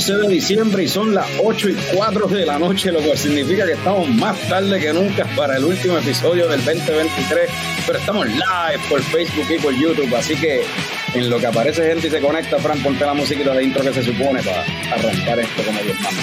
Hoy es lunes 11 de diciembre y son las 8 y 4 de la noche, lo cual significa que estamos más tarde que nunca para el último episodio del 2023, pero estamos live por Facebook y por YouTube, así que en lo que aparece gente y se conecta, Fran, ponte la musiquita de intro que se supone para arrancar esto como Dios manda.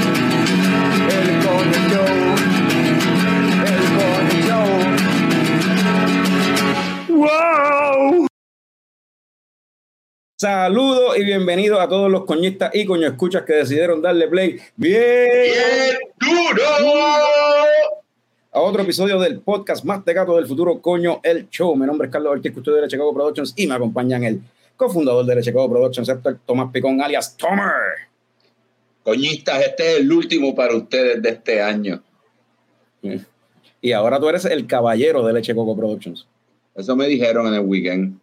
¡Wow! Saludos y bienvenidos a todos los coñistas y coño escuchas que decidieron darle play bien, ¡Bien duro! a otro episodio del podcast más de gato del futuro, coño, el show. Mi nombre es Carlos Ortiz, custodio de Chicago Productions y me acompañan el cofundador de Chicago Productions, Héctor Tomás Picón, alias Tomer. Coñistas, este es el último para ustedes de este año. Y ahora tú eres el caballero de Leche Coco Productions. Eso me dijeron en el weekend.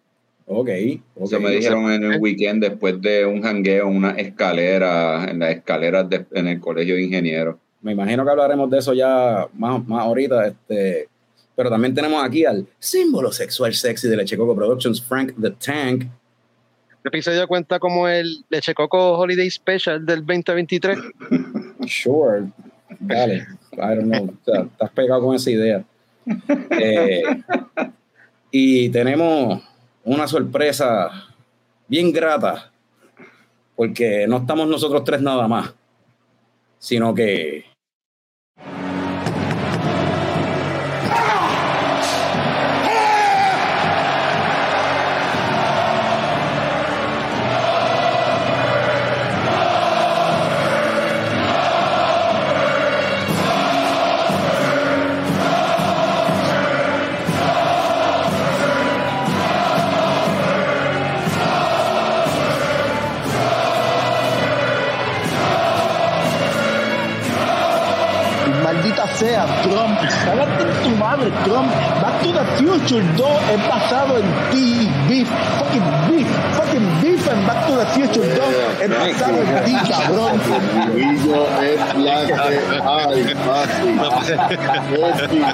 Ok. ok. Eso me dijeron en el weekend después de un jangueo, una escalera, en las escaleras de- en el colegio de ingenieros. Me imagino que hablaremos de eso ya más, más ahorita. Este, pero también tenemos aquí al símbolo sexual sexy de Leche Coco Productions, Frank the Tank. Episodio cuenta como el Leche Coco Holiday Special del 2023. Sure. Dale. I don't know. Estás pegado con esa idea. Eh, y tenemos una sorpresa bien grata, porque no estamos nosotros tres nada más, sino que sea, Trump. Cágate tu madre, Trump. Back to the Future 2 es basado en ti, beef. Fucking beef. Fucking beef en Back to the Future 2 es basado en ti, cabrón. Es la que hay, fácil. Es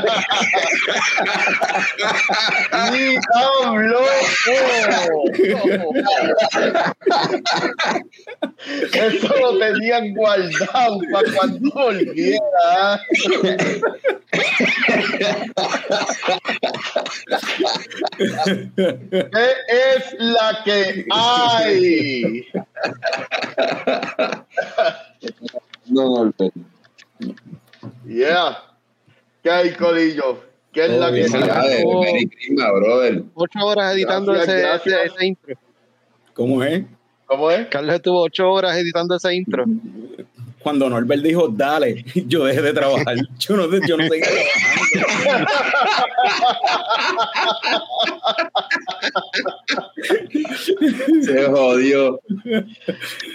civillo. ¡Hey! ¡Diablo! Eso lo tenían guardado para cuando volviera. ¿Qué es la que hay? No, no, no. Yeah. ¿Qué hay, Colillo? ¿Qué es la que brother. Ocho horas editando Gracias, ese, gracias. ese- ese intro. ¿cómo es? ¿Cómo es? Carlos estuvo ocho horas editando ese intro. Cuando Norbert dijo, dale, yo dejé de trabajar. Yo no, yo no seguí trabajando. Se jodió.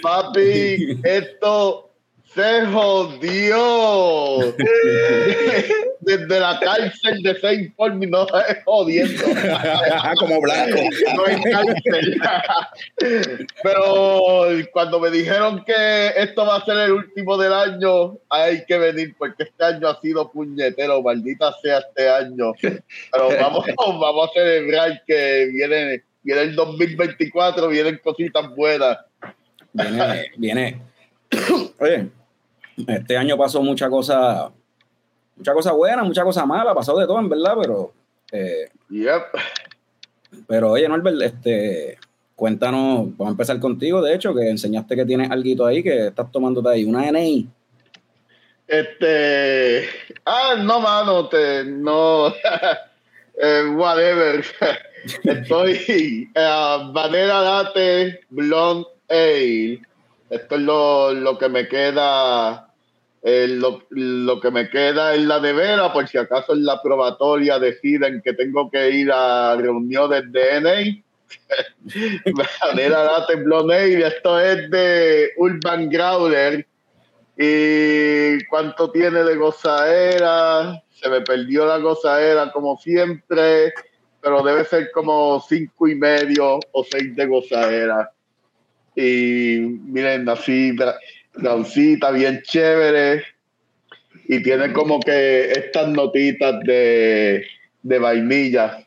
Papi, esto se jodió. Desde la cárcel de Saint Paul no es jodiendo. Como blanco. No hay cárcel. Pero cuando me dijeron que esto va a ser el último del año, hay que venir porque este año ha sido puñetero, maldita sea este año. Pero vamos, vamos a celebrar que viene, viene el 2024, vienen cositas buenas. Viene, viene. Oye, este año pasó mucha cosa, mucha cosa buena, mucha cosa mala, pasó de todo, en verdad, pero, eh, Yep. pero oye, Norbert, este, cuéntanos, vamos a empezar contigo, de hecho, que enseñaste que tienes algo ahí, que estás tomándote ahí, una NI. Este. Ah, no, mano, te, no. eh, whatever. Estoy. Uh, Vanilla Latte Blonde Ale. Esto es lo, lo que me queda. Eh, lo, lo que me queda en la nevera, por si acaso en la probatoria deciden que tengo que ir a reuniones de NA. Vanilla Latte Blonde Ale. Esto es de Urban Growler. ¿Y cuánto tiene de gozaera? Se me perdió la gozaera como siempre, pero debe ser como cinco y medio o seis de gozaera. Y miren, así, browncita, bien chévere. Y tiene como que estas notitas de, de vainilla.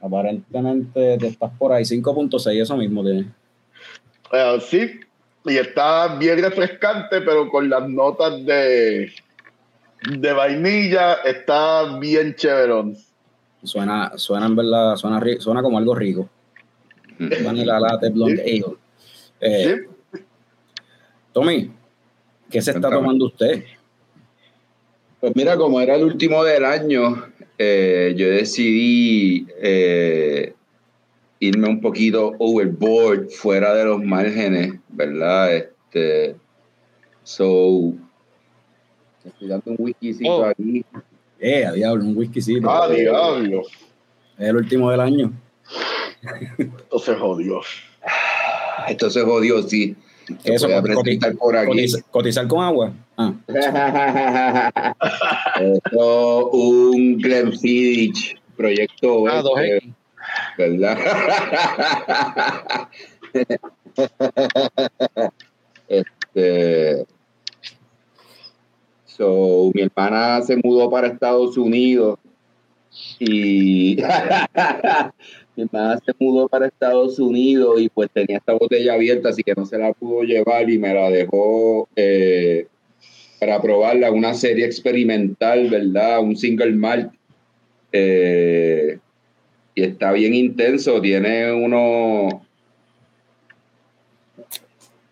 Aparentemente te estás por ahí, 5.6, eso mismo tiene. Eh, sí, y está bien refrescante, pero con las notas de, de vainilla está bien chéverón. Suena, suena en verdad, suena, suena como algo rico. Vanilla Latte Blonde Ale. Eh, Sí. Tommy, ¿qué se está tomando usted? Pues mira, como era el último del año, eh, yo decidí eh, irme un poquito overboard, fuera de los márgenes, ¿verdad? Este, so, estoy dando un whiskycito Oh. aquí. Eh, a diablo, un whiskycito. Ah, diablo. Es el último del año. Esto se jodió. Esto se jodió, sí. Eso, voy a coti- presentar por aquí. Cotiza- cotizar con agua. Ah, Esto un Glenfiddich proyecto Ah, oeste, 2X. ¿verdad? este so, mi hermana se mudó para Estados Unidos y mi hermana se mudó para Estados Unidos y pues tenía esta botella abierta así que no se la pudo llevar y me la dejó eh, para probarla una serie experimental verdad un single malt eh, y está bien intenso tiene unos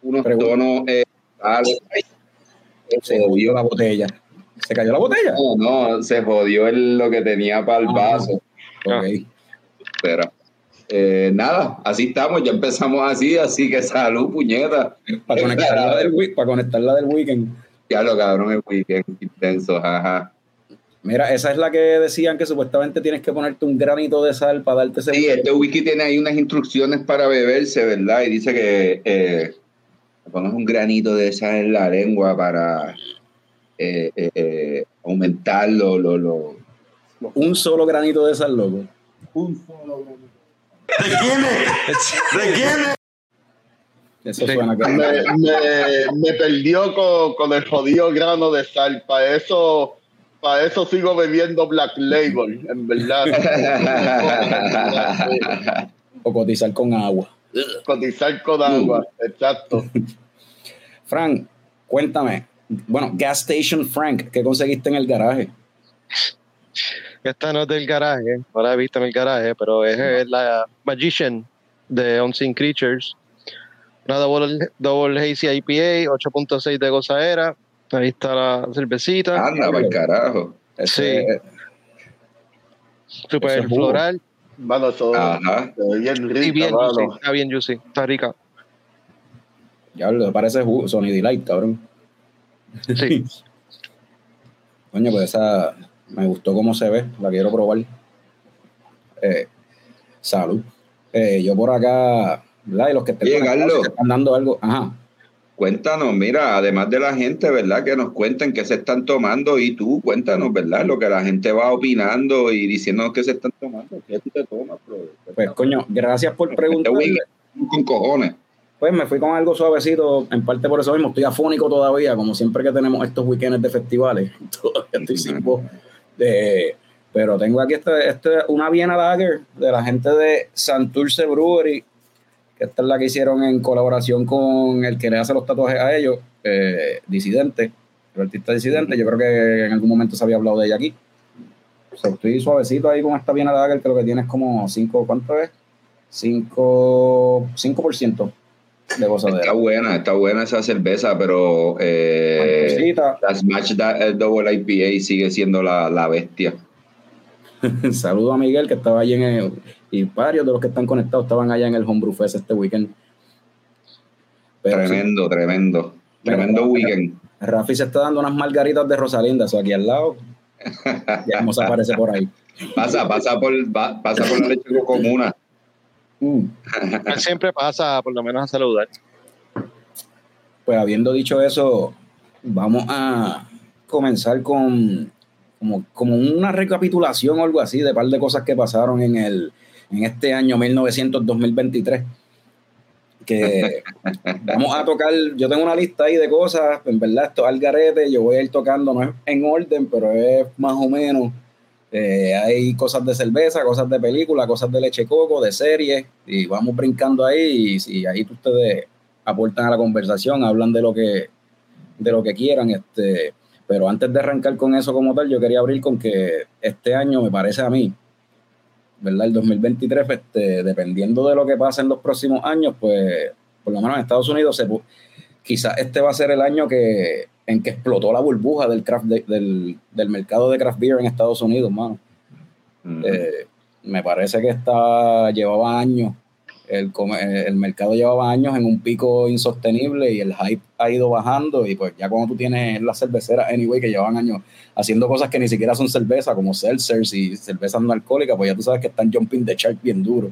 unos Pregunta. tonos eh, se jodió la botella. ¿Se cayó la botella? no, no, se jodió el- lo que tenía para el Ah. vaso. Ok. Pero, eh, nada, así estamos, ya empezamos así, así que salud, puñeta. Para conectarla del, para conectarla del weekend. Ya lo cabrón, el weekend intenso, jaja. Mira, esa es la que decían que supuestamente tienes que ponerte un granito de sal para darte ese Sí, este whisky tiene ahí unas instrucciones para beberse, ¿verdad? Y dice que eh, pones un granito de sal en la lengua para eh, eh, eh, aumentar lo, lo, lo- un solo granito de sal, loco. Eso suena que Me, me- me perdió con, con el jodido grano de sal. Para eso, para eso sigo bebiendo Black Label, en verdad. o cotizar con agua. Cotizar con agua, exacto. Frank, cuéntame. Bueno, Gas Station Frank, ¿qué conseguiste en el garaje? Esta no es del garaje, no la he visto en el garaje, pero es la Magician de Unseen Creatures. Una double, double Hazy IPA, 8.6 de gozaera. Ahí está la cervecita. Anda, para el carajo. Ese- Sí. Super es floral Mano, eso Ajá. bien y rico, bien juicy. Está bien juicy, está rica. Ya le parece Sony Delight, cabrón. Sí. Coño, pues esa me gustó cómo se ve, la quiero probar. Eh, salud. Eh, yo por acá, ¿verdad? Y los que estén Oye, están dando algo. Ajá. Cuéntanos, mira, además de la gente, ¿verdad? Que nos cuenten qué se están tomando y tú cuéntanos, ¿verdad? Lo que la gente va opinando y diciéndonos qué se están tomando. ¿Qué tú te tomas, bro? Pues coño, gracias por Este preguntar. con cojones. Pues me fui con algo suavecito, en parte por eso mismo, estoy afónico todavía, como siempre que tenemos estos weekends de festivales, todavía estoy sin voz. De- pero tengo aquí este, este, una Viena Lager de la gente de Santurce Brewery, que esta es la que hicieron en colaboración con el que le hace los tatuajes a ellos, eh, Disidente, el artista Disidente, yo creo que en algún momento se había hablado de ella aquí. O sea, estoy suavecito ahí con esta Viena Lager, que lo que tiene es como 5, ¿cuánto es? 5%, 5% de gozadera. Está buena, está buena esa cerveza, pero eh, la Smash eh, Double IPA sigue siendo la, la bestia. Saludo a Miguel que estaba allí en el, y varios de los que están conectados estaban allá en el Homebrew Fest este weekend. Pero sí, Tremendo, tremendo. Tremendo weekend. Rafi se está dando unas margaritas de Rosalinda, eso aquí al lado. Ya vamos a aparecer por ahí. Pasa, pasa por, va- pasa por la leche comuna. Mm. Él siempre pasa, por lo menos, a saludar. Pues habiendo dicho eso, vamos a comenzar con como, como una recapitulación o algo así de par de cosas que pasaron en el en este año 1900-2023. Que vamos a tocar, yo tengo una lista ahí de cosas, en verdad esto es al garete, yo voy a ir tocando, no es en orden, pero es más o menos. Eh, hay cosas de cerveza, cosas de película, cosas de leche coco, de series, y vamos brincando ahí, y ahí ustedes aportan a la conversación, hablan de lo que de lo que quieran, este, pero antes de arrancar con eso como tal, yo quería abrir con que este año me parece a mí, ¿verdad? El 2023, este, dependiendo de lo que pase en los próximos años, pues por lo menos en Estados Unidos quizás este va a ser el año que en que explotó la burbuja del craft de- del, del mercado de craft beer en Estados Unidos, mano. Eh, me parece que está, llevaba años, el, eh, el mercado llevaba años en un pico insostenible y el hype ha ido bajando y pues ya cuando tú tienes las cerveceras, anyway, que llevan años haciendo cosas que ni siquiera son cerveza, como seltzers y cervezas no alcohólicas, pues ya tú sabes que están jumping the shark bien duro.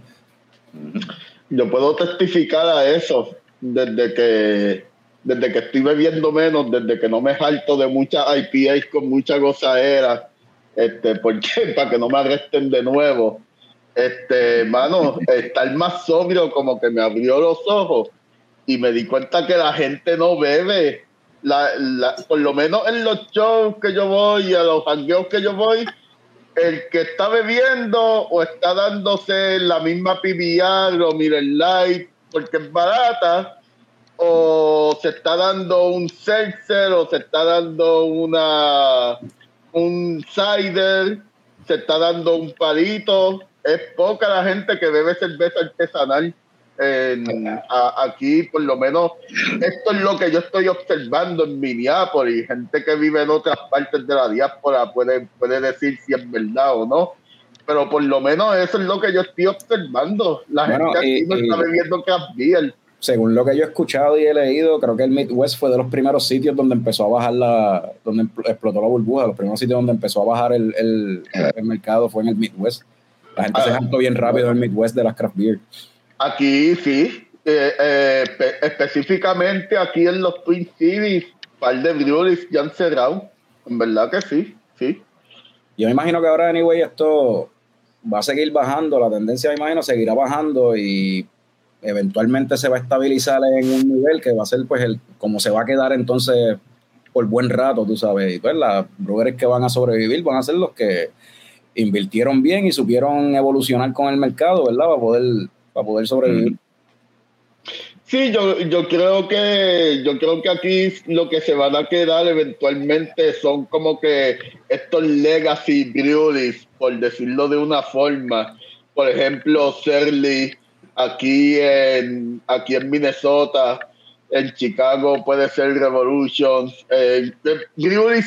Yo puedo testificar a eso desde que desde que estoy bebiendo menos, desde que no me jalto de muchas IPAs con mucha gozadera, este, porque para que no me arresten de nuevo. Este, mano, estar más sobrio como que me abrió los ojos y me di cuenta que la gente no bebe. La, la- por lo menos en los shows que yo voy, a los hangueos que yo voy, el que está bebiendo o está dándose la misma PBR o Miller Light porque es barata, o se está dando un seltzer o se está dando una un cider, se está dando un palito. Es poca la gente que bebe cerveza artesanal. En- a- aquí, por lo menos, esto es lo que yo estoy observando en Minneapolis. Gente que vive en otras partes de la diáspora puede, puede decir si es verdad o no. Pero por lo menos eso es lo que yo estoy observando. La Bueno, gente aquí no está bebiendo craft beer. Según lo que yo he escuchado y he leído, creo que el Midwest fue de los primeros sitios donde empezó a bajar la, donde explotó la burbuja, los primeros sitios donde empezó a bajar el, el, el mercado fue en el Midwest. La gente se Ah. jaltó bien rápido en el Midwest de las craft beer. Aquí sí, eh, eh, espe- específicamente aquí en los Twin Cities, par de breweries ya han cerrado. En verdad que sí, sí. Yo me imagino que ahora, anyway, esto va a seguir bajando, la tendencia, me imagino, seguirá bajando y eventualmente se va a estabilizar en un nivel que va a ser, pues, el, como se va a quedar entonces por buen rato, tú sabes. Y pues, las breweries que van a sobrevivir van a ser los que invirtieron bien y supieron evolucionar con el mercado, ¿verdad? Para poder, para poder sobrevivir. Sí, yo, yo creo que yo creo que aquí lo que se van a quedar eventualmente son como que estos legacy breweries, por decirlo de una forma. Por ejemplo, Surly, aquí en aquí en Minnesota, en Chicago puede ser Revolution, eh,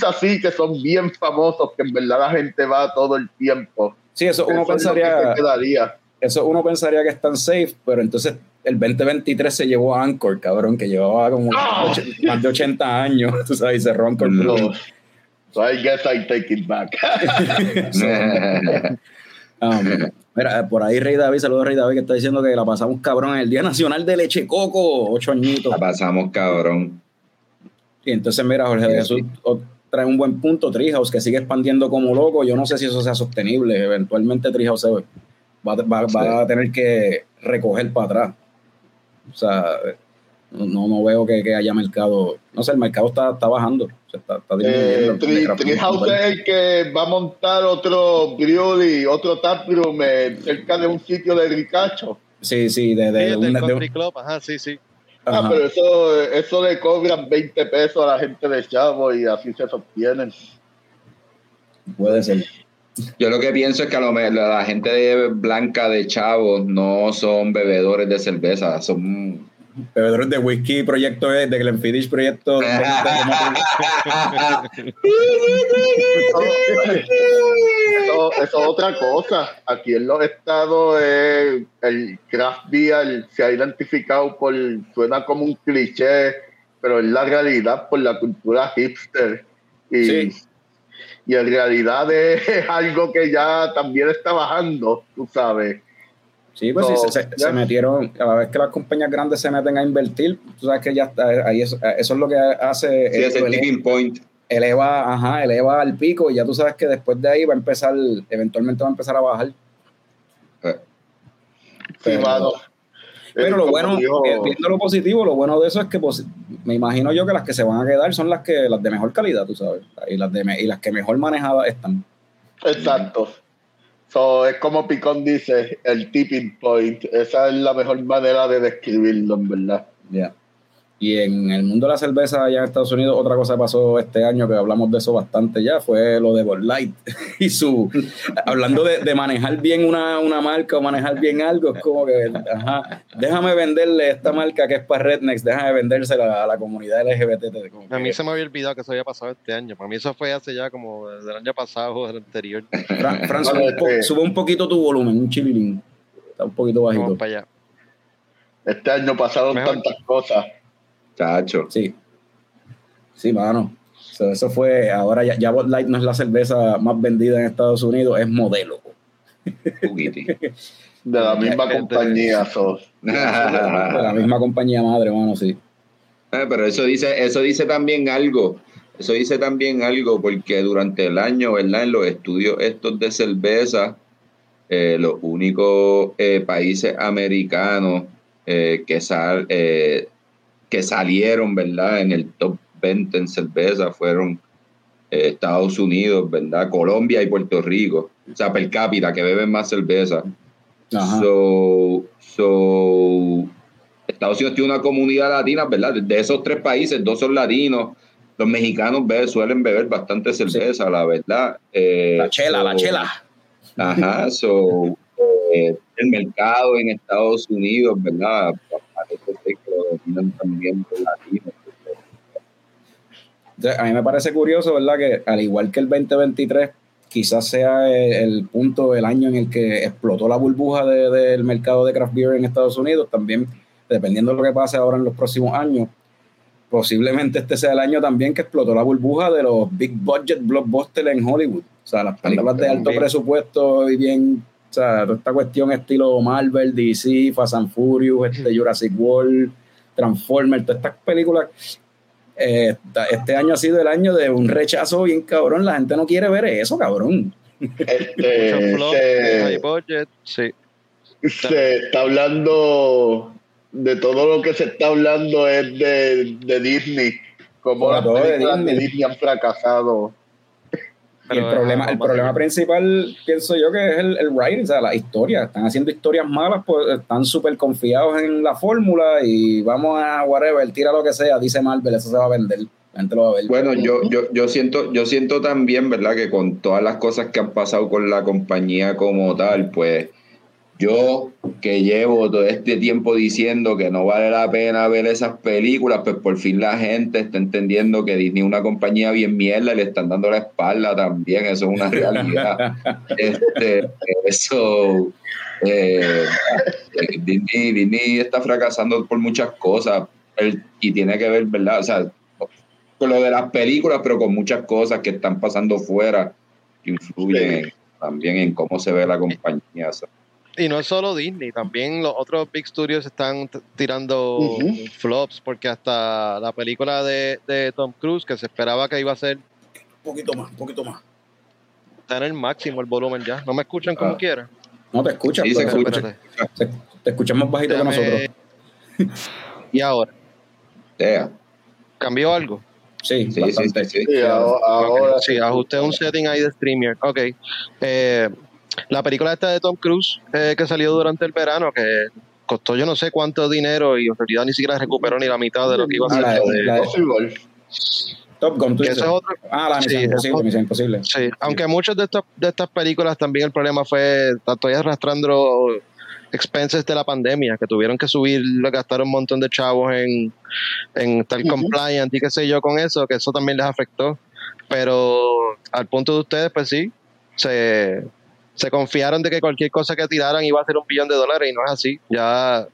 así que son bien famosos, que en verdad la gente va todo el tiempo. Sí, eso uno Eso es que pensaría. se quedaría. eso uno pensaría que están safe, pero entonces el 2023 se llevó a Anchor, cabrón, que llevaba como och- más de 80 años, tú sabes, y cerró Anchor. No. So I guess I take it back. Um, mira, por ahí Rey David, saludos Rey David, que está diciendo que la pasamos cabrón en el Día Nacional de Leche Coco, ocho añitos. La pasamos cabrón. Y entonces, mira, Jorge Jesús trae un buen punto, Treehouse, que sigue expandiendo como loco. Yo no sé si eso sea sostenible. Eventualmente Treehouse se va, va- va a tener que recoger para atrás. O sea, no, no veo que, que haya mercado. No sé, el mercado está, está bajando. Se está, está Eh. Tri- Treehouse es el que va a montar otro brewery, otro taproom eh, cerca de un sitio de Ricacho. Sí, sí, de, de, Sí, de Club, ajá, sí, sí. Ah, ajá. pero eso, eso le cobran 20 pesos a la gente de Chavo y así se sostienen. Puede ser. Yo lo que pienso es que a lo mejor la gente de blanca de chavos no son bebedores de cerveza, son Bebedores de whisky, proyecto E, de Glenfiddich, proyecto. de- Eso, eso es otra cosa. Aquí en los estados eh, el craft beer se ha identificado por, suena como un cliché, pero es la realidad por la cultura hipster. Y, Sí. y en realidad es algo que ya también está bajando, tú sabes. Sí, pues sí, So, se, se- ya. se metieron, cada vez que las compañías grandes se meten a invertir, tú sabes que ya está, ahí eso, eso es lo que hace, sí, es el tipping point. eleva, ajá, eleva al pico y ya tú sabes que después de ahí va a empezar, eventualmente va a empezar a bajar. Eh, Sí, Pero- mano. Pero Eh, lo bueno, viendo lo positivo, lo bueno de eso es que posi- me imagino yo que las que se van a quedar son las que las de mejor calidad, tú sabes, y las de y las que mejor manejadas están. Exacto. So, es como Picón dice, el tipping point. Esa es la mejor manera de describirlo, en verdad. Y en el mundo de la cerveza allá en Estados Unidos, otra cosa que pasó este año, que hablamos de eso bastante ya, fue lo de Bud Light. y su, hablando de, de manejar bien una, una marca o manejar bien algo, es como que, ajá, déjame venderle esta marca que es para Rednecks, déjame vendérsela a la comunidad LGBT. como A mí que- se me había olvidado que eso había pasado este año. Para mí eso fue hace ya como del año pasado o del anterior. Fran, Fran, Vale, sube, un po- sube un poquito tu volumen, un chililín. Está un poquito bajito. Vamos para allá. Este año pasaron Mejor. tantas cosas. Chacho. Sí. Sí, mano. So, eso fue, ahora ya, ya Bud Light no es la cerveza más vendida en Estados Unidos, es modelo. De la misma compañía. so. De la misma compañía madre, mano, sí. Eh, pero eso dice, eso dice también algo. Eso dice también algo porque durante el año, ¿verdad? En los estudios estos de cerveza, eh, los únicos eh, países americanos eh, que, sal, eh, que salieron, ¿verdad? En el top 20 en cerveza fueron eh, Estados Unidos, ¿verdad? Colombia y Puerto Rico. O sea, per cápita, que beben más cerveza. Ajá. So, so, Estados Unidos tiene una comunidad latina, ¿verdad? De- esos tres países, dos son latinos. Los mexicanos be- suelen beber bastante cerveza, la verdad. Eh, la chela, la chela. Ajá, so, eh, el mercado en Estados Unidos, ¿verdad? También los latinos. Entonces, a mí me parece curioso, ¿verdad? Que al igual que el 2023, quizás sea el, punto, el año en el que explotó la burbuja de- del mercado de craft beer en Estados Unidos, también, dependiendo de lo que pase ahora en los próximos años, posiblemente este sea el año también que explotó la burbuja de los big budget blockbusters en Hollywood. O sea, las películas de alto presupuesto y bien, o sea, toda esta cuestión estilo Marvel, DC, Fast and Furious, este Jurassic World, Transformers, todas estas películas eh, este año ha sido el año de un rechazo bien cabrón. La gente no quiere ver eso, cabrón. Este, se, budget, sí. se está hablando de todo lo que se está hablando es de, de Disney. Como las de películas de. Disney han fracasado. Y el problema, el problema principal, pienso yo, que es el, el writing, o sea, la historia. Están haciendo historias malas, pues están súper confiados en la fórmula y vamos a whatever, tira lo que sea, dice Marvel, eso se va a vender. La gente lo va a ver. Bueno, yo, yo, yo siento, yo siento también, ¿verdad? Que con todas las cosas que han pasado con la compañía como tal, pues yo que llevo todo este tiempo diciendo que no vale la pena ver esas películas, pues por fin la gente está entendiendo que Disney es una compañía bien mierda y le están dando la espalda también, eso es una realidad. este, eso, eh, eh, Disney, Disney está fracasando por muchas cosas el- y tiene que ver, ¿verdad? O sea, con lo de las películas, pero con muchas cosas que están pasando fuera que influyen también en cómo se ve la compañía. o sea. Y no es solo Disney, también los otros big studios están tirando flops, porque hasta la película de, de Tom Cruise, que se esperaba que iba a ser, Un poquito más, un poquito más. está en el máximo el volumen ya. No me escuchan como Ah. quiera. No te escuchas, Sí, se escucha. Se- te escuchas más bajito Déjame- que nosotros. Y ahora, Yeah. ¿cambió algo? Sí, Sí, sí, bastante. sí, sí. Sí, ahora, ahora sí, ajusté un setting ahí de StreamYard. Ok. Eh, la película esta de Tom Cruise eh, que salió durante el verano, que costó yo no sé cuánto dinero y en realidad ni siquiera recuperó ni la mitad de lo que iba a Ah, ser. la- de- la- Possible. Top Gun, es otro- Ah, la Misión Sí, Imposible, Misión Imposible. Sí, aunque muchas de estas, de estas películas también el problema fue, estoy arrastrando expenses de la pandemia, que tuvieron que subir, gastar un montón de chavos en, en estar Ujú. compliant y qué sé yo con eso, que eso también les afectó. Pero al punto de ustedes, pues sí, se, se confiaron de que cualquier cosa que tiraran iba a ser un billón de dólares y no es así. Ya,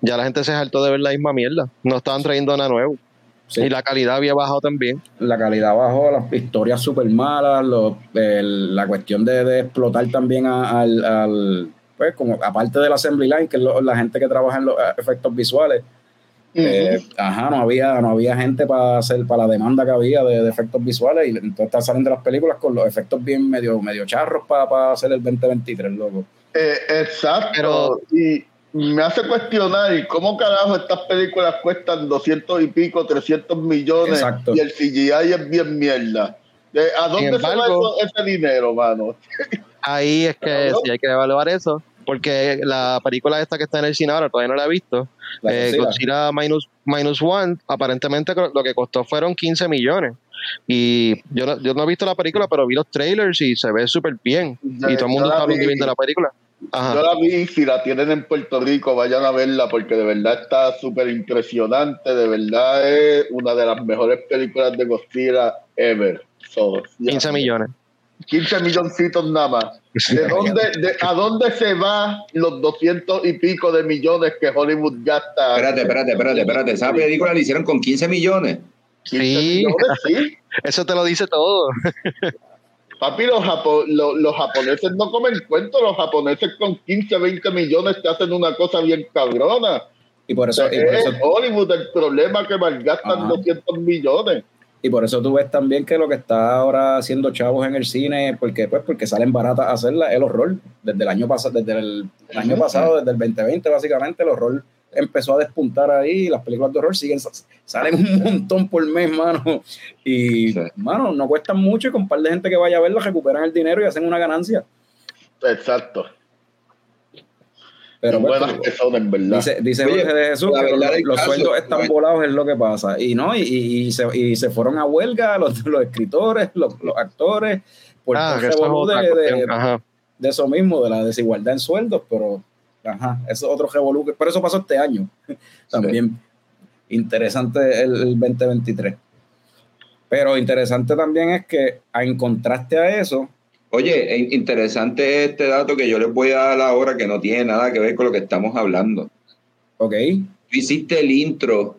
ya la gente se hartó de ver la misma mierda. No estaban trayendo nada nuevo. Sí. Y la calidad había bajado también. la calidad bajó, las historias súper malas, el- la cuestión de, de explotar también a- al, al- pues como aparte del assembly line, que es lo- la gente que trabaja en los eh, efectos visuales, eh, ajá, no había, no había gente para hacer, para la demanda que había de, de efectos visuales, y entonces salen de las películas con los efectos bien medio, medio charros para, hacer el 2023, loco. Eh, exacto. Pero- y me hace cuestionar ¿y cómo carajo estas películas cuestan 200 y pico, 300 millones Exacto. y el CGI es bien mierda. Eh, ¿A dónde se va eso- ese dinero, mano? Ahí es que Cabrón. sí hay que evaluar eso, porque la película esta que está en el cine ahora todavía no la he visto. La Eh, Godzilla. Minus, minus One, aparentemente lo que costó fueron 15 millones. Y yo no, yo no he visto la película, pero vi los trailers y se ve súper bien. Ya, y todo el mundo está hablando bien de la película. Ajá. Yo la vi, si la tienen en Puerto Rico, vayan a verla porque de verdad está súper impresionante. De verdad es una de las mejores películas de Godzilla ever. So, ya. 15 millones. 15 milloncitos nada más. ¿De dónde, de, ¿A dónde se va los 200 y pico de millones que Hollywood gasta? Espérate, espérate, espérate, espérate. Esa película la hicieron con 15 millones. 15 Sí. millones, sí. Eso te lo dice todo. Papi, los, japo- lo- los japoneses no comen cuento. Los japoneses con 15, 20 millones te hacen una cosa bien cabrona. Y por eso, y por es eso, Hollywood el problema que malgastan Ajá. 200 millones. Y por eso tú ves también que lo que está ahora haciendo chavos en el cine, porque pues porque salen baratas hacerla, el horror. Desde el año pasado, desde el año pasado, desde el 2020, básicamente, el horror empezó a despuntar ahí, y las películas de horror siguen, salen un montón por mes, mano. Y, Sí. mano, no cuestan mucho y con un par de gente que vaya a verlas recuperan el dinero y hacen una ganancia. Exacto. Pero pues, buenas que son, en verdad. Dice, dice Oye, Jorge de Jesús que los, los caso, sueldos están bueno. volados, es lo que pasa. Y no, y, y- y se, y se fueron a huelga los, los escritores, los, los actores, por Ah, que de, de-. Ajá. de eso mismo, de la desigualdad en sueldos, pero ajá, eso es otro revolú. Pero eso pasó este año. También interesante el, el 2023. Pero interesante también es que en contraste a eso, Oye, e- interesante este dato que yo les voy a dar ahora que no tiene nada que ver con lo que estamos hablando. ok, Tú hiciste el intro,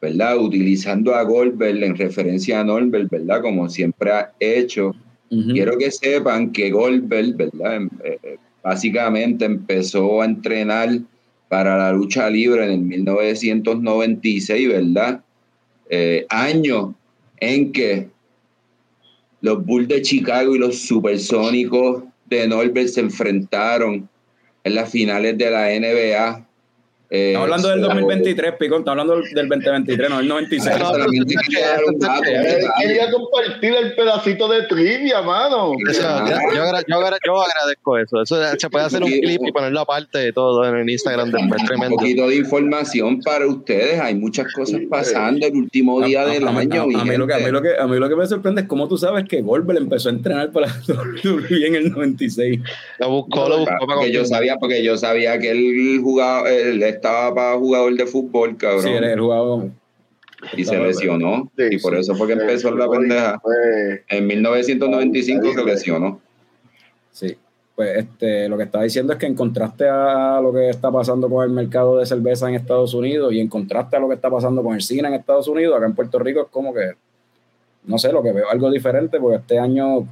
¿verdad? Utilizando a Goldberg en referencia a Norbert, ¿verdad? Como siempre ha hecho. ujú, Quiero que sepan que Goldberg, ¿verdad? Em- eh, eh, básicamente empezó a entrenar para la lucha libre en el 1996, ¿verdad? Eh, año en que los Bulls de Chicago y los Supersónicos de Norbert se enfrentaron en las finales de la NBA. Eh, estamos hablando del se- 2023, Picón, estamos hablando del, del 2023, no del 96. Ah, solamente quería dar un dato, Eh, un dato. quería compartir el pedacito de trivia, mano. Eso, yo, yo agra- yo agra- yo agradezco eso. Eso se puede hacer un clip y ponerlo aparte de todo en el Instagram después. un Tremendo. poquito de información para ustedes. Hay muchas cosas pasando el último día A- del a- año. a- mí lo que- a mí lo que- a mí lo que me sorprende es cómo tú sabes que Goldberg empezó a entrenar para WWE en el 96. Lo buscó, lo buscó para porque yo sabía, porque yo sabía que él jugaba, él estaba para jugador de fútbol, cabrón. Sí, él jugaba como- y se lesionó. Sí, y por sí. eso fue que empezó la pendeja. fue- En 1995 se lesionó. Sí. Pues este, lo que estaba diciendo es que en contraste a lo que está pasando con el mercado de cerveza en Estados Unidos y en contraste a lo que está pasando con el cine en Estados Unidos, acá en Puerto Rico es como que, no sé, lo que veo algo diferente, porque este año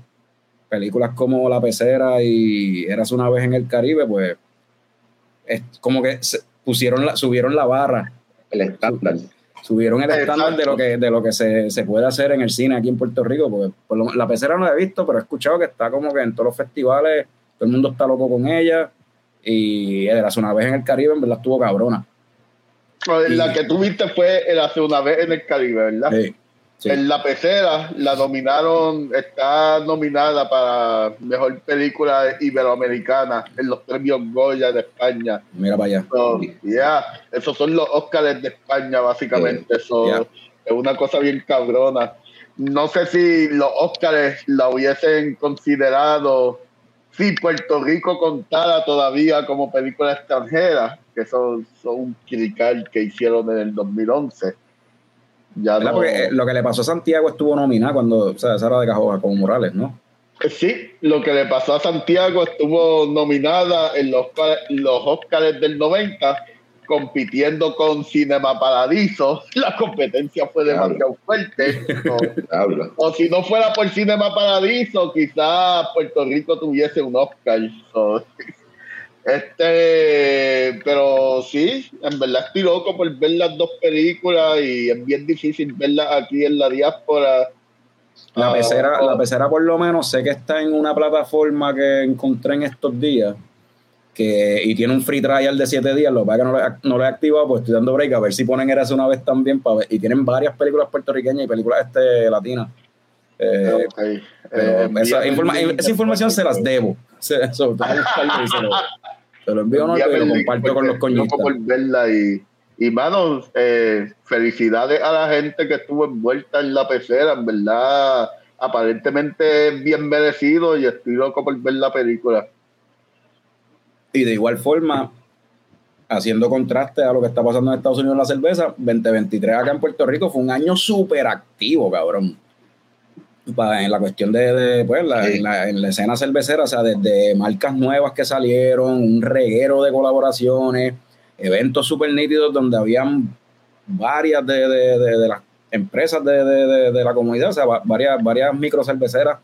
películas como La Pecera y Eras una vez en el Caribe, pues es como que se pusieron la, subieron la barra El estándar. subieron el estándar de lo que de lo que se, se puede hacer en el cine aquí en Puerto Rico porque por lo- la pecera no la he visto pero he escuchado que está como que en todos los festivales todo el mundo está loco con ella y era hace una vez en el Caribe en verdad estuvo cabrona La que tú viste fue el hace una vez en el Caribe, ¿verdad? sí, sí. En La Pecera la nominaron, está nominada para Mejor Película Iberoamericana en los premios Goya de España. mira para allá So, yeah, esos son los Óscares de España, básicamente. So, Yeah. Es una cosa bien cabrona. no sé si los Óscares la hubiesen considerado si Puerto Rico contara todavía como película extranjera, que son, son un crical que hicieron en el 2011. Ya no... Porque eh, lo que le pasó a Santiago estuvo nominada cuando, o sea, esa era de Cajoja, como Morales, ¿no? Eh, sí, lo que le pasó a Santiago estuvo nominada en los, los Oscars del 90 compitiendo con Cinema Paradiso, la competencia fue demasiado fuerte. O, si no fuera por Cinema Paradiso, quizás Puerto Rico tuviese un Oscar. este, pero sí, en verdad estoy loco por ver las dos películas y es bien difícil verlas aquí en la diáspora. La ah, pecera, la pecera por lo menos sé que está en una plataforma que encontré en estos días que, y tiene un free trial de 7 días, lo que no lo, no lo he activado, pues estoy dando break a ver si ponen Eres una vez también para ver, y tienen varias películas puertorriqueñas y películas este, latinas. Eh, eh, esa, información se las debo. Se, se, lo, envío no, y lo comparto con los coñitos. por verla y, y mano, eh, felicidades a la gente que estuvo envuelta en la pecera, en verdad, aparentemente bien merecido y estoy loco por ver la película. Y de igual forma, haciendo contraste a lo que está pasando en Estados Unidos en la cerveza, 2023 acá en Puerto Rico fue un año súper activo, cabrón. En la cuestión de, pues, en, la, escena cervecera, o sea, desde marcas nuevas que salieron, un reguero de colaboraciones, eventos súper nítidos donde habían varias de, las empresas de, la comunidad, o sea, varias, varias micro cerveceras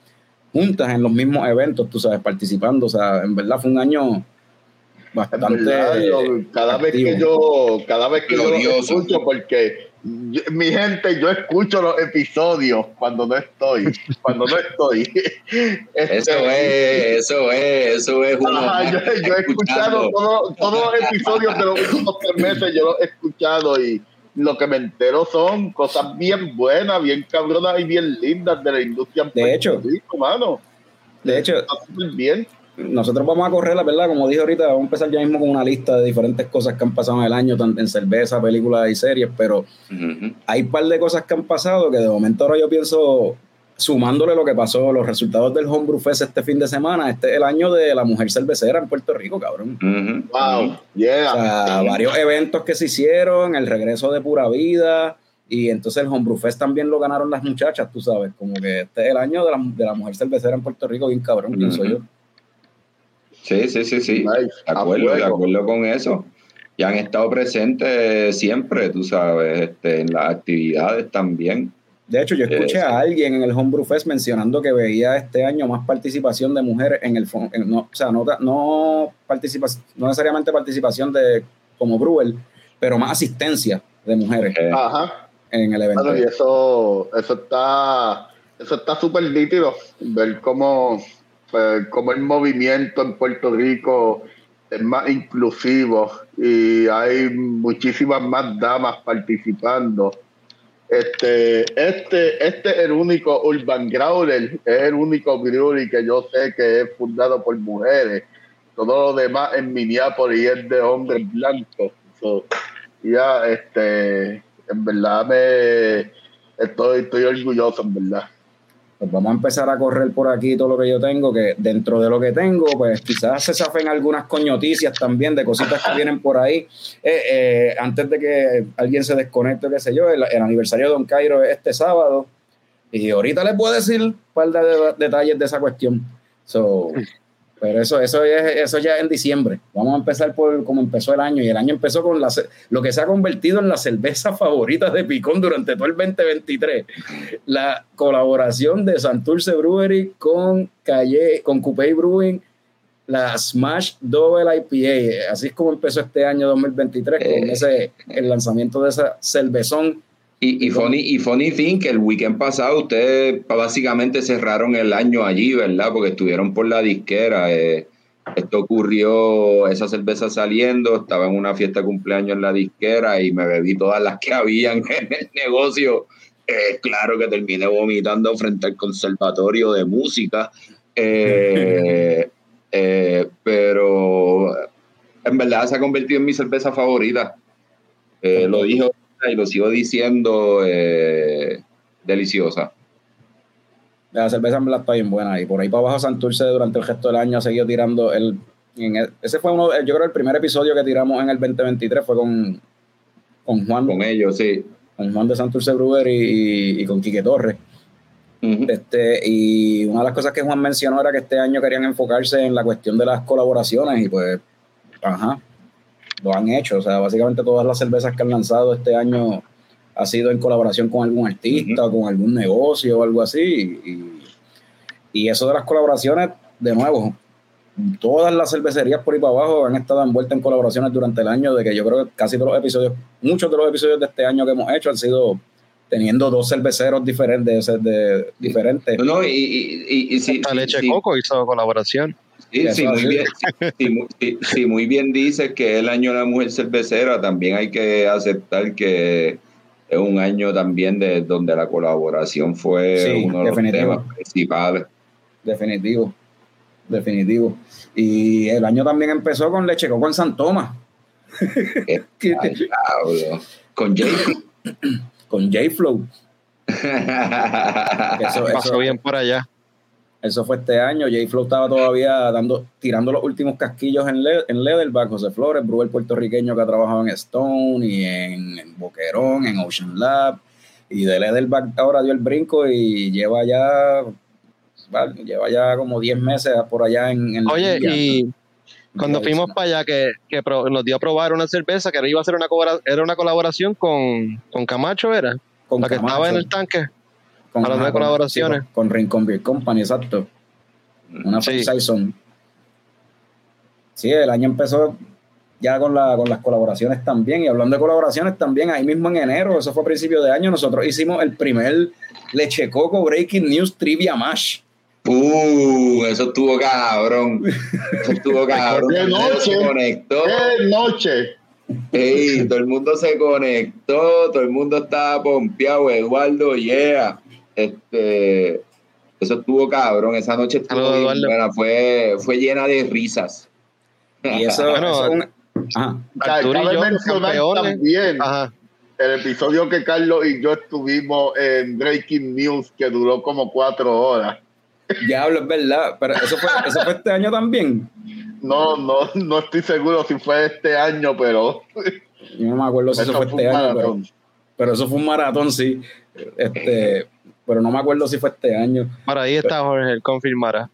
juntas en los mismos eventos, tú sabes, participando, o sea, en verdad fue un año bastante cada vez que yo cada vez que yo lo escucho porque mi gente yo escucho los episodios cuando no estoy cuando no estoy. Este, eso es eso es eso es yo, he escuchado todos los episodios de los últimos tres meses yo los he escuchado y lo que me entero son cosas bien buenas bien cabronas y bien lindas de la industria de hecho. Mano. de hecho bien nosotros vamos a correr, la verdad, como dije ahorita, vamos a empezar ya mismo con una lista de diferentes cosas que han pasado en el año, tanto en cerveza, películas y series, pero hay un par de cosas que han pasado que de momento ahora yo pienso, sumándole lo que pasó, los resultados del Homebrew Fest este fin de semana, este es el año de la mujer cervecera en Puerto Rico, cabrón. Wow, yeah. O sea, varios eventos que se hicieron, el regreso de Pura Vida, y entonces el Homebrew Fest también lo ganaron las muchachas, tú sabes, como que este es el año de la, de la mujer cervecera en Puerto Rico, bien cabrón, pienso yo. Sí, sí, sí, sí. De acuerdo, de acuerdo con eso. Y han estado presentes siempre, tú sabes, este, en las actividades también. De hecho, yo escuché a alguien en el Homebrew Fest mencionando que veía este año más participación de mujeres en el no, o sea, no, no, no necesariamente participación de como brewer, pero más asistencia de mujeres en el evento. y eso, eso está eso está súper nítido, ver cómo pues, como el movimiento en Puerto Rico es más inclusivo y hay muchísimas más damas participando. Este, este, este es el único Urban Growler, es el único brewery que yo sé que es fundado por mujeres. Todo lo demás en Minneapolis es de hombres blancos. ya, este, en verdad me estoy, estoy orgulloso, en verdad pues vamos a empezar a correr por aquí todo lo que yo tengo, que dentro de lo que tengo, pues quizás se safen algunas coñoticias también de cositas que vienen por ahí. Eh, eh, antes de que alguien se desconecte, qué sé yo, el, aniversario de Don Cairo es este sábado. Y ahorita les puedo decir un par de, detalles de esa cuestión. So, pero eso, eso, es, eso ya en diciembre. Vamos a empezar por cómo empezó el año. Y el año empezó con la, lo que se ha convertido en la cerveza favorita de Picón durante todo el 2023. La colaboración de Santurce Brewery con Calle, con Coupé Brewing, la Smash Double IPA. Así es como empezó este año 2023 con eh. ese, el lanzamiento de esa cervezón y, y, funny, y funny thing que el weekend pasado ustedes básicamente cerraron el año allí, ¿verdad? Porque estuvieron por la disquera. Eh, esto ocurrió, esa cerveza saliendo, estaba en una fiesta de cumpleaños en la disquera y me bebí todas las que habían en el negocio. Eh, claro que terminé vomitando frente al conservatorio de música. Eh, pero en verdad se ha convertido en mi cerveza favorita. lo dijo y lo sigo diciendo, eh, deliciosa. La cerveza en está bien buena. Y por ahí para abajo Santurce durante el resto del año ha seguido tirando el. en el- ese fue uno, yo creo el primer episodio que tiramos en el 2023 fue con, con Juan, Con ellos, sí. con Juan de Santurce Brewer y, y- y con Quique Torres. Este, y una de las cosas que Juan mencionó era que este año querían enfocarse en la cuestión de las colaboraciones y pues, ajá, lo han hecho. O sea, básicamente todas las cervezas que han lanzado este año ha sido en colaboración con algún artista o con algún negocio o algo así. Y, y eso de las colaboraciones, de nuevo, todas las cervecerías por ahí para abajo han estado envueltas en colaboraciones durante el año, de que yo creo que casi todos los episodios, muchos de los episodios de este año que hemos hecho han sido teniendo dos cerveceros diferentes, de, diferentes. No, no, y, y, y, y sí, La leche sí, coco hizo colaboración. Sí, muy bien, sí, sí, mu- sí, sí, muy bien dices que es el año de la mujer cervecera, también hay que aceptar que es un año también de donde la colaboración fue Sí, uno de los definitivo. temas principales. Definitivo. Definitivo. Y el año también empezó con Leche Coco en San Tomás. Con Jay. con J-Flow. Eso, Pasó bien por allá. Eso fue este año. J-Flow estaba todavía dando, tirando los últimos casquillos en, Le- en Leatherback. José Flores, Brewer puertorriqueño que ha trabajado en Stone y en, en Boquerón, en Ocean Lab. Y de Leatherback ahora dio el brinco y lleva ya, vale, lleva ya como 10 meses por allá en, en Oye, y cuando fuimos para allá, que, que pro- nos dio a probar una cerveza que iba a ser una, era una colaboración con, con Camacho, ¿era? con La que Camacho. estaba en el tanque. Con, hablando de colaboraciones. con, con Rincon Beer Company, exacto. Una Sí. sí. Saison. Sí, el año empezó ya con, la, con las colaboraciones también. Y hablando de colaboraciones también, ahí mismo en enero, eso fue a principio de año, nosotros hicimos el primer Leche Coco Breaking News Trivia Mash. Uh, eso estuvo cabrón. Eso estuvo cabrón. ¡Qué noche! se conectó. ¡Qué noche! Ey, todo el mundo se conectó, todo el mundo estaba pompeado, Eduardo, yeah. Este, eso estuvo cabrón, esa noche estuvo bien fue, fue llena de risas. Y eso, Bueno, eso es un- ajá. Arturo y Cabe yo, mencionar también Ajá. el episodio que Carlos y yo estuvimos en Breaking News, que duró como cuatro horas. Diablo, es verdad. Pero eso fue, eso fue este año también. No, no, no estoy seguro si fue este año, pero Yo no me acuerdo si eso, fue fue este año, pero, pero eso fue un maratón, sí. Este, pero no me acuerdo si fue este año. Por ahí está Jorge, él confirmará.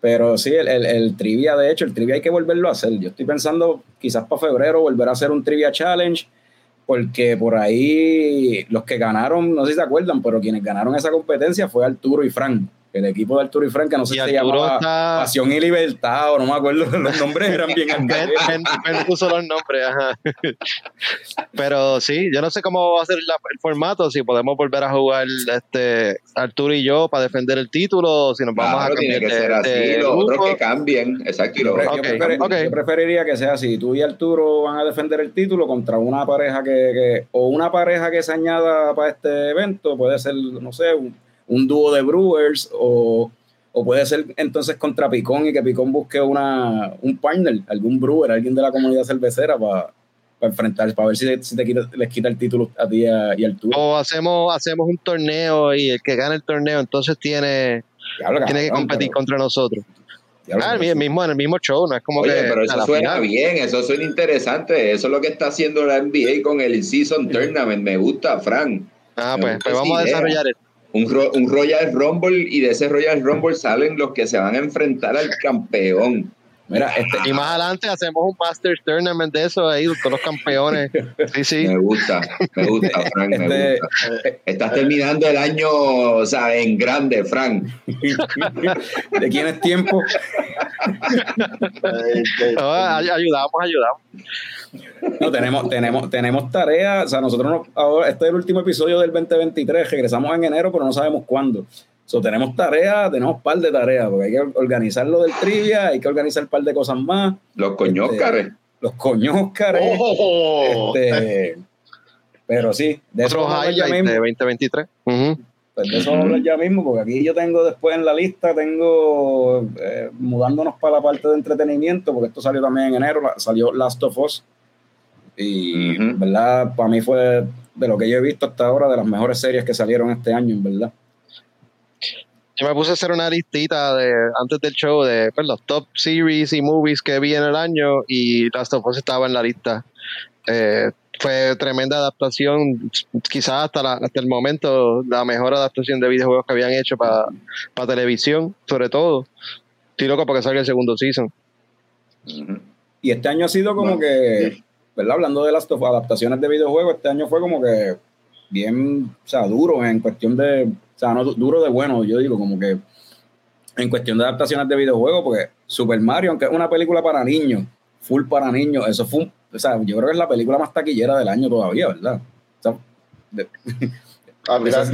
Pero sí, el, el, el trivia, de hecho, el trivia hay que volverlo a hacer. Yo estoy pensando quizás para febrero volver a hacer un trivia challenge, porque por ahí los que ganaron, no sé si se acuerdan, pero quienes ganaron esa competencia fue Arturo y Frank. El equipo de Arturo y Frank, que no sé Y si se Arturo llamaba está- Pasión y Libertad, o no me acuerdo, los nombres eran bien Ben, Ben- Ben puso los nombres, ajá. Pero sí, yo no sé cómo va a ser la- el formato, si podemos volver a jugar este Arturo y yo para defender el título, o si nos vamos Claro, a tiene cambiar que de, ser así, de los otros que cambien, exacto. y los que prefer- yo preferiría que sea así. Tú y Arturo van a defender el título contra una pareja que, que- o una pareja que se añada para este evento. Puede ser, no sé, un, un dúo de Brewers o, o puede ser entonces contra Picón y que Picón busque una, un partner, algún brewer, alguien de la comunidad cervecera para enfrentar, para ver si, si te quita- les quita el título a ti y a- y a Arturo. O hacemos, hacemos un torneo y el que gane el torneo entonces tiene, tiene que competir pero- contra nosotros. Ah, el mismo, en el mismo show, no es como Oye, que pero eso suena final. bien, eso suena interesante. Eso es lo que está haciendo la NBA con el Season Tournament. Me gusta, Frank. Ah, Me pues, pues vamos a desarrollar esto. Un, un Royal Rumble y de ese Royal Rumble salen los que se van a enfrentar al campeón. Mira, este, Y más adelante hacemos un Masters Tournament de eso ahí, todos los campeones. Sí, sí. Me gusta, me gusta, Frank, me Este- gusta. Estás terminando el año, o sea, en grande, Frank. ¿de quién es tiempo? Eh, No, ay- ayudamos, ayudamos. No, tenemos, tenemos, tenemos tareas. O sea, nosotros no- ahora, este es el último episodio del 2023. Regresamos en enero, pero no sabemos cuándo. So, tenemos tareas, tenemos un par de tareas, porque hay que organizar lo del trivia, hay que organizar un par de cosas más. Los coñóscares. Los coñóscares. ¡Oh! este, pero sí, de eso Otro vamos a hablar ya mismo. de 2023. Ujú. Pues de eso vamos a hablar ya mismo, porque aquí yo tengo después en la lista, tengo eh, mudándonos para la parte de entretenimiento, porque esto salió también en enero, salió Last of Us. Y, verdad, para mí fue de lo que yo he visto hasta ahora, de las mejores series que salieron este año, en verdad. Yo me puse a hacer una listita de antes del show de pues, los top series y movies que vi en el año y Last of Us estaba en la lista. Eh, fue tremenda adaptación, quizás hasta, la- hasta el momento la mejor adaptación de videojuegos que habían hecho para televisión, sobre todo. Estoy loco porque salga el segundo season. Y este año ha sido como Bueno, que. Hablando de las adaptaciones de videojuegos, este año fue como que bien, o sea, duro en cuestión de, o sea, no du- duro de bueno, yo digo, como que en cuestión de adaptaciones de videojuegos, porque Super Mario, aunque es una película para niños, full para niños, eso fue, un- o sea, yo creo que es la película más taquillera del año todavía, ¿verdad? O sea, de- es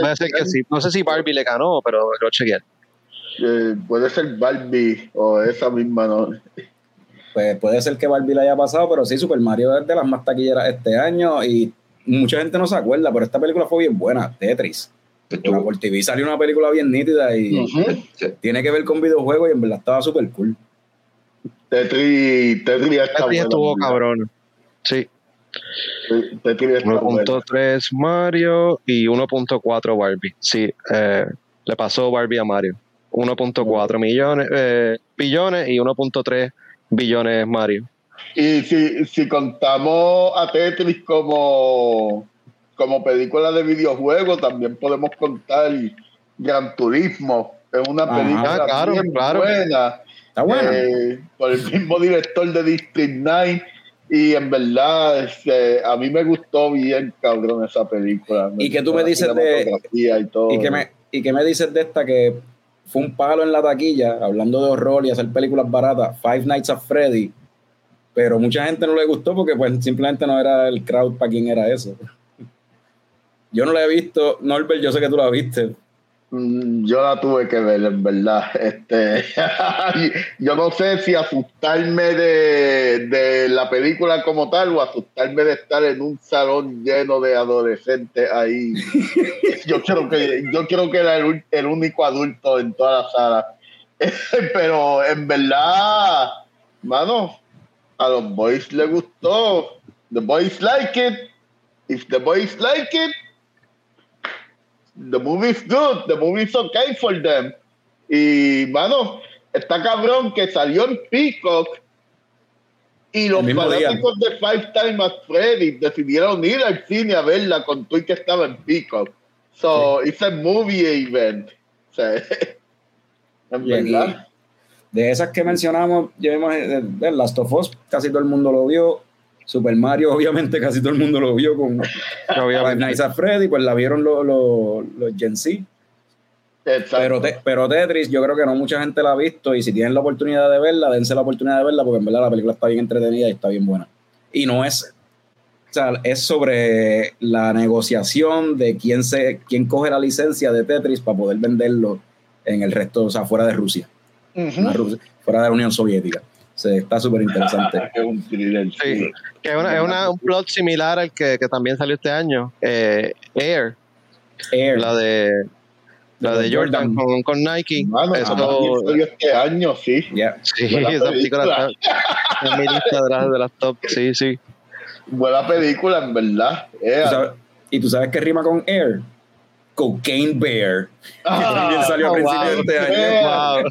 puede ser que sí. No sé si Barbie le ganó, pero lo chequeé. eh, puede ser Barbie o esa misma, ¿no? pues puede ser que Barbie la haya pasado, pero sí, Super Mario es de las más taquilleras este año y mucha gente no se acuerda, pero esta película fue bien buena, Tetris. Por por TV salió una película bien nítida y tiene que ver con videojuegos y en verdad estaba súper cool. Tetris, Tetris está Tetris buena, estuvo cabrón. Sí, Tetris está buena. 1.3 Mario y 1.4 Barbie. Sí, eh, le pasó Barbie a Mario. 1.4 millones, eh, billones y 1.3 billones Mario. Y si, si contamos a Tetris como, como película de videojuego, también podemos contar Gran Turismo. Es una Ajá. película Ah, claro, bien claro. buena. Está buena. eh, por el mismo director de District 9. Y en verdad, este, a mí me gustó bien, cabrón, esa película. ¿Y qué tú me dices de- Y, todo. ¿Y qué, me, ¿Y qué me dices de esta que fue un palo en la taquilla, hablando de horror y hacer películas baratas, Five Nights at Freddy? Pero mucha gente no le gustó porque pues simplemente no era el crowd para quien era eso. Yo no la he visto, Norbert, yo sé que tú la viste. Mm, Yo la tuve que ver, en verdad. Este, yo no sé si asustarme de, de la película como tal o asustarme de estar en un salón lleno de adolescentes ahí. Yo creo que yo creo que era el, el único adulto en toda la sala. Pero en verdad, mano, a los boys les gustó. The boys like it. If the boys like it, the movie's good, the movie's okay for them. Y, mano, está cabrón que salió en Peacock y los día. fanáticos de Five Time at Freddy decidieron ir al cine a verla con tú y que estaba en Peacock. So, it's a movie event. O sea, en Y- y verdad. De esas que mencionamos, imagino, de Last of Us, casi todo el mundo lo vio. Super Mario, obviamente, casi todo el mundo lo vio con at Freddy, pues la vieron los, los, los Gen Z. Exacto. Pero, te- pero Tetris, yo creo que no mucha gente la ha visto y si tienen la oportunidad de verla, dense la oportunidad de verla porque en verdad la película está bien entretenida y está bien buena. Y no es, o sea, es sobre la negociación de quién, se, quién coge la licencia de Tetris para poder venderlo en el resto, o sea, fuera de Rusia, Fuera de la Unión Soviética. O sea, está súper interesante. Es un thriller, sí. Que es, una- es una- un plot similar al que, que también salió este año, eh, Air, Air. la de la de Jordan con, con Nike. Mano, Eso- salió este año, sí. Sí, buena esa película está en mi lista de las, de las top. Sí, sí. Buena película, en verdad. ¿Tú sabes- ¿Y tú sabes qué rima con Air? Cocaine Bear. ah, que también salió a oh, principios wow. de este año. Bear. Wow.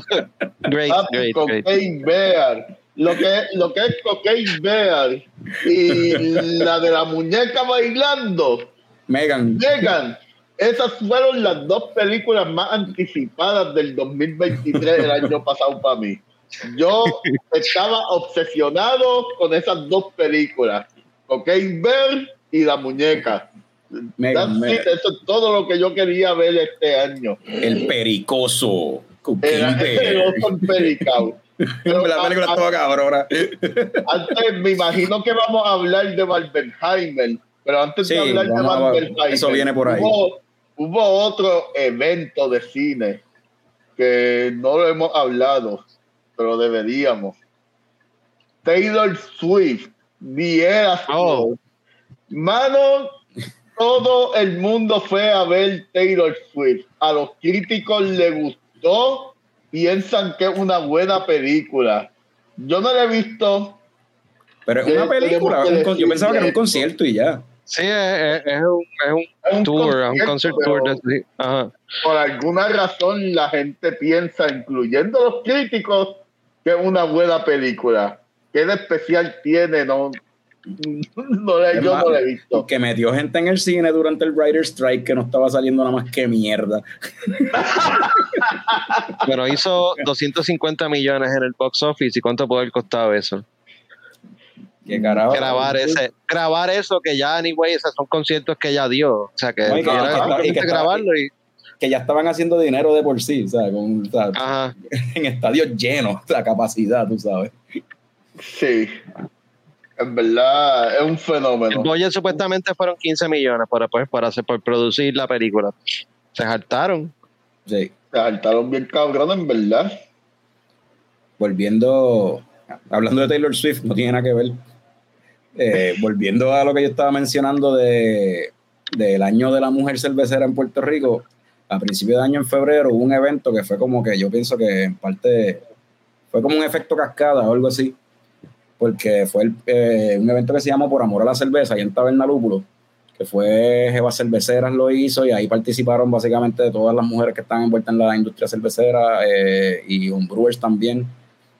Great, Papi, great, great. Cocaine Bear. Lo que, lo que es Cocaine Bear y la de la muñeca bailando, Megan. Megan. Esas fueron las dos películas más anticipadas del 2023 el año pasado para mí. Yo estaba obsesionado con esas dos películas, Cocaine Bear y la muñeca. That's Megan. it, eso es todo lo que yo quería ver este año. El pericoso. Era el oso pericao. Pero la película a- estaba cabrona. Antes me imagino que vamos a hablar de Barbenheimer, pero antes Sí, de hablar de Barbenheimer, eso viene por ahí. Hubo, hubo otro evento de cine que no lo hemos hablado, pero deberíamos. Taylor Swift, The Eras Oh. Mano, todo el mundo fue a ver Taylor Swift. A los críticos les gustó, piensan que es una buena película. Yo no la he visto, Pero es ¿Qué una película. un yo pensaba que era un concierto y ya. Sí, es, es un, es un Es un tour, es un concert tour. De, sí, ajá. Por alguna razón la gente piensa, incluyendo los críticos, que es una buena película. ¿Qué de especial tiene? No, no la- yo no la he visto. Que metió gente en el cine durante el Writer's Strike que no estaba saliendo nada más que mierda. Bueno, hizo 250 millones en el box office. ¿Y cuánto puede haber costado eso? Que carajo. grabar ese grabar eso que ya anyway esos son conciertos que ella dio o sea que, No, era y que- simplemente y que- grabarlo y Que ya estaban haciendo dinero de por sí, o sea, con, o sea, en estadios llenos, la capacidad, tú sabes. Sí. En verdad, es un el fenómeno. budget supuestamente fueron 15 millones para pues para hacer por producir la película se saltaron Sí. Se saltaron bien cabrón, en verdad. volviendo, hablando de Taylor Swift, no tiene nada que ver. Eh, volviendo a lo que yo estaba mencionando de, del año de la mujer cervecera en Puerto Rico, a principio de año en febrero hubo un evento que fue como que yo pienso que en parte fue como un efecto cascada o algo así, porque fue eh, un evento que se llamó Por Amor a la Cerveza, y en Tabernalúpulo, que fue Jeva Cerveceras lo hizo y ahí participaron básicamente todas las mujeres que están envueltas en la industria cervecera eh, y homebrewers también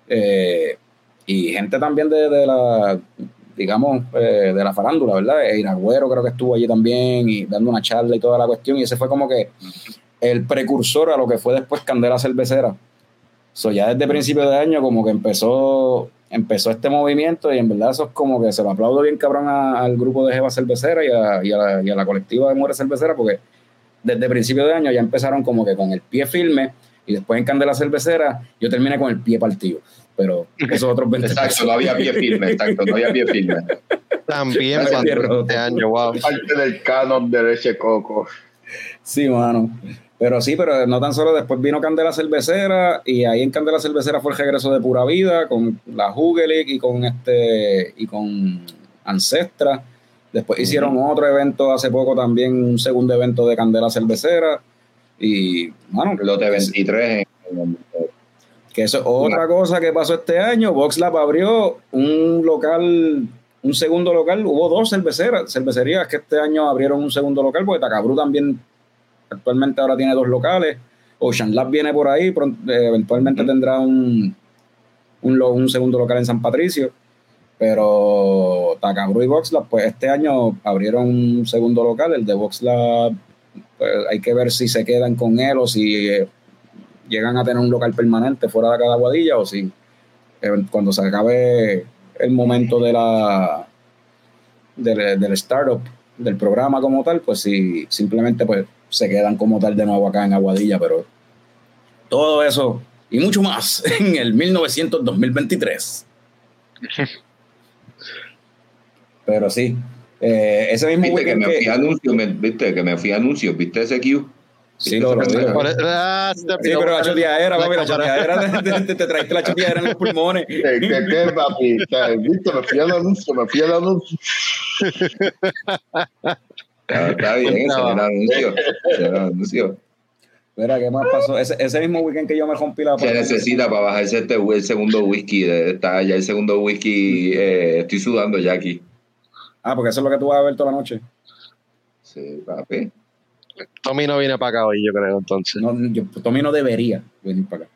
eh, y gente también de, la digamos eh, de la farándula, ¿verdad? Iragüero creo que estuvo allí también y dando una charla y toda la cuestión y ese fue como que el precursor a lo que fue después Candela Cervecera. So, ya desde principio de año como que empezó empezó este movimiento y en verdad eso es como que se lo aplaudo bien cabrón a- al grupo de Jeva Cervecera y a, y a la, y a la colectiva de Mujeres Cerveceras porque desde principio de año ya empezaron como que con el pie firme y después en Candela Cervecera yo terminé con el pie partido. Pero esos otros 20 Exacto, no había pie firme, exacto, no había pie firme. también este año wow Parte del canon de leche coco. Sí, mano. Pero sí, pero no tan solo después vino Candela Cervecera y ahí en Candela Cervecera fue el regreso de Pura Vida con la Hugelic y con este y con Ancestra. Después hicieron otro evento hace poco también, un segundo evento de Candela Cervecera. Y, mano, Lote 23 en- que eso es otra cosa que pasó este año. VoxLab abrió un local, un segundo local. Hubo dos cerveceras, cervecerías que este año abrieron un segundo local, porque Tacabru también actualmente ahora tiene dos locales. Ocean Lab viene por ahí, pron- eh, eventualmente tendrá un, un, un segundo local en San Patricio. Pero Tacabru y VoxLab, pues este año abrieron un segundo local. El de VoxLab, pues hay que ver si se quedan con él o si eh, llegan a tener un local permanente fuera de cada guadilla o si eh, cuando se acabe el momento de la del, del startup del programa como tal, pues si simplemente pues se quedan como tal de nuevo acá en Aguadilla, pero todo eso y mucho más en el 1900-2023. Pero sí, eh, ese mismo Viste que me que- fui a anuncios, me- viste que me fui a anuncios, viste ese Q. Sí, lo, lo. Por- ah, Sí, pero la choteadera, papi, la choteadera, te, te- te traiste la choteadera en los pulmones. ¿Qué, qué, qué, papi? ¿viste? Me fui al anuncio, me fui al anuncio. Está bien, ese era anuncio. era anuncio. Mira, ¿qué más pasó? Ese, ese mismo weekend que yo me rompí la Se necesita para bajarse este, el segundo whisky. Está ya el segundo whisky. eh, estoy sudando ya aquí. Ah, porque eso es lo que tú vas a ver toda la noche. Sí, papi. Tommy no viene para acá hoy yo creo entonces No, yo, Tommy no debería venir para acá.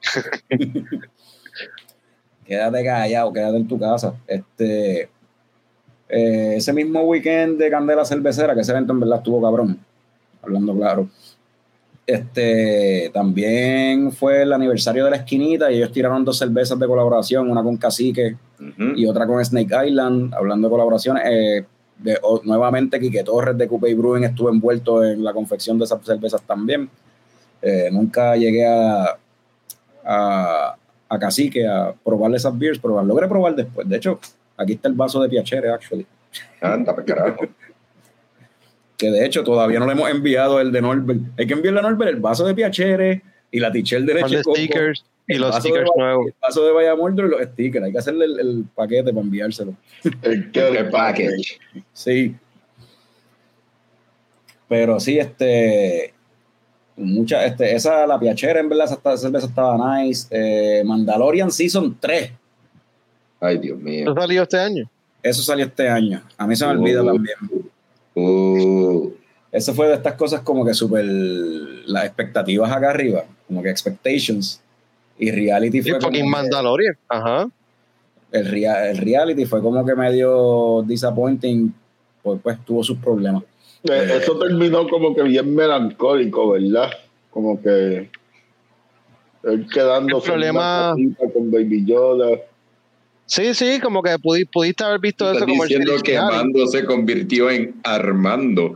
quédate callado, quédate en tu casa. Este, eh, ese mismo weekend de Candela Cervecera, que ese evento en verdad estuvo cabrón, hablando claro. Este, también fue el aniversario de la esquinita y ellos tiraron dos cervezas de colaboración, una con Cacique y otra con Snake Island, hablando de colaboraciones. eh, de, nuevamente, Quique Torres de Coupe y Brewing estuvo envuelto en la confección de esas cervezas también. Eh, nunca llegué a, a, a Cacique a probarle esas beers, pero las logré probar después. De hecho, aquí está el vaso de Piacere, actually. Anda, para carajo. Que de hecho todavía no le hemos enviado el de Norbert. Hay que enviarle a Norbert el vaso de Piacere y la tichel de leche stickers y el los vaso stickers de, nuevos El vaso de Vallamordro y los stickers. Hay que hacerle el, el paquete para enviárselo. El package. Sí. Pero sí, este. Mucha, este, esa, la piachera, en verdad, esa, esa cerveza estaba nice. Eh, Mandalorian Season 3. Ay, Dios mío. ¿Eso salió este año? Eso salió este año. A mí se me olvida Uh. también. Uh, Eso fue de estas cosas como que súper. Las expectativas acá arriba, como que expectations. Y reality fue. como que- Mandalorian. Ajá. el, rea- el reality fue como que medio disappointing, pues, pues tuvo sus problemas. Eh, Eso terminó como que bien melancólico, ¿verdad? Como que él quedándose El problema- con Baby Yoda. Sí, sí, como que pudi- pudiste haber visto eso estás como diciendo que. Mando se convirtió en Armando.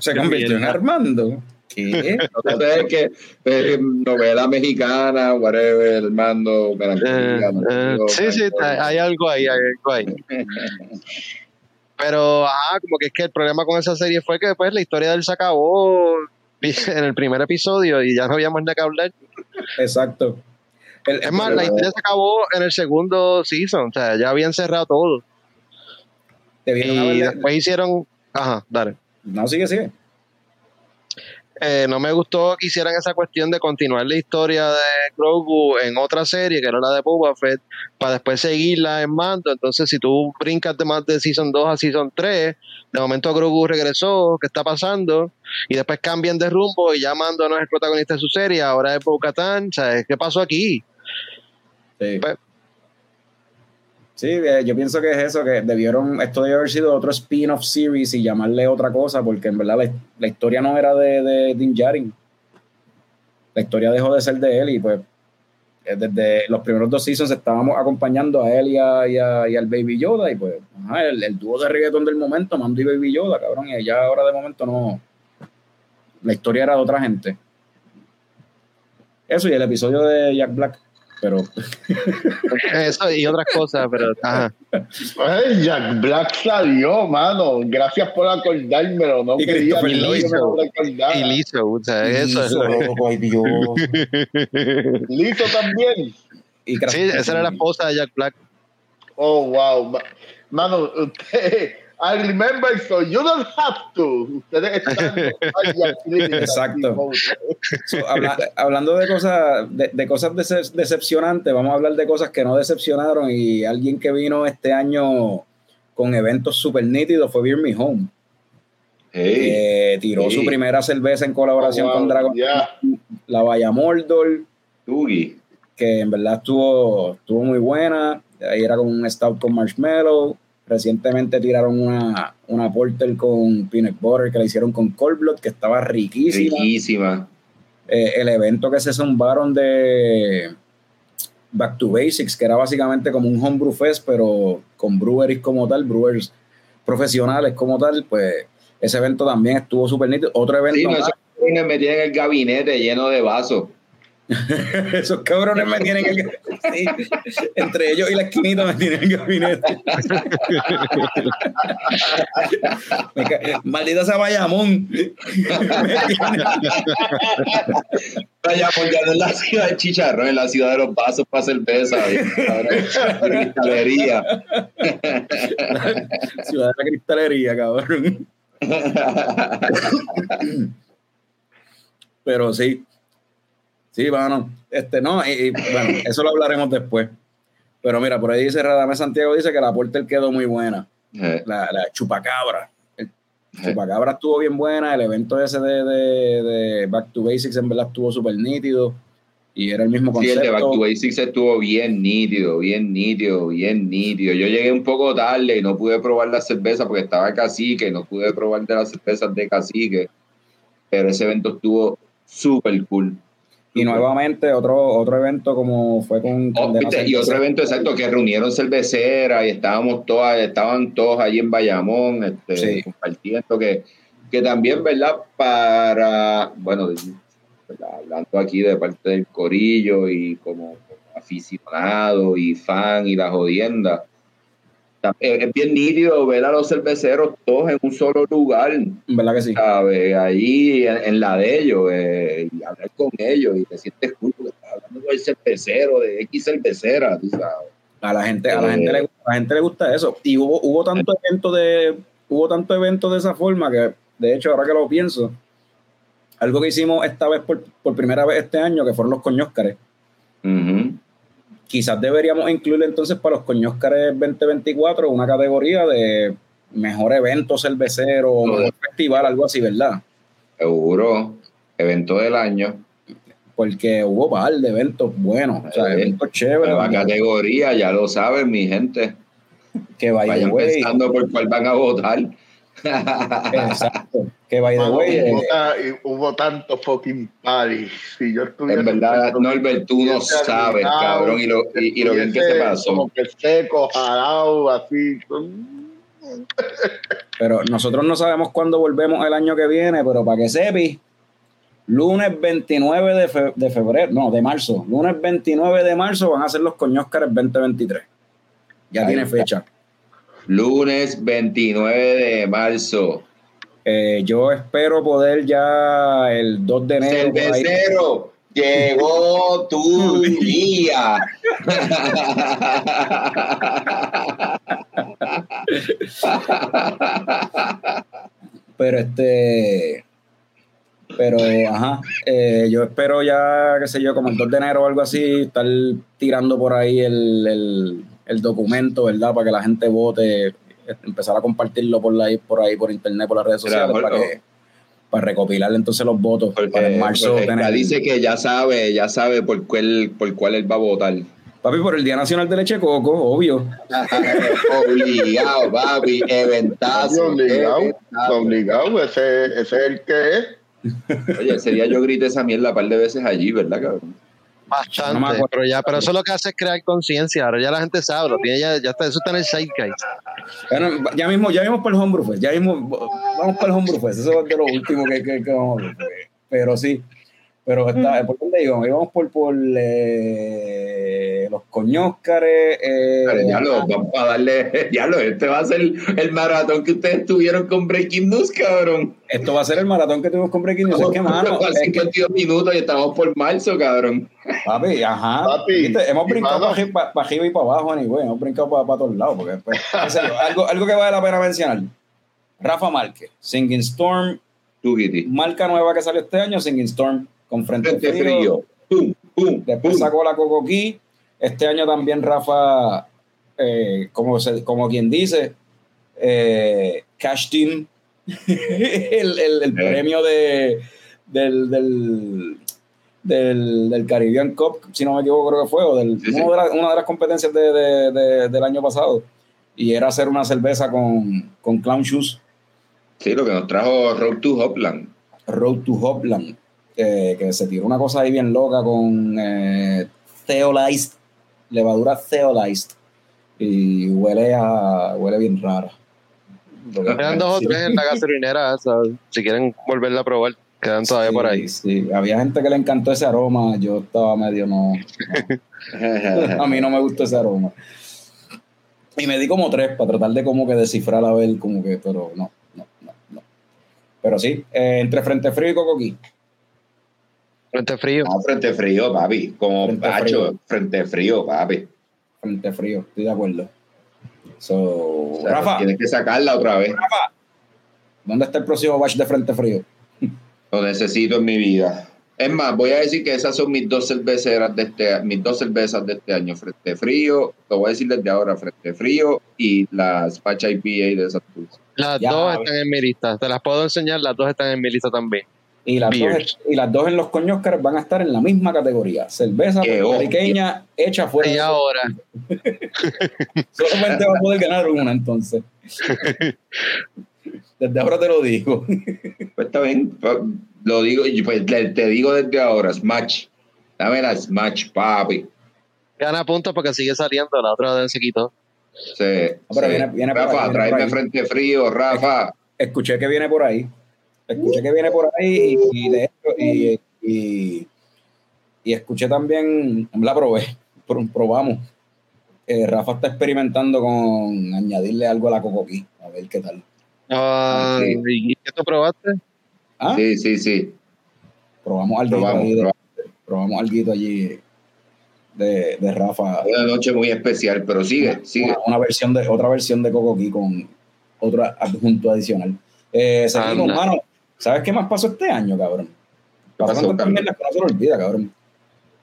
Se convirtió en. Armando. ¿Qué? No sé, es que eh, novela mexicana, whatever, Armando, Eh, melancolía. eh, sé, sí, sí, hay algo ahí, hay algo ahí. Pero, ajá, como que es que el problema con esa serie fue que pues la historia de él se acabó en el primer episodio y ya no habíamos nada que hablar. Exacto. El- Es más, la historia se acabó en el segundo season, o sea, ya habían cerrado todo. Y después hicieron, ajá, dale. No, sigue, sigue. Eh, no me gustó que hicieran esa cuestión de continuar la historia de Grogu en otra serie, que era la de Boba Fett, para después seguirla en Mando. Entonces, si tú brincas de más de Season 2 a Season 3, de momento Grogu regresó, ¿qué está pasando? Y después cambian de rumbo y ya Mando no es el protagonista de su serie, ahora es Bo-Katan. ¿Sabes qué pasó aquí? Sí. Pues- Sí, eh, yo pienso que es eso, que debieron, esto debe haber sido otro spin-off series y llamarle otra cosa, porque en verdad la, la historia no era de, de Din Djarin. La historia dejó de ser de él y pues eh, desde los primeros dos seasons estábamos acompañando a él y, a- y a- y al Baby Yoda y pues ajá, el, el dúo de reggaetón del momento, Mando y Baby Yoda, cabrón, y ya ahora de momento no, la historia era de otra gente. Eso y el episodio de Jack Black, pero Eso y otras cosas, pero ajá. Ay, Jack Black salió, mano. Gracias por acordármelo. No Y quería lo recordara. Y listo, o sea, eso es lo- ay Dios. Listo también. Y Sí, esa era la esposa de Jack Black. Oh, wow. Ma- Mano, usted, I remember, so you don't have to. Ustedes están. Exacto. So, habla- hablando de cosas de, de cosas dece- decepcionantes, vamos a hablar de cosas que no decepcionaron y alguien que vino este año con eventos super nítidos fue Beer Me Home. Hey, que tiró su primera cerveza en colaboración Oh, wow, con Dragon, la Valla Mordor, Tugi. que en verdad estuvo, estuvo muy buena. Ahí era con un stout con marshmallow. Recientemente tiraron una, una porter con peanut butter que la hicieron con cold blood, que estaba riquísima. Riquísima. Eh, el evento que se zumbaron de Back to Basics, que era básicamente como un homebrew fest, pero con breweries como tal, brewers profesionales como tal, pues ese evento también estuvo súper nítido. Otro evento Sí, no, me tienen el gabinete lleno de vasos. esos cabrones me tienen el sí, entre ellos y la esquinita me tienen el gabinete. Maldita sea Bayamón. Pues ya no es la ciudad de chicharrón, es la ciudad de los vasos para cerveza. cabrón, cristalería. Ciudad de la cristalería, cabrón. Pero sí. Sí, bueno. Este, no, y, y, bueno, eso lo hablaremos después. Pero mira, por ahí dice Radame Santiago, dice que la Porter quedó muy buena. Eh, La, la chupacabra. El chupacabra estuvo bien buena. El evento ese de, de, de Back to Basics en verdad estuvo súper nítido. Y era el mismo Sí, el concepto. de Back to Basics estuvo bien nítido, bien nítido, bien nítido. Yo llegué un poco tarde y no pude probar la cerveza porque estaba cacique, no pude probar de las cervezas de cacique. Pero ese evento estuvo súper cool. Y nuevamente otro, otro evento como fue con... Oh. Y otro evento exacto que reunieron cerveceras y estábamos todas, estaban todos allí en Bayamón, este, Sí. compartiendo que, que también, ¿verdad? Para, bueno, ¿verdad? hablando aquí de parte del corillo y como, como aficionado y fan y la jodienda. Ta- Es bien nítido ver a los cerveceros todos en un solo lugar, ¿Verdad que sí? ¿sabes? Allí en, en la de ellos, eh, y hablar con ellos, y te sientes cool porque estás hablando con el cervecero de X cervecera, tú sabes. A la gente, a la Eh. gente le, a la gente le gusta eso. Y hubo, hubo tanto evento de, hubo tanto evento de esa forma que, de hecho, ahora que lo pienso, algo que hicimos esta vez por, por primera vez este año, que fueron los coñóscares. Ujú. Quizás deberíamos incluir entonces para los coñóscares 2024 una categoría de mejor evento cervecero o mejor festival, algo así, ¿verdad? Seguro. Evento del año. Porque hubo par de eventos buenos, o sea, Eh, eventos chéveres. Nueva categoría, ya lo saben, mi gente. Que Vayan way, pensando por cuál van a votar. Exacto, que by the Mano, way, hubo, eh, hubo tanto fucking party. Si yo estuviera En verdad, Norbert, tú no sabes, arruinado, cabrón, y lo, y, y lo bien que se estuviese pasó. Como que seco, jalado, así. pero nosotros no sabemos cuándo volvemos el año que viene, pero para que sepi, lunes 29 de, fe- de febrero, no, de marzo, lunes 29 de marzo van a ser los Coñóscares 2023. Ya Ahí tiene está. fecha. Lunes 29 de marzo. Eh, yo espero poder ya el 2 de enero. Cervecero, llegó tu día. Pero este. Pero, ajá. eh, yo espero ya, qué sé yo, como el 2 de enero o algo así, estar tirando por ahí el, el, el documento, ¿verdad? Para que la gente vote, empezar a compartirlo por ahí, por ahí, por internet, por las redes sociales, para, que, para recopilar entonces los votos Porque, para en marzo tener. ya dice que ya sabe, ya sabe por cuál, por cuál él va a votar. Papi, por el Día Nacional de Leche Coco, obvio. Obligado, papi, eventazo. obligado, eventazo. obligado, ese, ese es el que es. Oye, ese día yo grité esa mierda un par de veces allí, ¿verdad, cabrón? Bastante, No me acuerdo. pero ya, pero eso lo que hace es crear conciencia. Ahora ya la gente sabe, lo tiene ya, ya está, eso está en el zeitgeist. Bueno, ya mismo, ya mismo para el Homebrew Fest, ya mismo, vamos para el Homebrew Fest, eso es de lo último que, que, que vamos a ver. Pero sí, pero está, ¿por dónde íbamos? Íbamos por, por eh, los coñóscares. Eh, Pero ya lo, vamos a darle, ya lo, este va a ser el maratón que ustedes tuvieron con Breaking News, cabrón. esto va a ser el maratón que tuvimos con Breaking News. Es que, mano, es que, 52 minutos y estamos por marzo, cabrón. papi, ajá. Papi, ¿viste? Hemos brincado para arriba, para arriba y para abajo, anyway, hemos brincado para, para todos lados. Porque, pues, algo, algo que vale la pena mencionar. Rafa Márquez, Singing Storm, marca nueva que salió este año, Singing Storm, con frente, Frente frío. frío. Pum, Después pum. sacó la Coco Key. Este año también Rafa, eh, como, se- como quien dice, eh, cashed in el, el- el premio de, del, del, del, del Caribbean Cup, si no me equivoco, creo que fue, o del, Sí, sí. uno de la- una de las competencias de, de- de- del año pasado. Y era hacer una cerveza con, con Clown Shoes, Sí, lo que nos trajo Road to Hopland. Road to Hopland, eh, que se tiró una cosa ahí bien loca con eh, Theolized, levadura Theolized, y huele a huele bien rara. Quedan dos o tres en la gasolinera, esa, si quieren volverla a probar, quedan todavía por ahí. Sí, sí. había gente que le encantó ese aroma, yo estaba medio no, no. a mí no me gustó ese aroma. Y me di como tres para tratar de como que descifrar a ver como que, pero no, no, no, no. Pero sí, eh, entre Frente Frío y Cocoquí. Frente frío. Frente frío, papi. Como Frente Pacho, frío. frente frío, papi. Frente Frío, estoy de acuerdo. So, O sea, Rafa, Tienes que sacarla otra vez. ¿dónde está el próximo batch de Frente Frío? Lo necesito en mi vida. Es más, voy a decir que esas son mis dos cerveceras de este, mis dos cervezas de este año, Frente Frío, lo voy a decir desde ahora, Frente Frío y la Spacha IPA de Santurce. Las Ya, dos están en mi lista. Te las puedo enseñar, las dos están en mi lista también. Y las, dos, y las dos en los coñóscares van a estar en la misma categoría. Cerveza puertorriqueña hecha fuera Y ahora, Solamente va a poder ganar una entonces. Desde ahora te lo digo. Pues está bien, lo digo, pues le- te digo desde ahora, Smash. Dame la Smash, papi. gana puntos porque sigue saliendo, la otra se quitó. Se, pero se- viene- viene por ahí, Rafa, viene tráeme. Frente Frío, Rafa. Escuché que viene por ahí. Escuché que viene por ahí y, y de hecho, y, y, y escuché también, la probé, pro- probamos. Eh, Rafa está experimentando con añadirle algo a la cocoquí, a ver qué tal. Ah, sí. ¿Y qué tú probaste? ¿Ah? Sí, sí, sí. Probamos algo Probamos, ahí, de- probamos. probamos algo allí de, de Rafa. Una noche muy especial, pero sigue, sigue. Una, una versión de, otra versión de Cocoquí con otro adjunto adicional. Eh, seguimos, mano. ¿Sabes qué más pasó este año, cabrón? pasó, Pasaron también las que no se lo olvida, cabrón.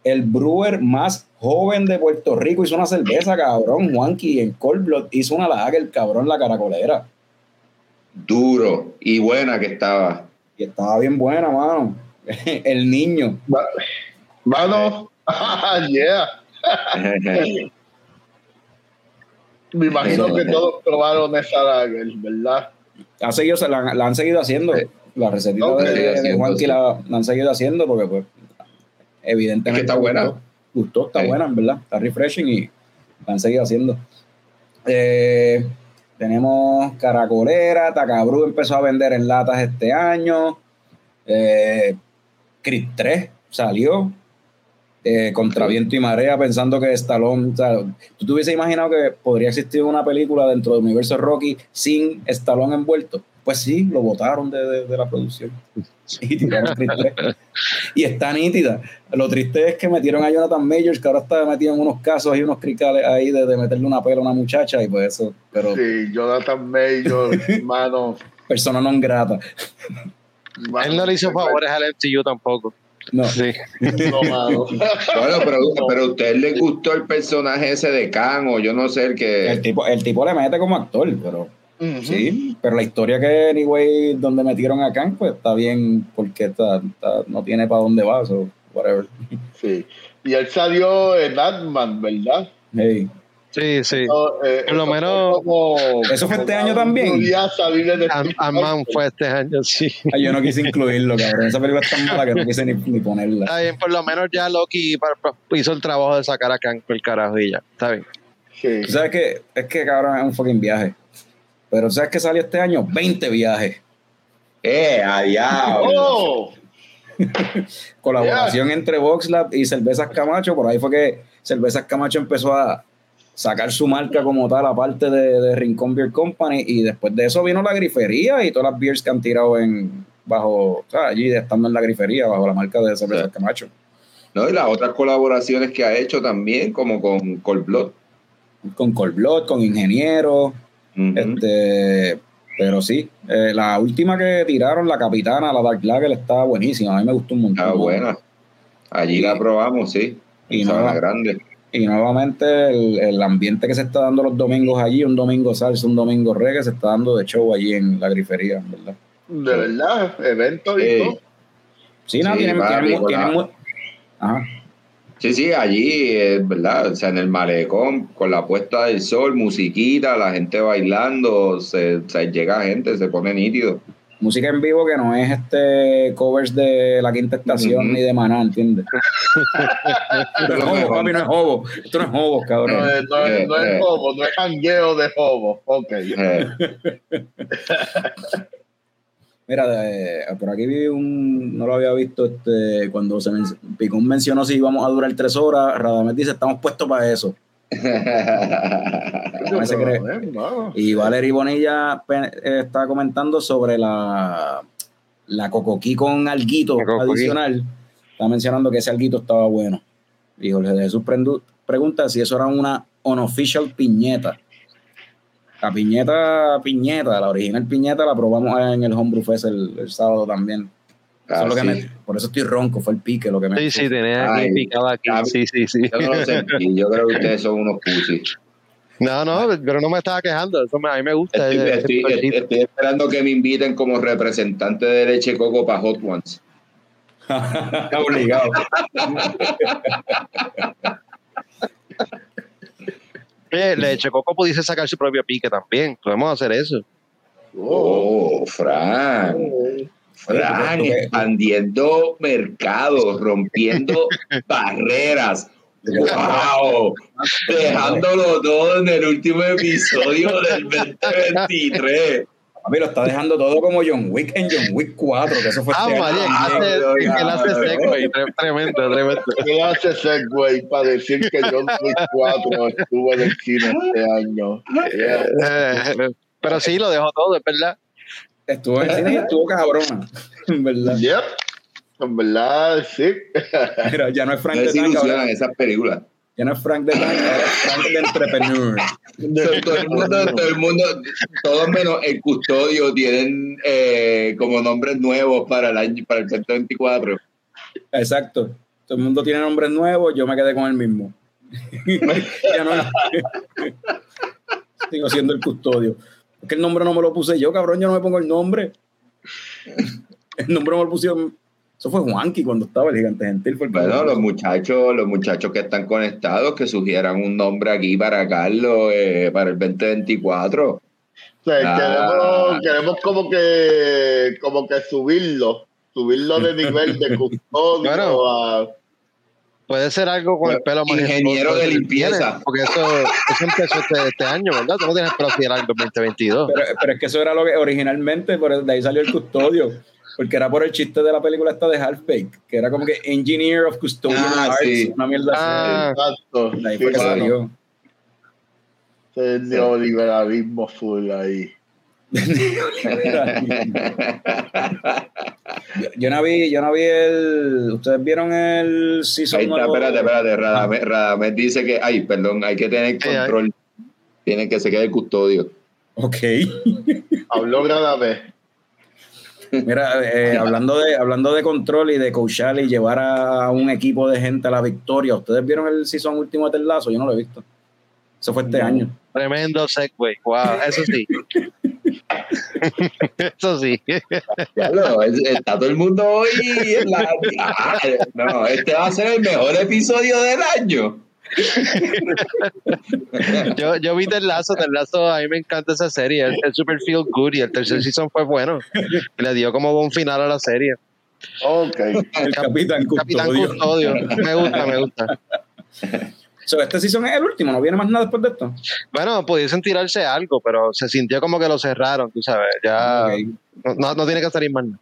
El brewer más joven de Puerto Rico hizo una cerveza, cabrón. Juanqui en Cold Blood hizo una lager, cabrón, la caracolera. Duro y buena que estaba. Y estaba bien buena, mano. El niño. Mano, yeah. Me imagino que todos probaron esa lager, ¿verdad? Ha seguido, se la, la han seguido haciendo. Sí. La recetita de, de Juanqui sí. la, la han seguido haciendo porque, pues, evidentemente. Es que está buena. Gustó, gustó, está Sí. buena, en verdad. Está refreshing y la han seguido haciendo. Eh, tenemos Caracolera, Tacabru empezó a vender en latas este año. Eh, Creed 3 salió. Eh, contra viento y marea, pensando que Stallone. O sea, ¿Tú te hubiese imaginado que podría existir una película dentro del universo Rocky sin Stallone envuelto? Pues sí, lo votaron de, de- de la producción. Y tiraron Creed 3. Y está nítida. Lo triste es que metieron a Jonathan Majors, que ahora está metido en unos casos y unos cricales ahí de, de meterle una pela a una muchacha, y pues eso. Pero Sí, Jonathan Mayor, mano. persona non grata. Él no le hizo favores al MCU tampoco. No. Sí. No. Bueno, pero, pero a usted le gustó el personaje ese de Khan o yo no sé el El que. tipo, el tipo le mete como actor, pero Sí, pero la historia que anyway donde metieron a Khan, pues está bien porque está, está- no tiene para dónde va, so whatever. Sí. Y él salió en Ant-Man, ¿verdad? Hey. Sí, sí. No, eh, Por lo eso fue menos- como- ¿Eso fue este año también? Ant-Man fue este año, sí. Ay, yo no quise incluirlo, cabrón. Esa película es tan mala que no quise ni, ni ponerla. Está bien, por lo menos ya Loki hizo el trabajo de sacar a Kang por el carajo y ya. Está bien. Sí. Tú sabes que es que cabrón es un fucking viaje. Pero ¿sabes que salió este año? 20 viajes. ¡Eh, a diablo! ¡Oh! Colaboración entre VoxLab y Cervezas Camacho. Por ahí fue que Cervezas Camacho empezó a sacar su marca como tal, aparte de, de Rincón Beer Company. Y después de eso vino la grifería y todas las beers que han tirado en bajo, o sea, allí estando en la grifería, bajo la marca de Cervezas. Camacho. ¿No? Y las otras colaboraciones que ha hecho también, como con Cold Blood. Con Colblot, con Este, pero sí, eh, la última que tiraron, la capitana, la Dark Lager, está buenísima. A mí me gustó un montón. Está buena. Allí la probamos, sí. Y no- la grande. Y nuevamente el, el ambiente que se está dando los domingos allí, un domingo salsa, un domingo reggae, se está dando de show allí en la grifería, ¿verdad? De verdad, evento y todo. Sí, no, Sí, tienen, Ajá. Sí, sí, allí, es verdad. O sea, en el malecón, con la puesta del sol, musiquita, la gente bailando, se, se llega gente, se pone nítido. Música en vivo que no es este covers de la quinta estación ni de Maná, ¿entiendes? Esto no es hobo, papi, no es hobo. Esto no es hobo, No, cabrón. es- no, es- no Eh, es eh. hobo, no es jangueo de hobo. Ok. Mira, eh, por aquí vi un, no lo había visto, este, cuando se men- Picón mencionó si íbamos a durar tres horas, Radamés dice, estamos puestos para eso. No se cree. No. Y Valerie Bonilla eh, está comentando sobre la, la cocoquí con alguito adicional. Está mencionando que ese alguito estaba bueno. Y Jorge de Jesús prendu- pregunta si eso era una unofficial piñeta. La piñeta, piñeta, la original piñeta la probamos en el Homebrew Fest el, el sábado también. Eso es lo que Ah, sí. me- por eso estoy ronco, fue el pique lo que me Sí, sí, tenía aquí picado aquí. ya- Sí, sí, sí. Yo no lo sentí, yo creo que ustedes son unos pussies. No, no, pero no me estaba quejando. Eso me- a mí me gusta. Estoy, ese- ese estoy- esperando que me inviten como representante de leche coco para Hot Ones. Obligado. Oye, Leche Coco pudiese sacar su propio pique también. Podemos hacer eso. Oh, Fran. Fran, Oye, expandiendo mercados, rompiendo barreras. ¡Wow! Dejándolo todo en el último episodio del 2023. Papi, lo está dejando todo como John Wick en John Wick 4, que eso fue Ah, este María, también. que hace, que él hace cabrón. segway. Tre- Tremendo, tremendo. ¿Qué hace Segway para decir que John Wick 4 estuvo en el cine este año? Yeah. Eh, pero sí, lo dejó todo, es verdad. Estuvo en el cine y estuvo cabrona, en verdad. Yep. En verdad, sí. Mira, ya no es Frank No Tank, desilusionan ahora- esas películas. Ya no es Frank de Tank, ahora es Frank de Entrepreneur. Todo, todo el mundo, todo el mundo, todos menos el custodio tienen eh, como nombres nuevos para el año, para el 2024. Exacto. Todo el mundo tiene nombres nuevos, yo me quedé con el mismo. ya no Sigo siendo el custodio. Es que el nombre no me lo puse yo, cabrón, yo no me pongo el nombre. El nombre me lo pusieron. Eso fue Juanqui cuando estaba el gigante gentil. Fue el Bueno, lo los muchachos, los muchachos que están conectados, que sugieran un nombre aquí para Carlos eh, para el 2024. O sea, Ah. queremos, queremos como que como que subirlo, subirlo de nivel de custodio a Puede ser algo con el pelo Ingeniero majestuoso de limpieza. Porque eso, eso empezó este, este año, ¿verdad? Tú no tienes pelo así era el 2022. Pero, pero es que eso era lo que originalmente, por de ahí salió el custodio. Porque era por el chiste de la película esta de Half Baked, que era como que Engineer of Custodian Ah, Arts, sí. una mierda así. Ah, exacto. De ahí Sí, fue que salió. Ese neoliberalismo full ahí. Yo, yo no vi, yo no vi el. ¿Ustedes vieron el season Ahí está, nuevo? espérate, espérate. Radamés, Radamés dice que, ay, perdón, hay que tener hay- control. Tiene que se quede el custodio. Ok. Habló Gradamés. Mira, eh, hablando, de, hablando de control y de coachar y llevar a un equipo de gente a la victoria, ¿ustedes vieron el season último de Lasso? Yo no lo he visto. Eso fue este año. tremendo segue. Wow, eso sí. eso sí. Claro, es- está todo el mundo hoy en la... No, este va a ser el mejor episodio del año. Yo, yo vi Ted Lasso, Ted Lasso, a mí me encanta esa serie, es, es super feel good y el tercer season fue bueno. Y le dio como buen final a la serie. Ok. El Capitán Capitán Custodio. Custodio, me gusta, me gusta. So, este season es el último, no viene más nada después de esto. Bueno, pudiesen tirarse algo, pero se sintió como que lo cerraron, tú sabes, ya no, no tiene que salir más nada.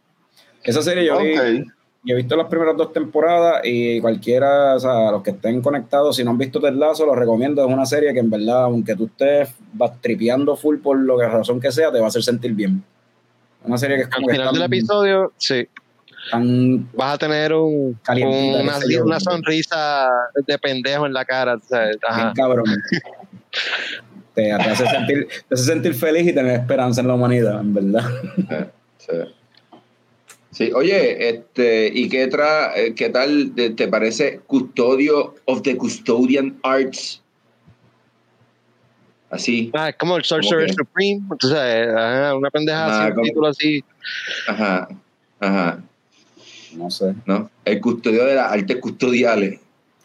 Esa serie yo, vi- Ok. Yo he visto las primeras dos temporadas y cualquiera, o sea, los que estén conectados, si no han visto Ted Lasso, los recomiendo. Es una serie que en verdad, aunque tú estés vas tripeando full por lo que razón que sea, te va a hacer sentir bien. Una serie que es Al como que final del episodio, sí, tan vas a tener un, una, sonrisa de pendejo en la cara. sabes, bien Ajá. cabrón. te, te hace sentir, te hace sentir feliz y tener esperanza en la humanidad, en verdad. Sí. Sí, oye, este, ¿y qué, tra, eh, qué tal te- te parece Custodio of the Custodian Arts? Así, Ah, es como el Sorcerer? Supreme, tú sabes, ajá, una pendeja Ah, así, un título así. ajá, ajá, No sé. ¿no? El custodio de las artes custodiales.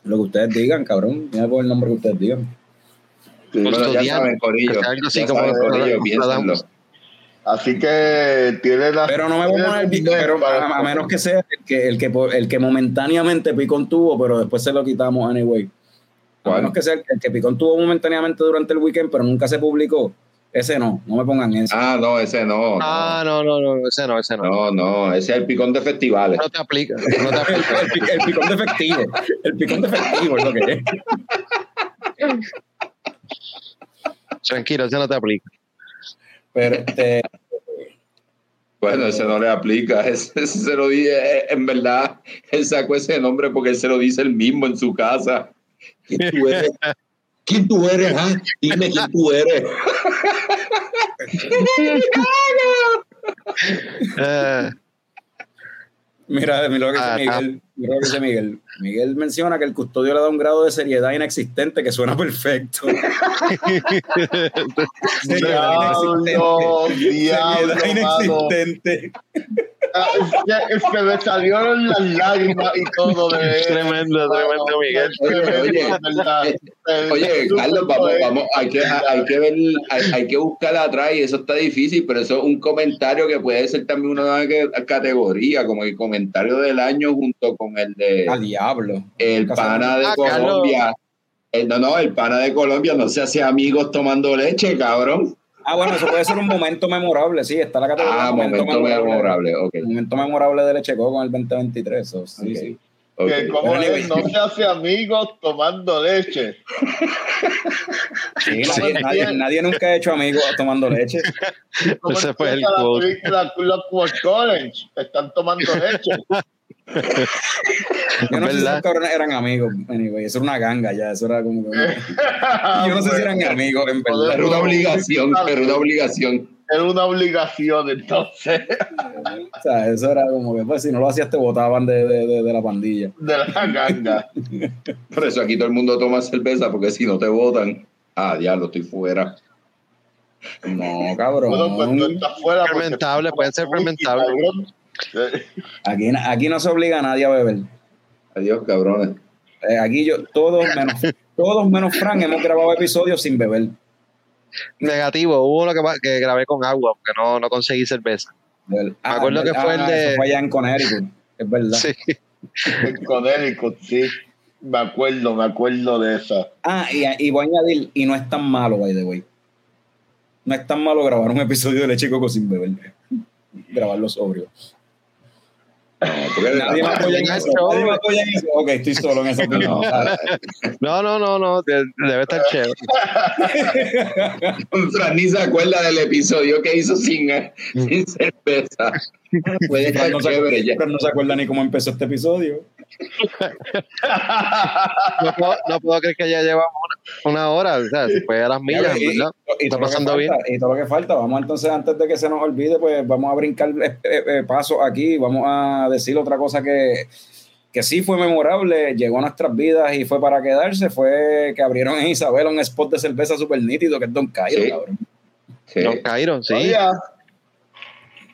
Lo que ustedes digan, cabrón. Mira por el nombre que ustedes digan. Bueno, ya Custodial, saben, Corillo. que sea algo así ya como saben, Corillo, Nostradamus. piénsenlo. Así que tiene la. Pero no me voy a poner bien, pero a, a menos que sea el que, el que, el que momentáneamente Picón tuvo, pero después se lo quitamos anyway. A ¿Cuál? menos que sea el, el que Picón tuvo momentáneamente durante el weekend, pero nunca se publicó. Ese no, no me pongan eso. Ah, no, ese no. Ah, no, no, no, ese no, ese no. No, no, ese es el picón de festivales. No te aplica, no te El, aplica. el el picón de efectivo. El picón de efectivo es lo que es. Tranquilo, ese no te aplica. Pero este, Bueno, ese no le aplica. Ese, ese se lo dice, eh, en verdad, él sacó ese nombre porque él se lo dice él mismo en su casa. ¿Quién tú eres? ¿Quién tú eres? ah? Dime quién tú eres. Eh, mira, mira lo que Ah, dice Miguel. Mira lo que dice Miguel. Miguel menciona que el custodio le da un grado de seriedad inexistente que suena perfecto. Seriedad Diablo, diablo, Seriedad inexistente. Ah, es que se me salieron las lágrimas y todo de Tremendo, tremendo, Miguel. Oye, oye, Oye, Carlos, vamos, vamos, hay que, hay que ver, hay, hay que buscar atrás y eso está difícil, pero eso es un comentario que puede ser también una nueva categoría, como el comentario del año junto con el de A diablo. el pana de Ah, Colombia. El, no, no, el pana de Colombia no se hace amigos tomando leche, cabrón. Ah, bueno, eso puede ser un momento memorable, sí, está la categoría. Ah, momento memorable, ok. Momento memorable de Leche Coco en el 2023. eso, sí, Ok. sí. ok. Que como Pero es, no se hace amigos tomando leche. Sí, nadie, nadie- nadie nunca ha hecho amigos tomando leche. Ese fue el la película Clockwork Orange, están tomando leche. Yo no sé si ¿Verdad? esos cabrones eran amigos, anyway, eso era una ganga ya, eso era como que... Yo no sé si eran amigos, en verdad. Era una obligación, era una obligación. Era una obligación, entonces, O sea, eso era como que, pues, si no lo hacías te botaban de, de, de, de la pandilla. de la ganga. Por eso aquí todo el mundo toma cerveza, porque si no te votan, ah, diablo, estoy fuera. No, cabrón. Bueno, pues fuera. Fermentable, tú puede ser tomas Aquí, aquí no se obliga a nadie a beber. Adiós, cabrones. Eh, aquí yo, todos menos, todos menos Frank hemos grabado episodios sin beber. Negativo, hubo uno que, grabé con agua, porque no, no conseguí cerveza. Me acuerdo que fue el de- Eso fue allá en Connecticut, es verdad. Sí. En Connecticut, sí. Me acuerdo, me acuerdo de esa. Ah, y, y voy a añadir, y no es tan malo, by the way. No es tan malo grabar un episodio de Leche y Coco sin beber. Grabarlo sobrio. Nadie me apoya en eso. Nadie me apoya en eso. Ok, estoy solo en esa opinión. No, no, no, no, de- debe estar chévere. Fran ni se acuerda del episodio que hizo sin, sin cerveza. Puede estar no, se, chévere ya. Fran no se acuerda ni cómo empezó este episodio. No puedo, no puedo creer que ya llevamos una, una hora, o sea, se fue a las millas, Y- ¿verdad? y Está todo lo que pasando bien. falta, Y todo lo que falta, vamos entonces, antes de que se nos olvide, pues vamos a brincar eh, eh, eh, pasos aquí, vamos a decir otra cosa que, que sí fue memorable, llegó a nuestras vidas y fue para quedarse, fue que abrieron en Isabel un spot de cerveza súper nítido, que es Don Cairo, Sí. cabrón. Sí. Don Cairo, sí.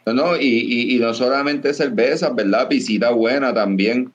No, no, y, y, y no solamente cerveza, ¿verdad? Visita buena también.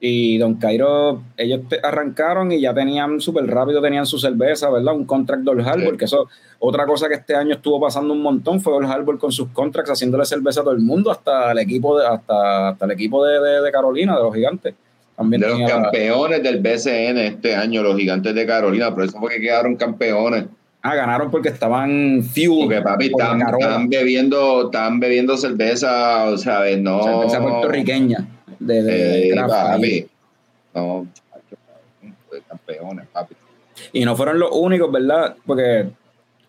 Y Don Cairo, ellos te- arrancaron y ya tenían súper rápido, tenían su cerveza, ¿verdad? Un contract de Old Harbor, Sí. que eso, otra cosa que este año estuvo pasando un montón fue Old Harbor con sus contracts, haciéndole cerveza a todo el mundo, hasta el equipo de, hasta, hasta el equipo de, de- de Carolina, de los gigantes. También De los la- campeones del BCN este año, los gigantes de Carolina, por eso fue que quedaron campeones. Ah, ganaron porque estaban fuel Porque papi, están, están bebiendo, están bebiendo cerveza, o sea, no. cerveza puertorriqueña de, de- Eh, papi. No, campeones, papi. Y no fueron los únicos, ¿verdad? Porque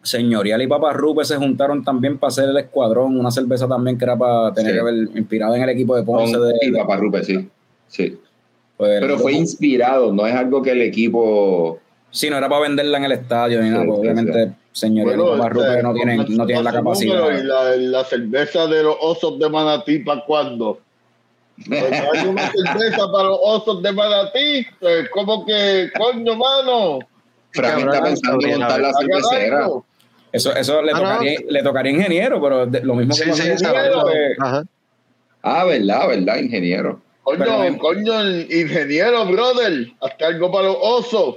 Señorial y Papa Rupe se juntaron también para hacer el escuadrón, una cerveza también que era para tener Sí. que ver inspirada en el equipo de Ponce. Con- de, y Papá Rupe, sí. sí. pues, Pero fue inspirado, no es algo que el equipo. Sí, no era para venderla en el estadio ni nada, Sí, porque sí, obviamente bueno, y Papa Rupe este, no tienen, no tienen la capacidad. Y la, la cerveza de los osos de Manatí, ¿para cuándo? Pues no hay una cerveza para los osos de Manatí. Pues, ¿Cómo que, coño, mano? Fran está pensando en montar la ¿A cervecera. Eso, eso le, Ah, no. tocaría, le tocaría ingeniero, pero de- lo mismo Sí, que sí, sí, ingeniero, pues, Ajá. Ah, verdad, verdad, ingeniero. Coño, Pero- coño, el ingeniero, brother. Hasta algo para los osos.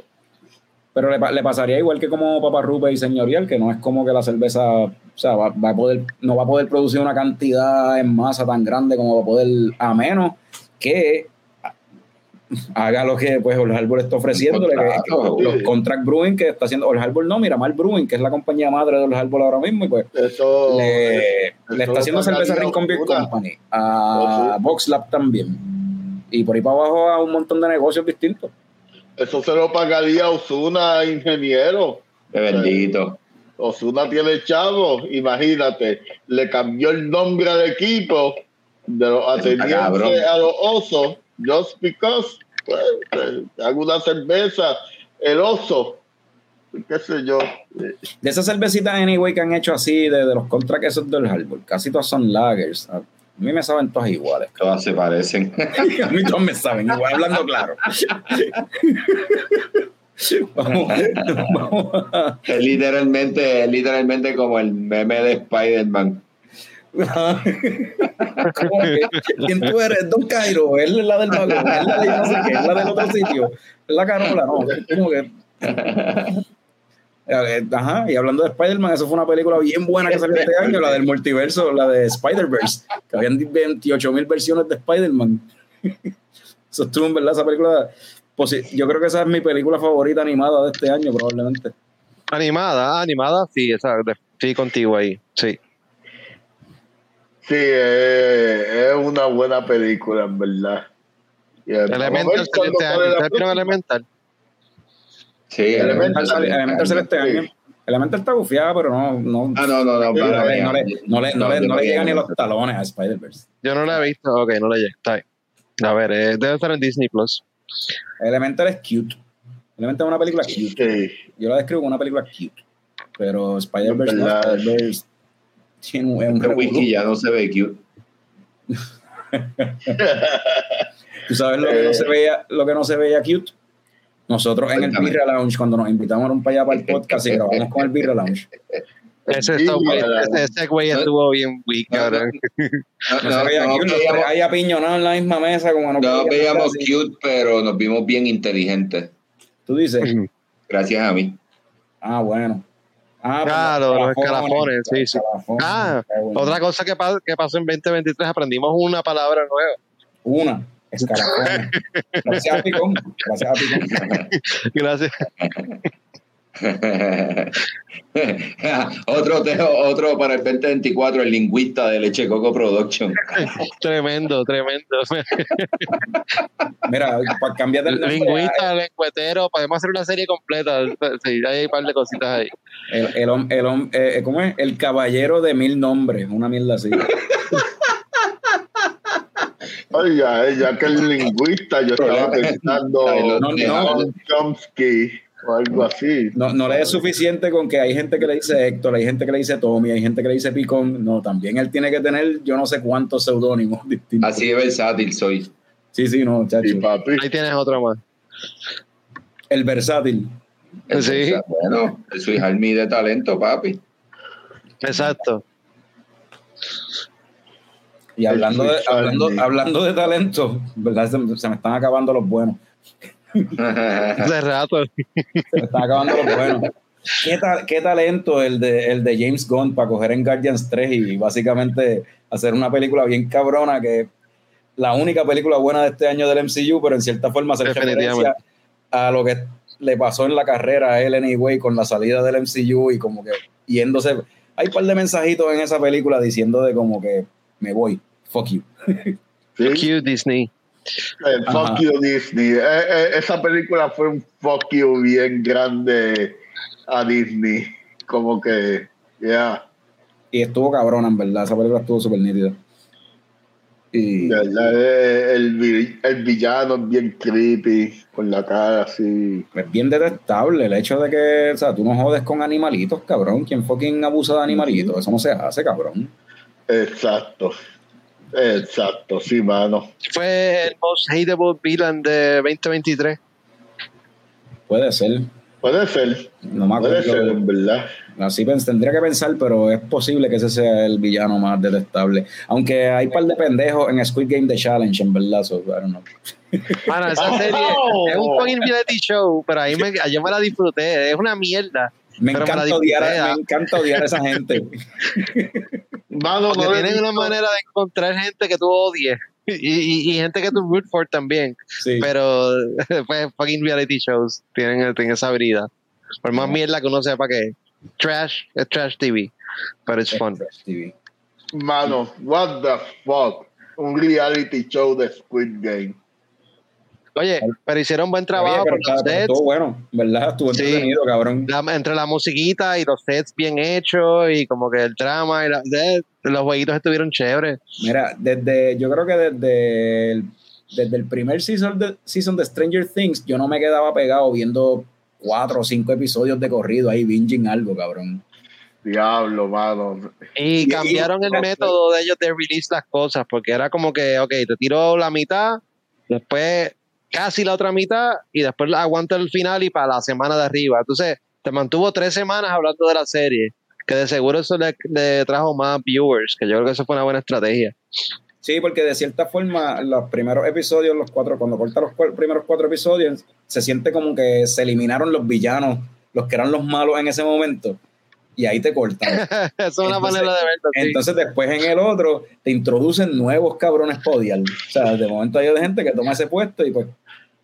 Pero le, pa- le pasaría igual que como Papa Rupe y Señorial, que no es como que la cerveza, o sea, va, va a poder, no va a poder producir una cantidad en masa tan grande como va a poder, a menos que haga lo que pues Old Harbor está ofreciéndole, que- que Contrato. los contract brewing que está haciendo Old Harbor, no, Miramar Brewing, que es la compañía madre de Old Harbor ahora mismo, y pues Eso. le, eso le está haciendo cerveza Rincon Beer. Company, a Oh, VoxLab también, y por ahí para abajo a un montón de negocios distintos. Eso se lo pagaría Osuna, ingeniero. Qué bendito. Osuna tiene chavo, imagínate, le cambió el nombre al equipo de los atenienses a los osos, just because, pues, eh, hago una cerveza, el oso, qué sé yo. De esas cervecitas anyway que han hecho así, de, de los contracts esos del Harbor, casi todas son lagers. A mí me saben todas iguales. Todas se parecen. A mí todas me saben igual, hablando claro. vamos, vamos a- Es literalmente, es literalmente como el meme de Spider-Man. ¿Quién tú eres? Don Cairo, él es la del vagón, él es la de no sé qué, es la del otro sitio, es la Carola, no, como que... Ajá, y hablando de Spider-Man, eso fue una película bien buena que salió este año, la del multiverso, la de Spider-Verse, que habían 28 mil versiones de Spider-Man. Eso estuvo en verdad, esa película. Pues yo creo que esa es mi película favorita animada de este año, probablemente. Animada, animada, sí, esa, sí, contigo ahí, sí. Sí, eh, es una buena película, en verdad. Y, vamos a ver Elemental este año. la ¿Ustedes vieron próxima. Elemental? Sí, Elemental sale, Elemental sale este sí. año. Elemental está bufiada, pero no, no, Ah, no, no, no. no, le, no, le, no, le, no, le, yo no le vi llega ni a los talones a Spider-Verse. Yo no la he visto, ok, no la llegué, está bien. A ver, eh, debe estar en Disney Plus. Elemental es cute. Elemental es una película cute. Sí. Yo la describo como una película cute. Pero Spider-Verse no. Spider-Verse tiene un, es un whisky revolú. ya no se ve cute. Tú sabes lo que no se veía, lo que no se veía cute. Nosotros en el. Birra Lounge, cuando nos invitaron para allá para el podcast y grabamos con el Birra Lounge. Ese, Sí, segway- la- ese, ese güey estuvo bien weak, cabrón. Ahí apiñonados en la misma mesa, como no no podíamos veíamos cute, pero nos vimos bien inteligentes. Tú dices, Gracias a mí. ah, bueno. Ah, pues Claro, los calafones, escalafones, sí, sí. Ah. Otra cosa que, pa- que pasó en 2023, aprendimos una palabra nueva. Una, escalafones. Gracias a Picón. Gracias a Picón. Gracias. otro, otro para el 2024, el lingüista de Leche Coco Production. Tremendo, tremendo. Mira, para cambiar de nombre, Lingüista, lengüetero, podemos hacer una serie completa. Sí, hay un par de cositas ahí. El, el, el, hom- eh, ¿Cómo es? El caballero de mil nombres. Una mierda así. Oiga, ya que el lingüista, yo estaba pensando No, no. Chomsky o algo así. No, no le es suficiente con que hay gente que le dice Héctor, hay gente que le dice Tommy, hay gente que le dice Picón. No, también él tiene que tener yo no sé cuántos seudónimos distintos. Así de versátil soy. Sí, sí, no, chacho. Y papi, Ahí tienes otro más. El versátil. El Sí. versa- Bueno, soy Jalmi de talento, papi. Exacto. Y hablando de, hablando, hablando de talento, ¿verdad? Se, se me están acabando los buenos. Hace rato. Se me están acabando los buenos. ¿Qué, ta- qué talento el de, el de James Gunn para coger en Guardians 3 y básicamente hacer una película bien cabrona que la única película buena de este año del MCU, pero en cierta forma hacer referencia a lo que le pasó en la carrera a él anyway con la salida del MCU y como que yéndose. Hay un par de mensajitos en esa película diciendo de como que me voy, fuck you. ¿sí? Cute Disney. El Ajá. fuck you Disney. Eh, eh, esa película fue un fuck you bien grande a Disney. Como que, ya, Y estuvo cabrona, en verdad. Esa película estuvo súper nítida. Y verdad, eh, el, el villano es bien creepy, con la cara así. es bien detestable el hecho de que, o sea, tú no jodes con animalitos, cabrón. ¿Quién fucking abusa de animalitos? Eso no se hace, cabrón. Exacto. Exacto, sí, mano. Fue el most hateable villain de 2023. Puede ser. Puede ser, No me puede ser, acuerdo. en verdad. Así tendría que pensar, pero es posible que ese sea el villano más detestable. Aunque hay un par de pendejos en Squid Game The Challenge, en verdad. So, I don't know. Esa serie es un fucking reality show, pero ahí me, yo me la disfruté. Es una mierda. Me encanta, odiar, ah. me encanta odiar a esa gente. Mano, no tienen una manera de encontrar gente que tú odies. Y, y- y gente que tú root for también. Sí. Pero pues fucking reality shows tienen, tienen esa habilidad. Por más mierda que uno sepa que es. Trash, es trash TV. Pero it's fun. Trash TV. Mano, what the fuck. Un reality show de Squid Game. Oye, pero hicieron buen trabajo con los sets. estuvo bueno, ¿verdad? Estuvo Sí. entretenido, cabrón. La- entre la musiquita y los sets bien hechos y como que el drama y la- de- los jueguitos estuvieron chéveres. Mira, desde, yo creo que desde el, desde el primer season de, season de Stranger Things, yo no me quedaba pegado viendo cuatro o cinco episodios de corrido ahí, binging algo, cabrón. Diablo, mano. Y cambiaron el método de ellos de release las cosas, porque era como que, ok, te tiro la mitad, después casi la otra mitad, y después la aguanto el final y para la semana de arriba. Entonces, te mantuvo tres semanas hablando de la serie, que de seguro eso le, trajo más viewers, que yo creo que eso fue una buena estrategia. Sí, porque de cierta forma, los primeros episodios, los cuatro, cuando corta los primeros cuatro episodios, se siente como que se eliminaron los villanos, los que eran los malos en ese momento, y ahí te cortan. Esa es una Entonces- manera de verlo. sí. Entonces después en el otro te introducen nuevos cabrones para odiar. O sea, de momento hay de gente que toma ese puesto y pues,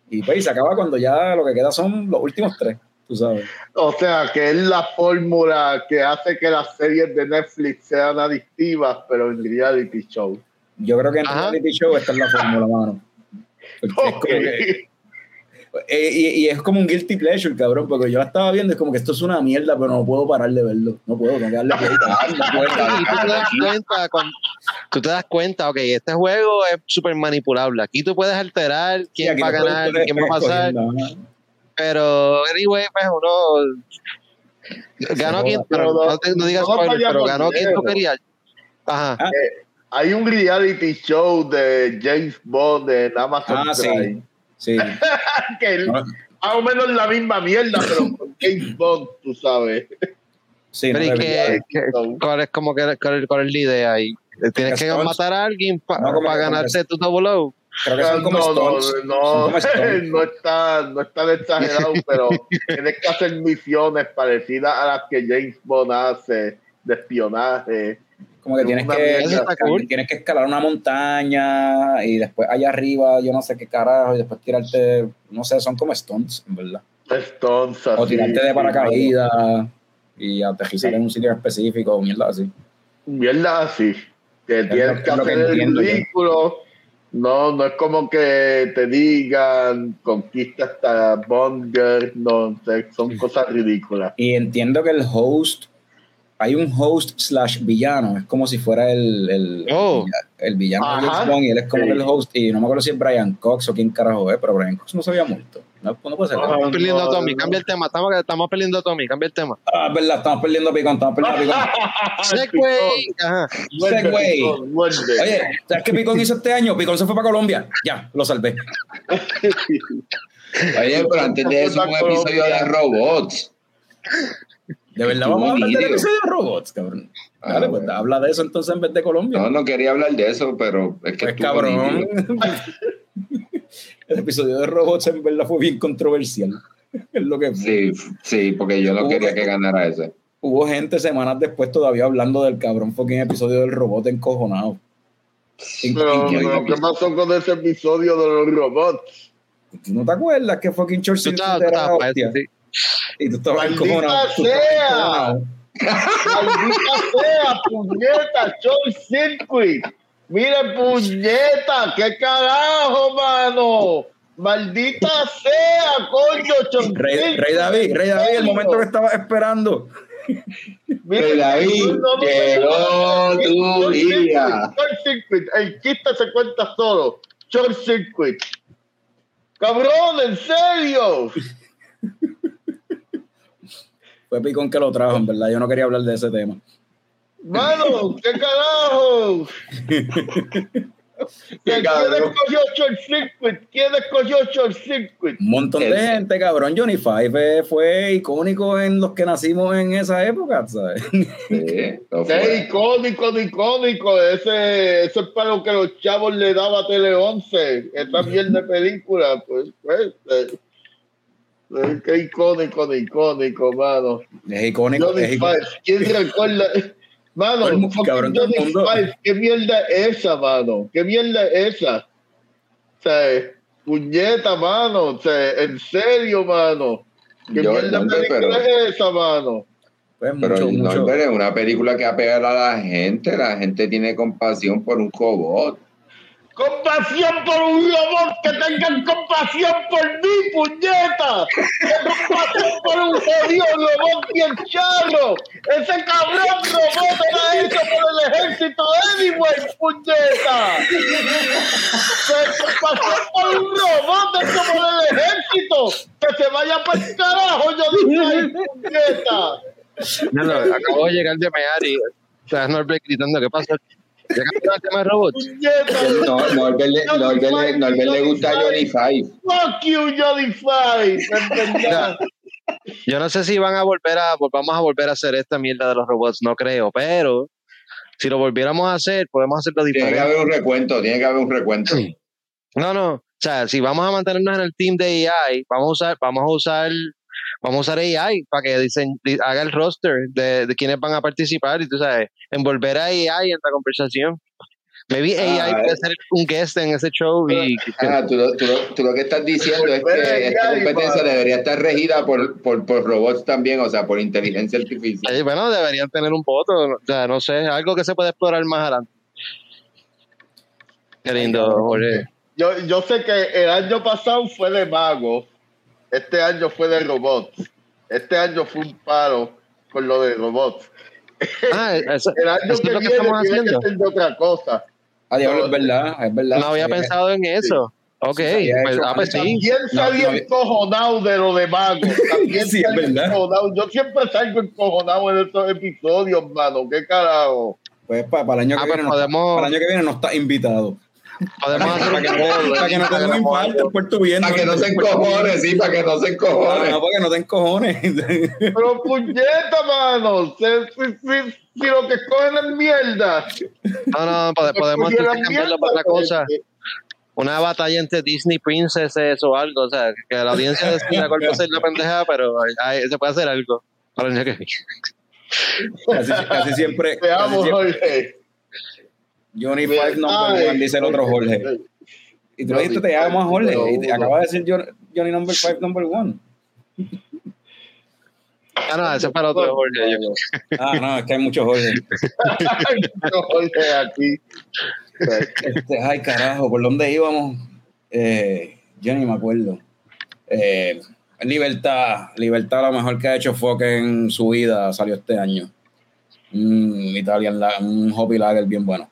y pues y se acaba cuando ya lo que queda son los últimos tres, tú sabes. O sea, que es la fórmula que hace que las series de Netflix sean adictivas, pero en reality show. Yo creo que en Ajá. reality show esta es la fórmula, mano. Porque es como que- eh, y, y es como un guilty pleasure, cabrón, porque yo la estaba viendo, es como que esto es una mierda, pero no puedo parar de verlo. No puedo, tengo que darle play. No puedo, Y tú te das cuenta, cuando, tú te das cuenta, ok, este juego es súper manipulable. Aquí tú puedes alterar Sí, quién aquí va a ganar, quién va a pasar. Pero, anyway, pues uno ganó quien, Pero pero no- no, te- no digas no spoiler, pero ganó quien tú querías. Ajá. Ah, Hay un reality show de James Bond en Amazon Ah, sí. Prime. Sí. Que el- No, más o menos la misma mierda, pero con James Bond, tú sabes. Sí, no Pero ¿y le vi. qué- qué- ¿Cuál es como que cuál, cuál es la idea ahí? Tienes que Stones. matar a alguien para No, que- ganarte tu double O. Creo que son como no, no, Stones. no, Son como Stones. no está, no es tan exagerado, pero tienes que hacer misiones parecidas a las que James Bond hace de espionaje. Como que tienes que, cool. tienes que escalar una montaña y después allá arriba, yo no sé qué carajo, y después tirarte, no sé, son como stunts, en verdad. Stones, O tirarte de sí, paracaídas y aterrizar Sí. en un sitio específico, mierda así. Mierda así. Que Es tienes que es lo que hacer el ridículo. No, no es como que te digan conquista hasta Bonger, no, sé, son cosas ridículas. Y entiendo que el host, hay un host slash villano, es como si fuera el, el, Oh. el villano de. James Bond y él es como Sí. el host, y no me acuerdo si es Brian Cox o quién carajo es, pero Brian Cox no se había muerto. No, no puede ser. Ah, Estamos perdiendo a Tommy, cambia el tema. Estamos, estamos perdiendo a Tommy, cambia el tema. Ah, es verdad, estamos perdiendo picón, estamos perdiendo picón. Segway. Ajá. Segway. Oye, ¿sabes qué Picón hizo este año? Picón se fue para Colombia. Ya, lo salvé. Oye, pero antes de eso, un episodio de robots. De verdad, vamos a hablar del episodio de robots, cabrón. Ah, Dale, pues bueno. habla de eso entonces en vez de Colombia. No, no quería hablar de eso, pero es que pues estuvo cabrón. El episodio de robots en verdad fue bien controversial. Es lo que fue. Sí, sí, porque yo no Hubo quería que- que ganara ese. Hubo gente semanas después todavía hablando del cabrón fucking episodio del robot encojonado. Pero, Increíble. pero, ¿qué pasó con ese episodio de los robots? ¿Tú no te acuerdas que fucking estabas para hostia? eso, sí. Y tú estabas ¡Maldita sea! ¡Maldita sea, puñeta! ¡Short Circuit! ¡Mire, puñeta! ¡Qué carajo, mano! ¡Maldita sea, coño! Rey, Rey David, Rey David, el momento que estaba esperando. Mire, Rey David, no, llegó tu día. Short Circuit, el chiste se cuenta solo. Short Circuit. Cabrón, en serio. Fue Picón que lo trajo, en verdad. Yo no quería hablar de ese tema. Mano, ¿qué carajo? ¿Quién escogió Short Circuit? ¿Quién escogió Short Circuit? Un montón de gente, cabrón. Johnny Five eh, fue icónico en los que nacimos en esa época, ¿sabes? Sí, Qué fue. icónico, icónico. Ese, ese es para lo que los chavos le daba a Tele 11. Esa mierda de película, pues, pues. eh, qué icónico, icónico, mano. Es icónico. Johnny es icónico. Five, ¿quién recuerda? Mano, el cabrón, Johnny mundo. Five, ¿qué mierda es esa, mano? ¿Qué mierda es esa? O sea, puñeta, mano. O sea, en serio, mano. ¿Qué Yo- mierda no, pero- es esa, mano? Pues Pero mucho, mucho. Norbert es una película que apega a la gente. La gente tiene compasión por un robot. Compasión por un robot, que tengan compasión por mí, puñeta. Compasión por un jodido robot bien charro. Ese cabrón robot era hecho por el ejército anyway, puñeta. Compasión por un robot hecho por el ejército. Que se vaya para el carajo, yo dije, ay, puñeta. No, no, acabo de llegar de y o sea, Norbert gritando, ¿qué pasa? ¿Ya cambió el tema de robots? No, Norbert, le- Norbert le- Norbert le gusta Johnny Five. Fuck you, Johnny Five. Yo no sé si van a volver a, vamos a volver a hacer esta mierda de los robots, no creo, pero si lo volviéramos a hacer, podemos hacerlo Tiene que diferente. haber un recuento, tiene que haber un recuento. No, no, o sea, si vamos a mantenernos en el team de AI, vamos a usar, vamos a usar, vamos a usar AI para que dicen, di- haga el roster de, de quienes van a participar y tú sabes, envolver a AI en la conversación. Maybe AI Ah, puede eh. ser un guest en ese show y Ah, tú, lo- tú tú lo que estás diciendo es que esta competencia debería estar regida por, por, por robots también, o sea, por inteligencia artificial. Bueno, deberían tener un voto, o sea, no sé, algo que se puede explorar más adelante. Qué lindo, Jorge. Yo, yo sé que el año pasado fue de magos, este año fue de robots, este año fue un paro con lo de robots. Ah, eso, El año eso que es lo que viene estamos tiene haciendo. que ser de otra cosa. Ah, diablo, es verdad, es verdad. No había Sí, pensado en eso. Ok, Sí, se había pues, ah, pues sí. También No, salió no, encojonado de lo de magos. También Sí, verdad. encojonado. Yo siempre salgo encojonado en estos episodios, mano. ¿Qué carajo? Pues para, el año que Ah, viene pues no está- podemos- para el año que viene no está invitado. Podemos hacer Para que, no- para que no te dé un infarto por tu bien. Para que no se encojones, sí, para que no se encojones. no, para que no te encojones. Pero puñeta, mano. Si, si, si, si lo que escogen es mierda. No, no, pode- podemos cambiarlo mierda, para otra pues, cosa. Una batalla entre Disney Princesses o algo. O sea, que la audiencia decida cuál va a ser la pendejada, pero se puede hacer algo. Para el año que casi, casi siempre. Te casi amo, siempre Jorge. Johnny Five Number Ay, One, dice el otro Jorge. Y tú le dijiste, te amo a Jorge. Y te acaba de decir John- Johnny Number Five Number One. Ah, no, ese es para otro Jorge. yo- Ah, no, es que hay muchos Jorge. Jorge aquí. Este, ay, carajo, ¿por dónde íbamos? Eh, yo ni me acuerdo. Eh, Libertad, Libertad, lo mejor que ha hecho Fox en su vida salió este año. Un Italian, un Hoppy Lager bien bueno.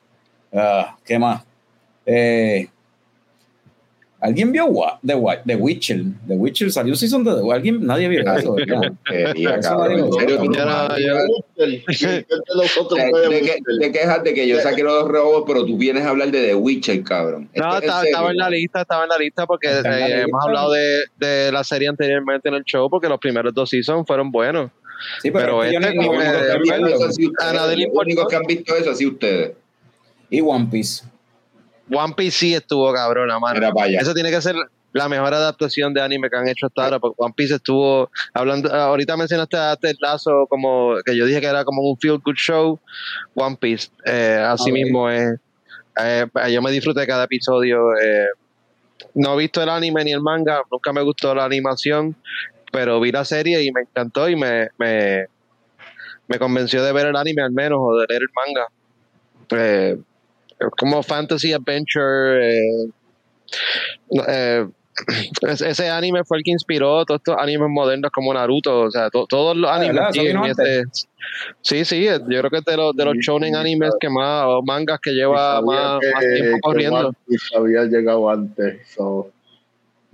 Ah, ¿Qué más? Eh, ¿Alguien vio Wa- The, The Witcher? The Witcher salió season de The Alguien, nadie vio eso, Te, buscar. te quejas de que yo saqué los robos, pero tú vienes a hablar de The Witcher, cabrón. No, estaba, en la lista, estaba en la lista porque la eh, lista. hemos hablado de, de la serie anteriormente en el show porque los primeros dos seasons fueron buenos. Sí, Pero es que yo este como que- A nadie le Los únicos que han visto eso así ustedes. Y One Piece. One Piece sí estuvo mano. Era para allá. Eso tiene que ser la mejor adaptación de anime que han hecho hasta ahora, porque One Piece estuvo hablando, ahorita mencionaste a Ted Lasso como que yo dije que era como un feel good show, One Piece, eh, así mismo es, eh, yo me disfruté cada episodio, eh, no he visto el anime ni el manga, nunca me gustó la animación, pero vi la serie y me encantó y me, me, me convenció de ver el anime al menos o de leer el manga. Eh, como fantasy adventure, eh, eh, es- ese anime fue el que inspiró todos estos animes modernos como Naruto, o sea, to- todos los Ah, animes ¿verdad? ¿Eso tienen vino ese- sí, sí, yo creo que es de los, de los shonen animes que más, o mangas que lleva más, que- más tiempo corriendo. Había llegado antes. so.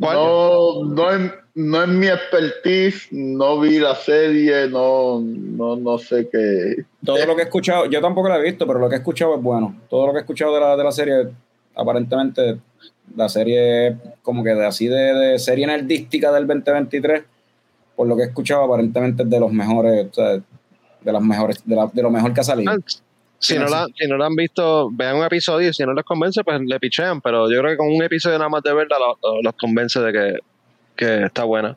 ¿Cuál? No, no, es, no es mi expertise, no vi la serie, no, no, no sé qué. Todo lo que he escuchado, yo tampoco lo he visto, pero lo que he escuchado es bueno. Todo lo que he escuchado de la, de la serie, aparentemente, la serie es como que de así de, de serie nerdística del 2023, por lo que he escuchado, aparentemente es de los mejores, o sea, de las mejores, de, la- de lo mejor que ha salido. Si no, la, si no la han visto, vean un episodio y si no les convence, pues le pichean. Pero yo creo que con un episodio nada más de verla lo- lo- los convence de que, que está buena.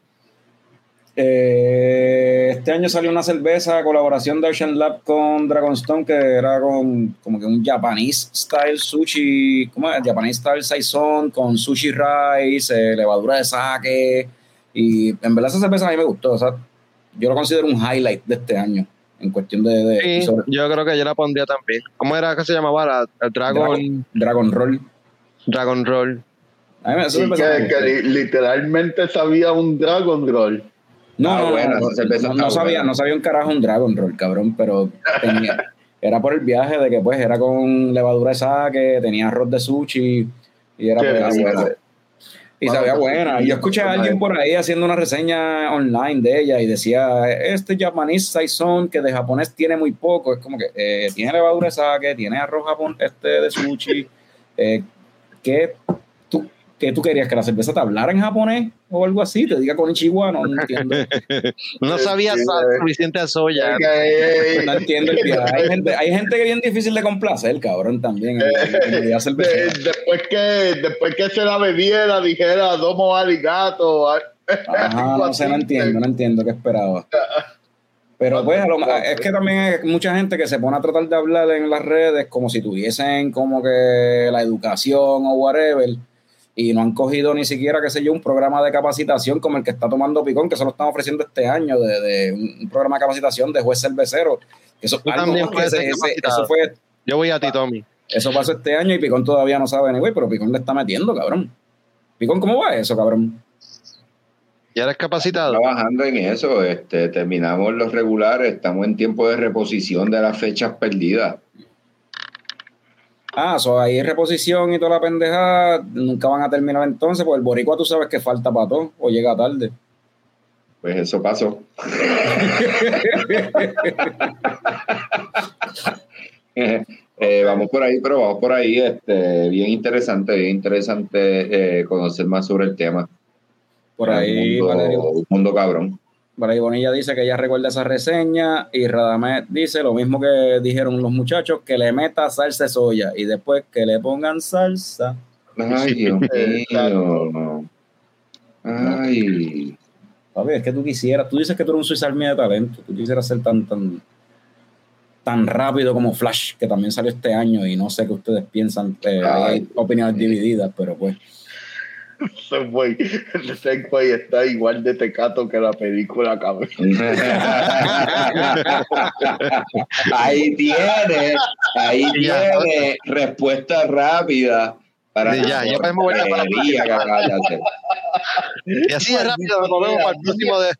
Eh, este año salió una cerveza, colaboración de Ocean Lab con Dragonstone, que era con como que un Japanese style sushi, ¿cómo es? Japanese style saison con sushi rice, eh, levadura de sake. Y en verdad esa cerveza a mí me gustó. O sea, yo lo considero un highlight de este año en cuestión de, de- y Sí, sobre- yo creo que yo la pondría también. ¿Cómo era que se llamaba? La, el Dragon, Dragon, Dragon Roll. Dragon Roll. A mí me- me que, gustó. que li- literalmente sabía un Dragon Roll. No, Ah, no, buena, no, no, sabía, no sabía un carajo un Dragon Roll, cabrón, pero tenía, era por el viaje de que pues era con levadura de sake, tenía arroz de sushi y era Qué pues. Y Wow, sabía buena. Y yo escuché a alguien por ahí haciendo una reseña online de ella y decía, este Japanese Saison que de japonés tiene muy poco, es como que eh, tiene levadura de sake, tiene arroz este de sushi, eh, ¿qué, tú, ¿qué tú querías? ¿Que la cerveza te hablara en japonés o algo así? Te diga con Ichiwa, no, no entiendo. No sabía eh. suficiente a soya. Que, eh, No entiendo el viaje. Hay gente, hay gente que es bien difícil de complacer, cabrón, también. cervecera. después que después que se la bebiera dijera domo arigato Ajá, no sé, no entiendo, no entiendo qué esperaba. Pero pues, a lo- es que también hay mucha gente que se pone a tratar de hablar en las redes como si tuviesen como que la educación o whatever y no han cogido ni siquiera, qué sé yo, un programa de capacitación como el que está tomando Picón, que se lo están ofreciendo este año, de, de un programa de capacitación de juez cervecero. Eso, algo que ese- ese- eso fue Yo voy a ti, Tommy. Eso pasó este año y Picón todavía no sabe ni güey, pero Picón le está metiendo, cabrón. Picón, ¿cómo va eso, cabrón? ¿Ya eres capacitado? Trabajando en eso, este, terminamos los regulares, estamos en tiempo de reposición de las fechas perdidas. Ah, eso ahí reposición y toda la pendejada, nunca van a terminar entonces, pues el boricua tú sabes que falta para todo o llega tarde. Pues eso pasó. Eh, vamos por ahí, pero vamos por ahí. Este, bien interesante, bien interesante eh, conocer más sobre el tema. Por ahí, un mundo, Valerio. un mundo cabrón. Ahí Bonilla dice que ella recuerda esa reseña y Radamet dice lo mismo que dijeron los muchachos, que le meta salsa de soya y después que le pongan salsa. Ay, Dios Exacto. mío. Ay. Papi, es que tú quisieras, tú dices que tú eres un Army de talento, tú quisieras ser tan, tan, tan rápido como Flash, que también salió este año y no sé qué ustedes piensan, eh, Ay. hay opiniones divididas, pero pues Ese güey, ese güey está igual de tecato que la película, cabrón. ahí tiene, ahí Ya. tiene respuesta rápida para Sí, ya, ya podemos volver para. Y así de rápido, nos vemos para el próximo de.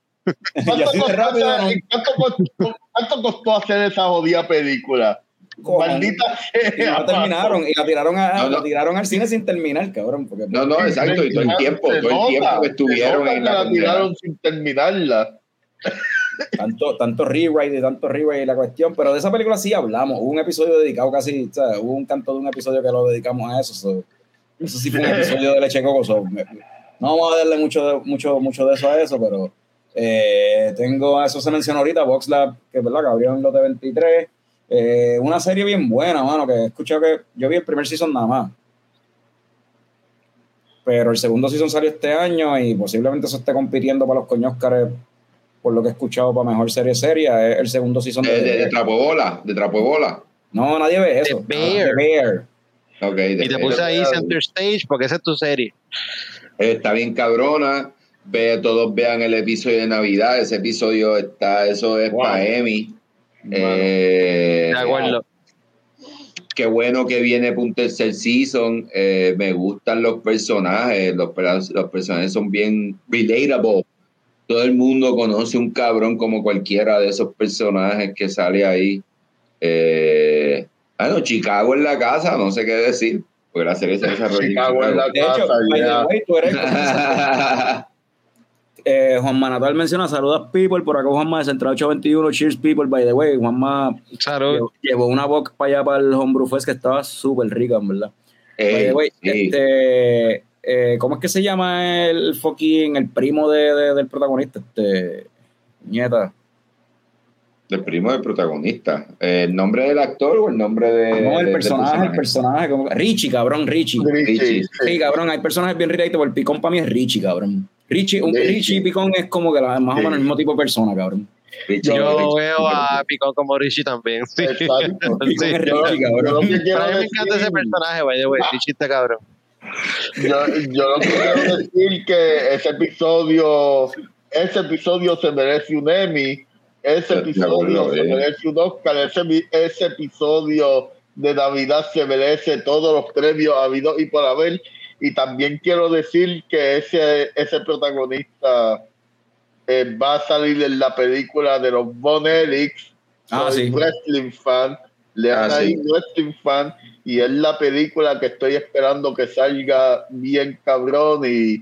¿Cuánto costó, rápido, cuánto costó- cuánto costó hacer esa jodida película? Con- Maldita no terminaron, y la tiraron, a, No, no. la tiraron al cine sin terminar, cabrón. Porque, No, no, exacto, y todo el tiempo, todo el tiempo que estuvieron en la la tiraron sin terminarla. tanto, tanto rewrite y tanto rewrite y la cuestión, pero de esa película sí hablamos. Hubo un episodio dedicado casi, o sea, hubo un canto de un episodio que lo dedicamos a eso. so, eso sí fue un episodio de Leche Coco. so, no vamos a darle mucho de, mucho, mucho de eso a eso, pero eh, tengo, eso se mencionó ahorita, VoxLab, que es verdad, que abrió en los de 23. Eh, una serie bien buena, mano, que he escuchado que yo vi el primer season nada más. Pero el segundo season salió este año y posiblemente eso esté compitiendo para los coñoscares por lo que he escuchado para mejor serie seria, es el segundo season De, de, de, de trapo de bola, de trapo de bola. No, nadie ve eso. The Bear. The Bear. Y te puse ahí Center Stage porque esa es tu serie. Está bien cabrona. Ve, todos vean el episodio de Navidad. Ese episodio está, eso es Wow. para Emmy. Eh, De acuerdo. Qué bueno que viene para un tercer season. Eh, me gustan los personajes. Los, los personajes son bien relatable. Todo el mundo conoce un cabrón como cualquiera de esos personajes que sale ahí. Eh, bueno, Chicago en la casa, no sé qué decir. Porque la serie se desarrolla en Chicago en la De hecho, casa, ya. way, tú eres eh, Juan Manatal menciona saludas people por acá Juanma de Central 821 cheers people by the way Juanma llevó, llevó una boca para allá para el Homebrew Fest que estaba súper rica en verdad by the way, este eh, ¿cómo es que se llama el fucking el primo de, de- del protagonista? este nieta Del primo del protagonista. Eh, ¿El nombre del actor o el nombre de, no, el de- personaje, el personaje, como- Richie, cabrón, Richie. Richie, Richie. sí. Sí, cabrón, hay personajes bien relatable. El Picón para mí es Richie, cabrón. Richie, un, Richie. Richie y Picón es como que la- más o menos el mismo tipo de persona, cabrón. Richie, Yo Richie. veo a Picón como Richie también. Sí. Exacto. Picón Sí. es Yo, Richie, yo cabrón. que Pero a mí me encanta ese decir, personaje, way. Richie está cabrón. yo, yo lo que quiero decir que ese episodio, ese episodio se merece un Emmy, ese episodio se eh. merece un Oscar, ese, ese episodio de Navidad se merece todos los premios habidos y por haber. Y también quiero decir que ese, ese protagonista eh, va a salir en la película de los Von Erics. Ah, Soy sí. wrestling fan, Lean Ah, ahí sí. wrestling fan, y es la película que estoy esperando que salga bien cabrón y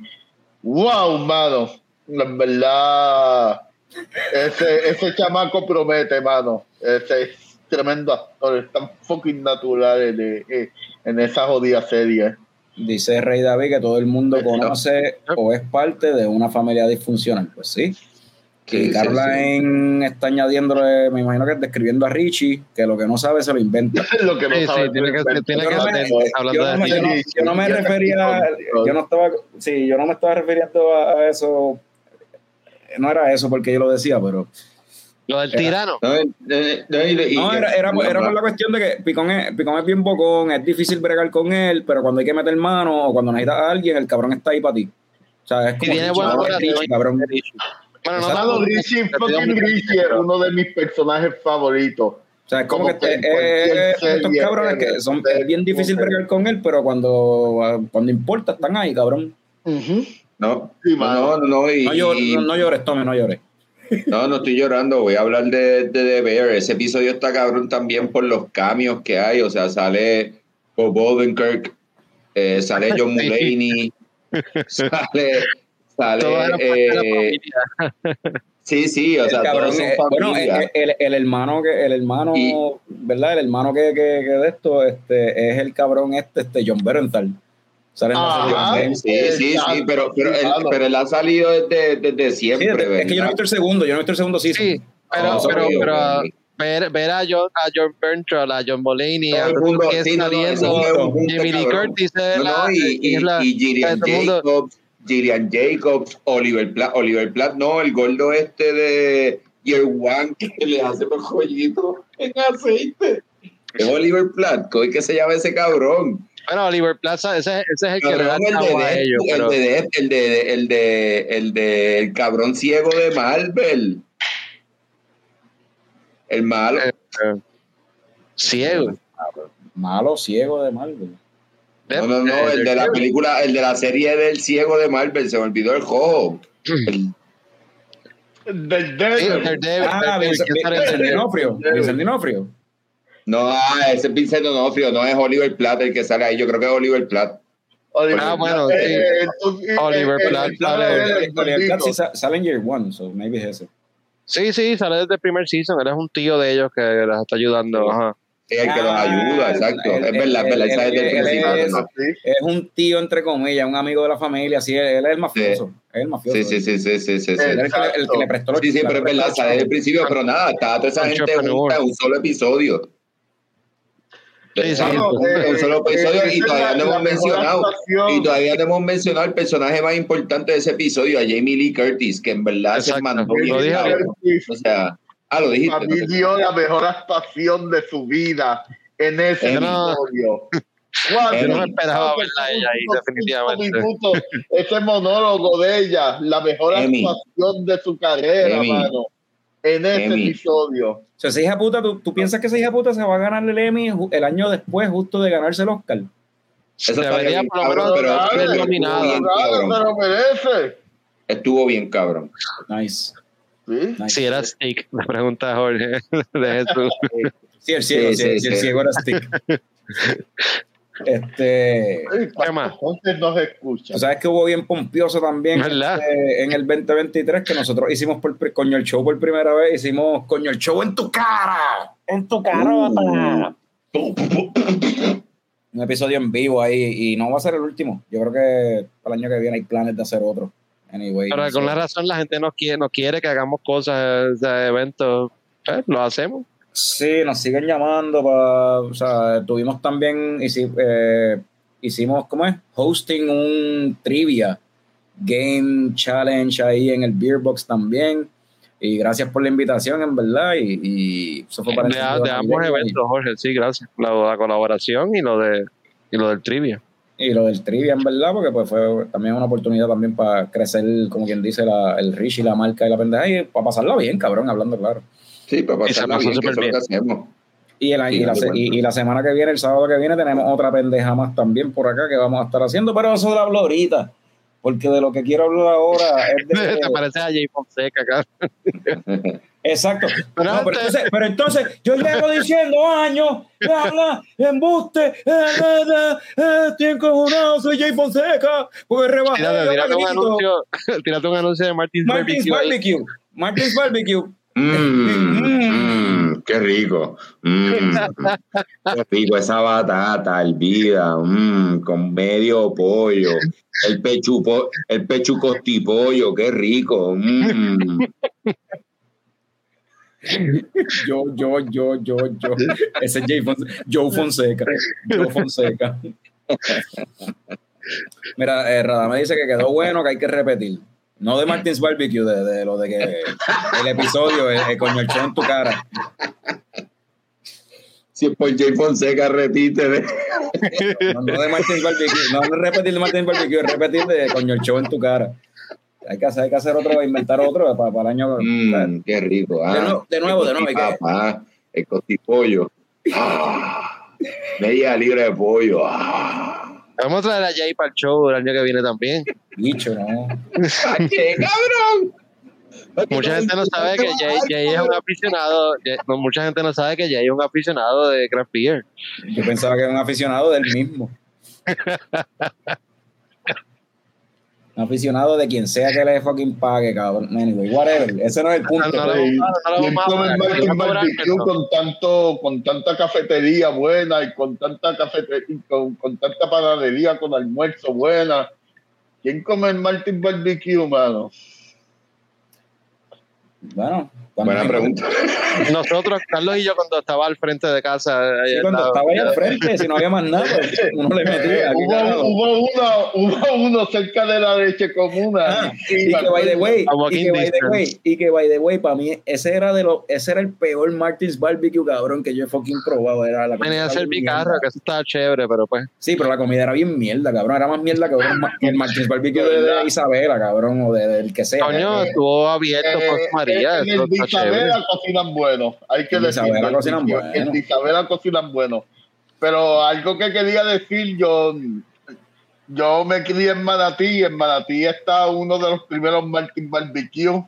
wow, mano, en verdad ese, ese chamaco promete, mano, ese es tremendo actor, están fucking naturales en esa jodida serie. Dice Rey David que todo el mundo conoce o es parte de una familia disfuncional. Pues sí. Sí, y sí, está añadiéndole, me imagino que describiendo a Richie, que lo que no sabe se lo inventa. Lo que no Sí, sí, sabe tiene que- tiene que Yo no ser me- hablando yo de no me- yo no- Richie. yo no me refería, yo no estaba, sí, yo no me estaba refiriendo a a eso, no era eso porque yo lo decía, pero Lo del tirano. No, eh, eh, y- y- era, era, era por la cuestión de que Picón es, Picón es bien bocón, es difícil bregar con él, pero cuando hay que meter mano o cuando necesitas a alguien, el cabrón está ahí para ti. O sea, es Y como tiene Richie, buena cabrón. Bueno, no Richie, fucking Richie es uno de mis personajes favoritos. O sea, es como, Como que, eh, estos cabrones que son, es bien difícil bregar con él, pero cuando, cuando importa están ahí, cabrón. No, Sí, no, no, no, y- No, llor- y- no, no llores, Tommy, no llores. No, no estoy llorando, voy a hablar de, de The Bear. Ese episodio está cabrón también por los cambios que hay, o sea, sale Bob Odenkirk, eh, sale John. Mulaney, sale, sale, eh. Sí, sí, o El sea, cabrón, todos son bueno, el, el- el hermano que el hermano, Y- ¿verdad? El hermano que, que, que de esto este es el cabrón este este John Berenthal. Sale en la serie Ajá. también. Sí, sí, sí, pero, pero, él, pero él ha salido desde, desde Sí, siempre, es, es que yo no he visto el segundo, yo no he visto el segundo season. Sí, pero, No, pero, pero ver, ver a John, a John Bernthal, a John Mulaney, a mundo, que sí, no, no, saliendo, punto, Jimmy Lee. Curtis No, la, no, y, y, es la- y Gillian Jacobs, Gillian Jacobs, Oliver Platt, Oliver Platt, no, el gordo este de Year One que le hace los joyitos en aceite. Es Oliver Platt, ¿cómo es que se llama ese cabrón? Bueno, Oliver Plaza, ese, ese es el que le da el el de, a ellos, el, pero de el de el de el de el cabrón ciego de Marvel. El malo. Eh, eh, ciego. Malo, ciego de Marvel. No, no, no, el de la película, el de la serie del ciego de Marvel, se me olvidó el juego. El- Del Sí, Devil. Ah, Vincent ¿quién sale en Vincent Daredevil? No, ah, ese es Vincent D'Onofrio, no es Oliver Platt el que sale ahí, yo creo que es Oliver Platt. Oliver Ah, bueno, Platt, sí. eh, entonces, Oliver eh, Platt eh, sale- eh, Oliver el Platt sí sa- sale en Year One, so maybe es ese. Sí, sí, sale desde el primer season. Eres un tío de ellos que les está ayudando. Ajá. Es el que los Ah, ayuda, exacto. él- es verdad, es verdad, él- esa es él- él es- ¿no? Sí. Es un tío, entre comillas, un amigo de la familia, sí, él, él es el mafioso. Es el mafioso. Sí, sí, sí, sí, sí, sí, sí. Él es el que, le- el que le prestó los Sí, sí, pero es verdad, sale desde el principio, pero nada, estaba toda esa gente junta en un solo episodio. Un eh, solo episodio eh, y todavía no hemos mencionado y todavía no hemos mencionado el personaje más importante de ese episodio, a Jamie Lee Curtis, que en verdad se Exacto. mandó dije cabrón. O sea, ah, lo dijiste. Para mí dio la mejor actuación de su vida en ese episodio. Yo no me esperaba verla a ella ahí, definitivamente. minutos, ese monólogo de ella, la mejor Emmy. actuación de su carrera, Emmy. mano, en ese Emmy. episodio. O sea, esa hija puta, ¿tú, tú piensas que esa hija puta se va a ganar el Emmy el año después, justo de ganarse el Oscar? Eso Debería por lo cabrón, menos pero lo merece. Estuvo bien cabrón. Nice. Sí. nice. Si era Stick, la pregunta Jorge de Jesús. Sí, el ciego, Sí, sí, sí, sí, el sí. ciego era Stick. este. ¿Qué más? Entonces nos escucha. Tú sabes que hubo bien pompioso también este, en el 2023 que nosotros hicimos por, Coño el Show por primera vez. Hicimos Coño el Show en tu cara. En tu cara. Uh. Un episodio en vivo ahí y no va a ser el último. Yo creo que para el año que viene hay planes de hacer otro. Anyway. Pero no con sé. la razón la gente no quiere, no quiere que hagamos cosas de eventos. Pues, lo hacemos. Sí, nos siguen llamando para, o sea, tuvimos también, eh, hicimos, ¿cómo es? Hosting un trivia game challenge ahí en el Beer Box también. Y gracias por la invitación, en verdad. Y, y eso fue para el De, de ambos eventos, Jorge, sí, gracias. La, la colaboración y lo de y lo del trivia. Y lo del trivia, en verdad, porque pues fue también una oportunidad también para crecer, como quien dice, la, el Rich y la marca y la pendeja, y para pasarla bien, cabrón, hablando claro. Sí, para pasarla pasó bien, que súper eso es lo bien. que hacemos. Y, el- y la, y- y la semana que viene, el sábado que viene, tenemos otra pendeja más también por acá que vamos a estar haciendo, pero eso lo hablo ahorita, porque de lo que quiero hablar ahora es de... Te parece a Jay Fonseca acá. Exacto. Pero No, pero, antes- entonces, pero entonces, yo llevo diciendo años, habla, embuste, eh, eh, estoy encojonado, soy Jay Fonseca, porque rebajé. Tírate, tírate un anuncio, tírate un anuncio de Martins Martins. Barbecue. Martins Barbecue. Mm, mm, qué rico. Mm, qué rico esa batata, hervida, mm, con medio pollo. El pechu, po- el pechu costipollo, qué rico. Yo, yo, yo, yo, yo. Ese es Jay. Joe Fonseca. Joe Fonseca. Mira, eh, Radame dice que quedó bueno, que hay que repetir. No de Martins Barbecue, de, de lo de que el episodio, el, el coño el show en tu cara. Si es por Jay Fonseca, repite. ¿eh? No, no de Martins Barbecue, no, no repetir de Martins Barbecue, repetir de coño el show en tu cara. Hay que hacer, hay que hacer otro, inventar otro para, para el año. Mm, qué rico. ah. De nuevo, de nuevo, de nuevo, hay que- Papá, el costipollo. Ah, media libra de pollo. Ah. Vamos a traer a Jay para el show el año que viene también. Bicho, no. Qué cabrón! Mucha gente no sabe que Jay, Jay es un aficionado. Jay- no, mucha gente no sabe que Jay es un aficionado de craft beer. Yo pensaba que era un aficionado del mismo. Un aficionado de quien sea que le fucking pague, cabrón. Anyway, whatever. Ese no es el punto. No, no, no, no lo ¿Quién vamos a come pagar, Martin Barbecue con tanto, con tanta cafetería buena y con tanta cafetería, con, con tanta panadería con almuerzo buena? ¿Quién come el Martin Barbecue, mano? Bueno, Buena pregunta. Nosotros, Carlos y yo, cuando estaba al frente de casa, Sí, cuando estaba ahí al frente, si no había más nada, pues, uno le metía. aquí, hubo, uno, hubo uno cerca de la leche comuna. Ah, y que by the way, y que by the way, y que by the way, para mí ese era de los, ese era el peor Martins Barbecue cabrón que yo he fucking probado, era la venía a hacer mierda. que eso estaba chévere, pero pues. Sí, pero la comida era bien mierda, cabrón, era más mierda que el Martins Barbecue de, de Isabela, cabrón, o de- del que sea. Coño, eh, estuvo abierto por Eh, María, en eso el chévere. Isabela cocinan bueno, hay que En de decirlo. Isabela cocinan En bueno. de Isabela cocinan bueno. Pero algo que quería decir, yo, yo me crié en Manatí, y en Manatí está uno de los primeros Martin Barbecue,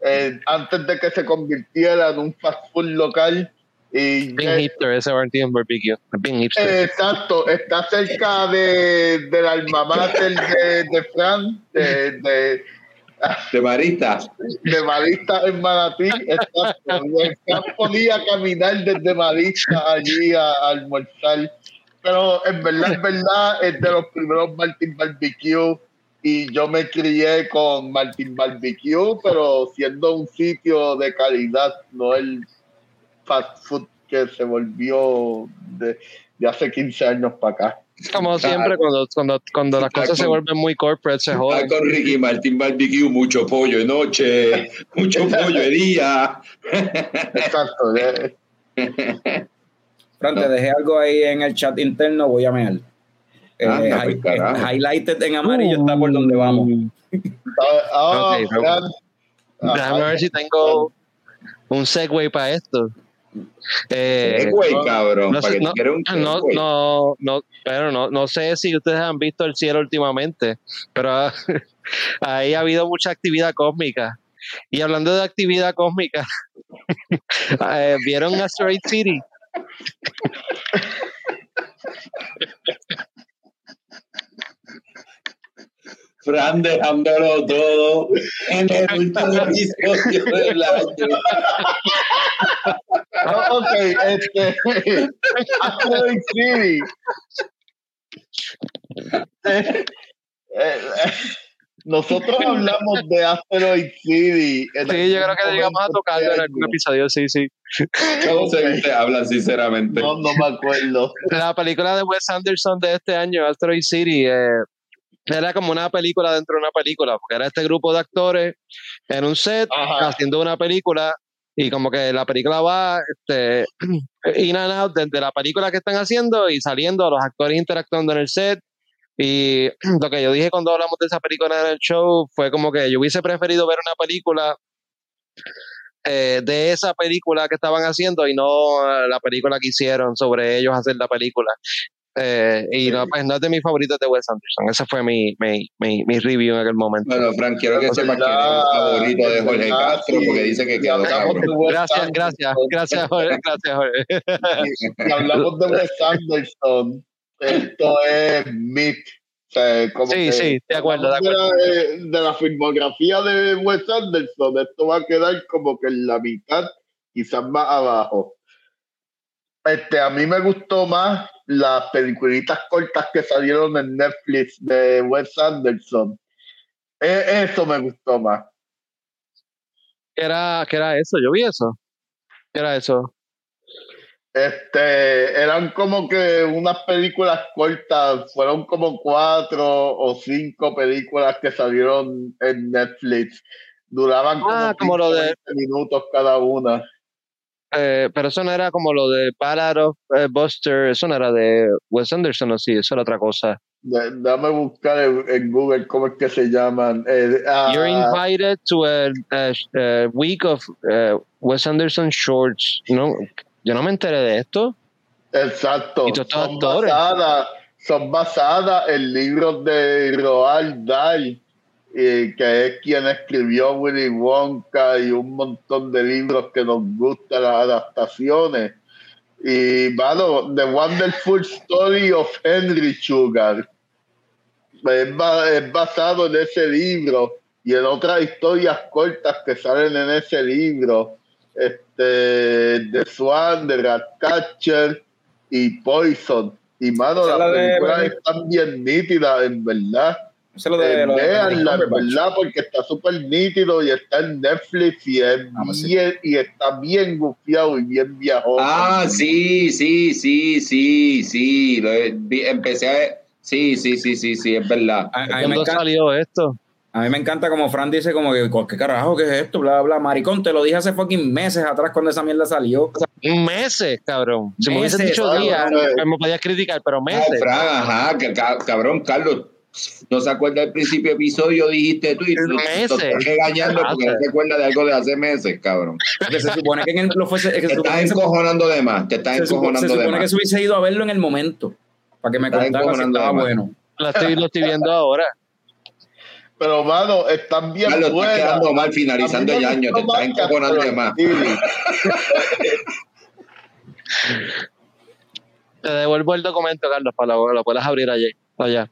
eh, antes de que se convirtiera en un fast food local. Y Bien eh, hipster ese Martin Barbecue. Bien hipster. eh, exacto, está cerca de, del alma mater de, de Fran, de, de, De Marista. de Marista en Manatí. Y Fran podía caminar desde Marista allí a, a. Pero en verdad, en verdad, es de los primeros Martin Barbecue. Y yo me crié con Martin Barbecue, pero siendo un sitio de calidad, no el fast food que se volvió de, de hace 15 años para acá. Como siempre, cuando, cuando, cuando las cosas se vuelven muy corporate, se Está joden. con Ricky Martín Barbecue, mucho pollo de noche, mucho pollo de día. Exacto. eh. Fran, te dejé algo ahí en el chat interno, voy a mear. Eh, Anda, pues, hi- carajo. highlighted en amarillo está por donde vamos. Ah, ah, Ok, pero- Fran. Déjame ver si tengo un segue para esto. Eh, güey, cabrón. no para sé, no, no, no, no, pero no, no sé si ustedes han visto el cielo últimamente, pero ah, ahí ha habido mucha actividad cósmica. Y hablando de actividad cósmica, eh, ¿vieron Asteroid City? Fran dejándolo todo en el último episodio del año. Ah, ok, este. Asteroid City. Eh, eh, nosotros hablamos de Asteroid City. Sí, yo creo que llegamos a tocarlo en algún episodio, sí, sí. ¿Cómo se viste? Hablan sinceramente. No, no me acuerdo. La película de Wes Anderson de este año, Asteroid City, eh, era como una película dentro de una película, porque era este grupo de actores en un set Ajá. haciendo una película y como que la película va este, in and out desde la película que están haciendo y saliendo los actores interactuando en el set. Y lo que yo dije cuando hablamos de esa película en el show fue como que yo hubiese preferido ver una película eh, de esa película que estaban haciendo y no eh, la película que hicieron sobre ellos hacer la película. Eh, y no, pues no es de mis favoritos de Wes Anderson. Ese fue mi, mi, mi, mi review en aquel momento. Bueno, Frank, quiero que sepas que eres el favorito de Jorge Castro porque dice que quedó Gracias, gracias, gracias, Jorge. Gracias, Jorge. Y hablamos de Wes Anderson. Esto es Meat. O sea, como Sí, que sí, de acuerdo, de hablamos De de la filmografía de Wes Anderson, esto va a quedar como que en la mitad, quizás más abajo. Este, a mí me gustó más las peliculitas cortas que salieron en Netflix de Wes Anderson. E- eso me gustó más. ¿Qué era, ¿Qué era eso? Yo vi eso. ¿Qué era eso? Este, eran como que unas películas cortas, fueron como cuatro o cinco películas que salieron en Netflix. Duraban como, Ah, como lo 15, de- 20 minutos cada una. Eh, pero eso no era como lo de Ballad of eh, Buster, eso no era de Wes Anderson, o sí, eso era otra cosa. Dame buscar en, en Google cómo es que se llaman. Eh, ah, You're invited to a, a- a week of eh, Wes Anderson shorts. No, yo no me enteré de esto. exacto. Y Son basadas, son basadas en libros de Roald Dahl, eh, que es quien escribió Willy Wonka y un montón de libros que nos gustan las adaptaciones. Y, mano, The Wonderful Story of Henry Sugar. es, ba- es basado en ese libro y en otras historias cortas que salen en ese libro. Este, The Swan, The Ratcatcher y Poison. Y mano, las de- películas están bien nítidas, en verdad. Eso es lo de, Eh, lo de véanla, en Cumberbatch. verdad, porque está súper nítido y está en Netflix y, es Ah, pues sí. bien, y está bien gufiado y bien viajoso. Ah, sí, sí, sí, sí, sí. Lo empecé a. Sí, sí, sí, sí, sí, es verdad. A, a mí me ¿Cuándo encanta, salió esto? a mí me encanta como Fran dice como que ¿qué carajo qué es esto? Bla bla, maricón, te lo dije hace fucking meses atrás cuando esa mierda salió. Meses, cabrón. Si me hubieses Meses, dicho días, me podías criticar, pero Ay, meses. Fran, ajá, que ca- cabrón, Carlos. No se acuerda del principio del episodio, dijiste tú y tú estás regañando porque no se acuerda de algo de hace meses, cabrón. Porque se supone que en el, lo fuese, que Te se estás supone que se- encojonando de más, te estás se, supo- se encojonando de supone que se hubiese ido a verlo en el momento para que me Estás contara si encojonando estaba de más. bueno. Lo estoy, lo estoy viendo ahora. Pero, mano, están bien Carlos, estás buenas. quedando mal finalizando el año, te estás que encojonando de más. Te devuelvo el documento, Carlos, para lo, lo puedas abrir allí, allá.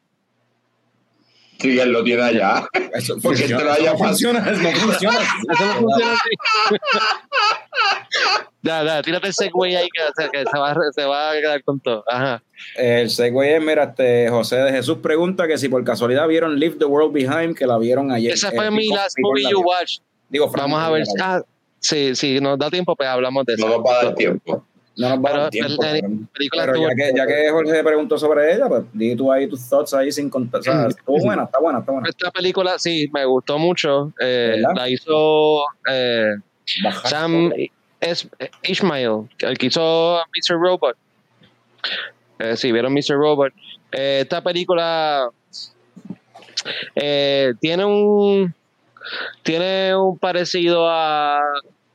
Sí, él lo tiene allá. Eso, Porque funciona, te lo eso haya no funciona, no funciona. Eso no funciona así. ya, ya, tírate el segway ahí que, se- que se, va, se va a quedar con todo. Ajá. El segue es, mira, este, José de Jesús pregunta que si por casualidad vieron Leave the World Behind, que la vieron ayer. Esa Eh, fue mi last movie you vio. watched. Digo, Fran, Vamos a ver. Ah, sí, sí, nos da tiempo, pues hablamos de eso. No nos va a dar tiempo. No nos va a dar Pero tiempo. película Pero ya que, ya que Jorge preguntó sobre ella, pues di tú ahí tus thoughts ahí sin contar. O sea, estuvo buena, está buena, está buena. Esta película sí, me gustó mucho. Eh, la hizo eh, Sam es Ishmael, el que hizo Mr. Robot. Eh, sí, vieron Mr. Robot. Eh, esta película eh, tiene un tiene un parecido a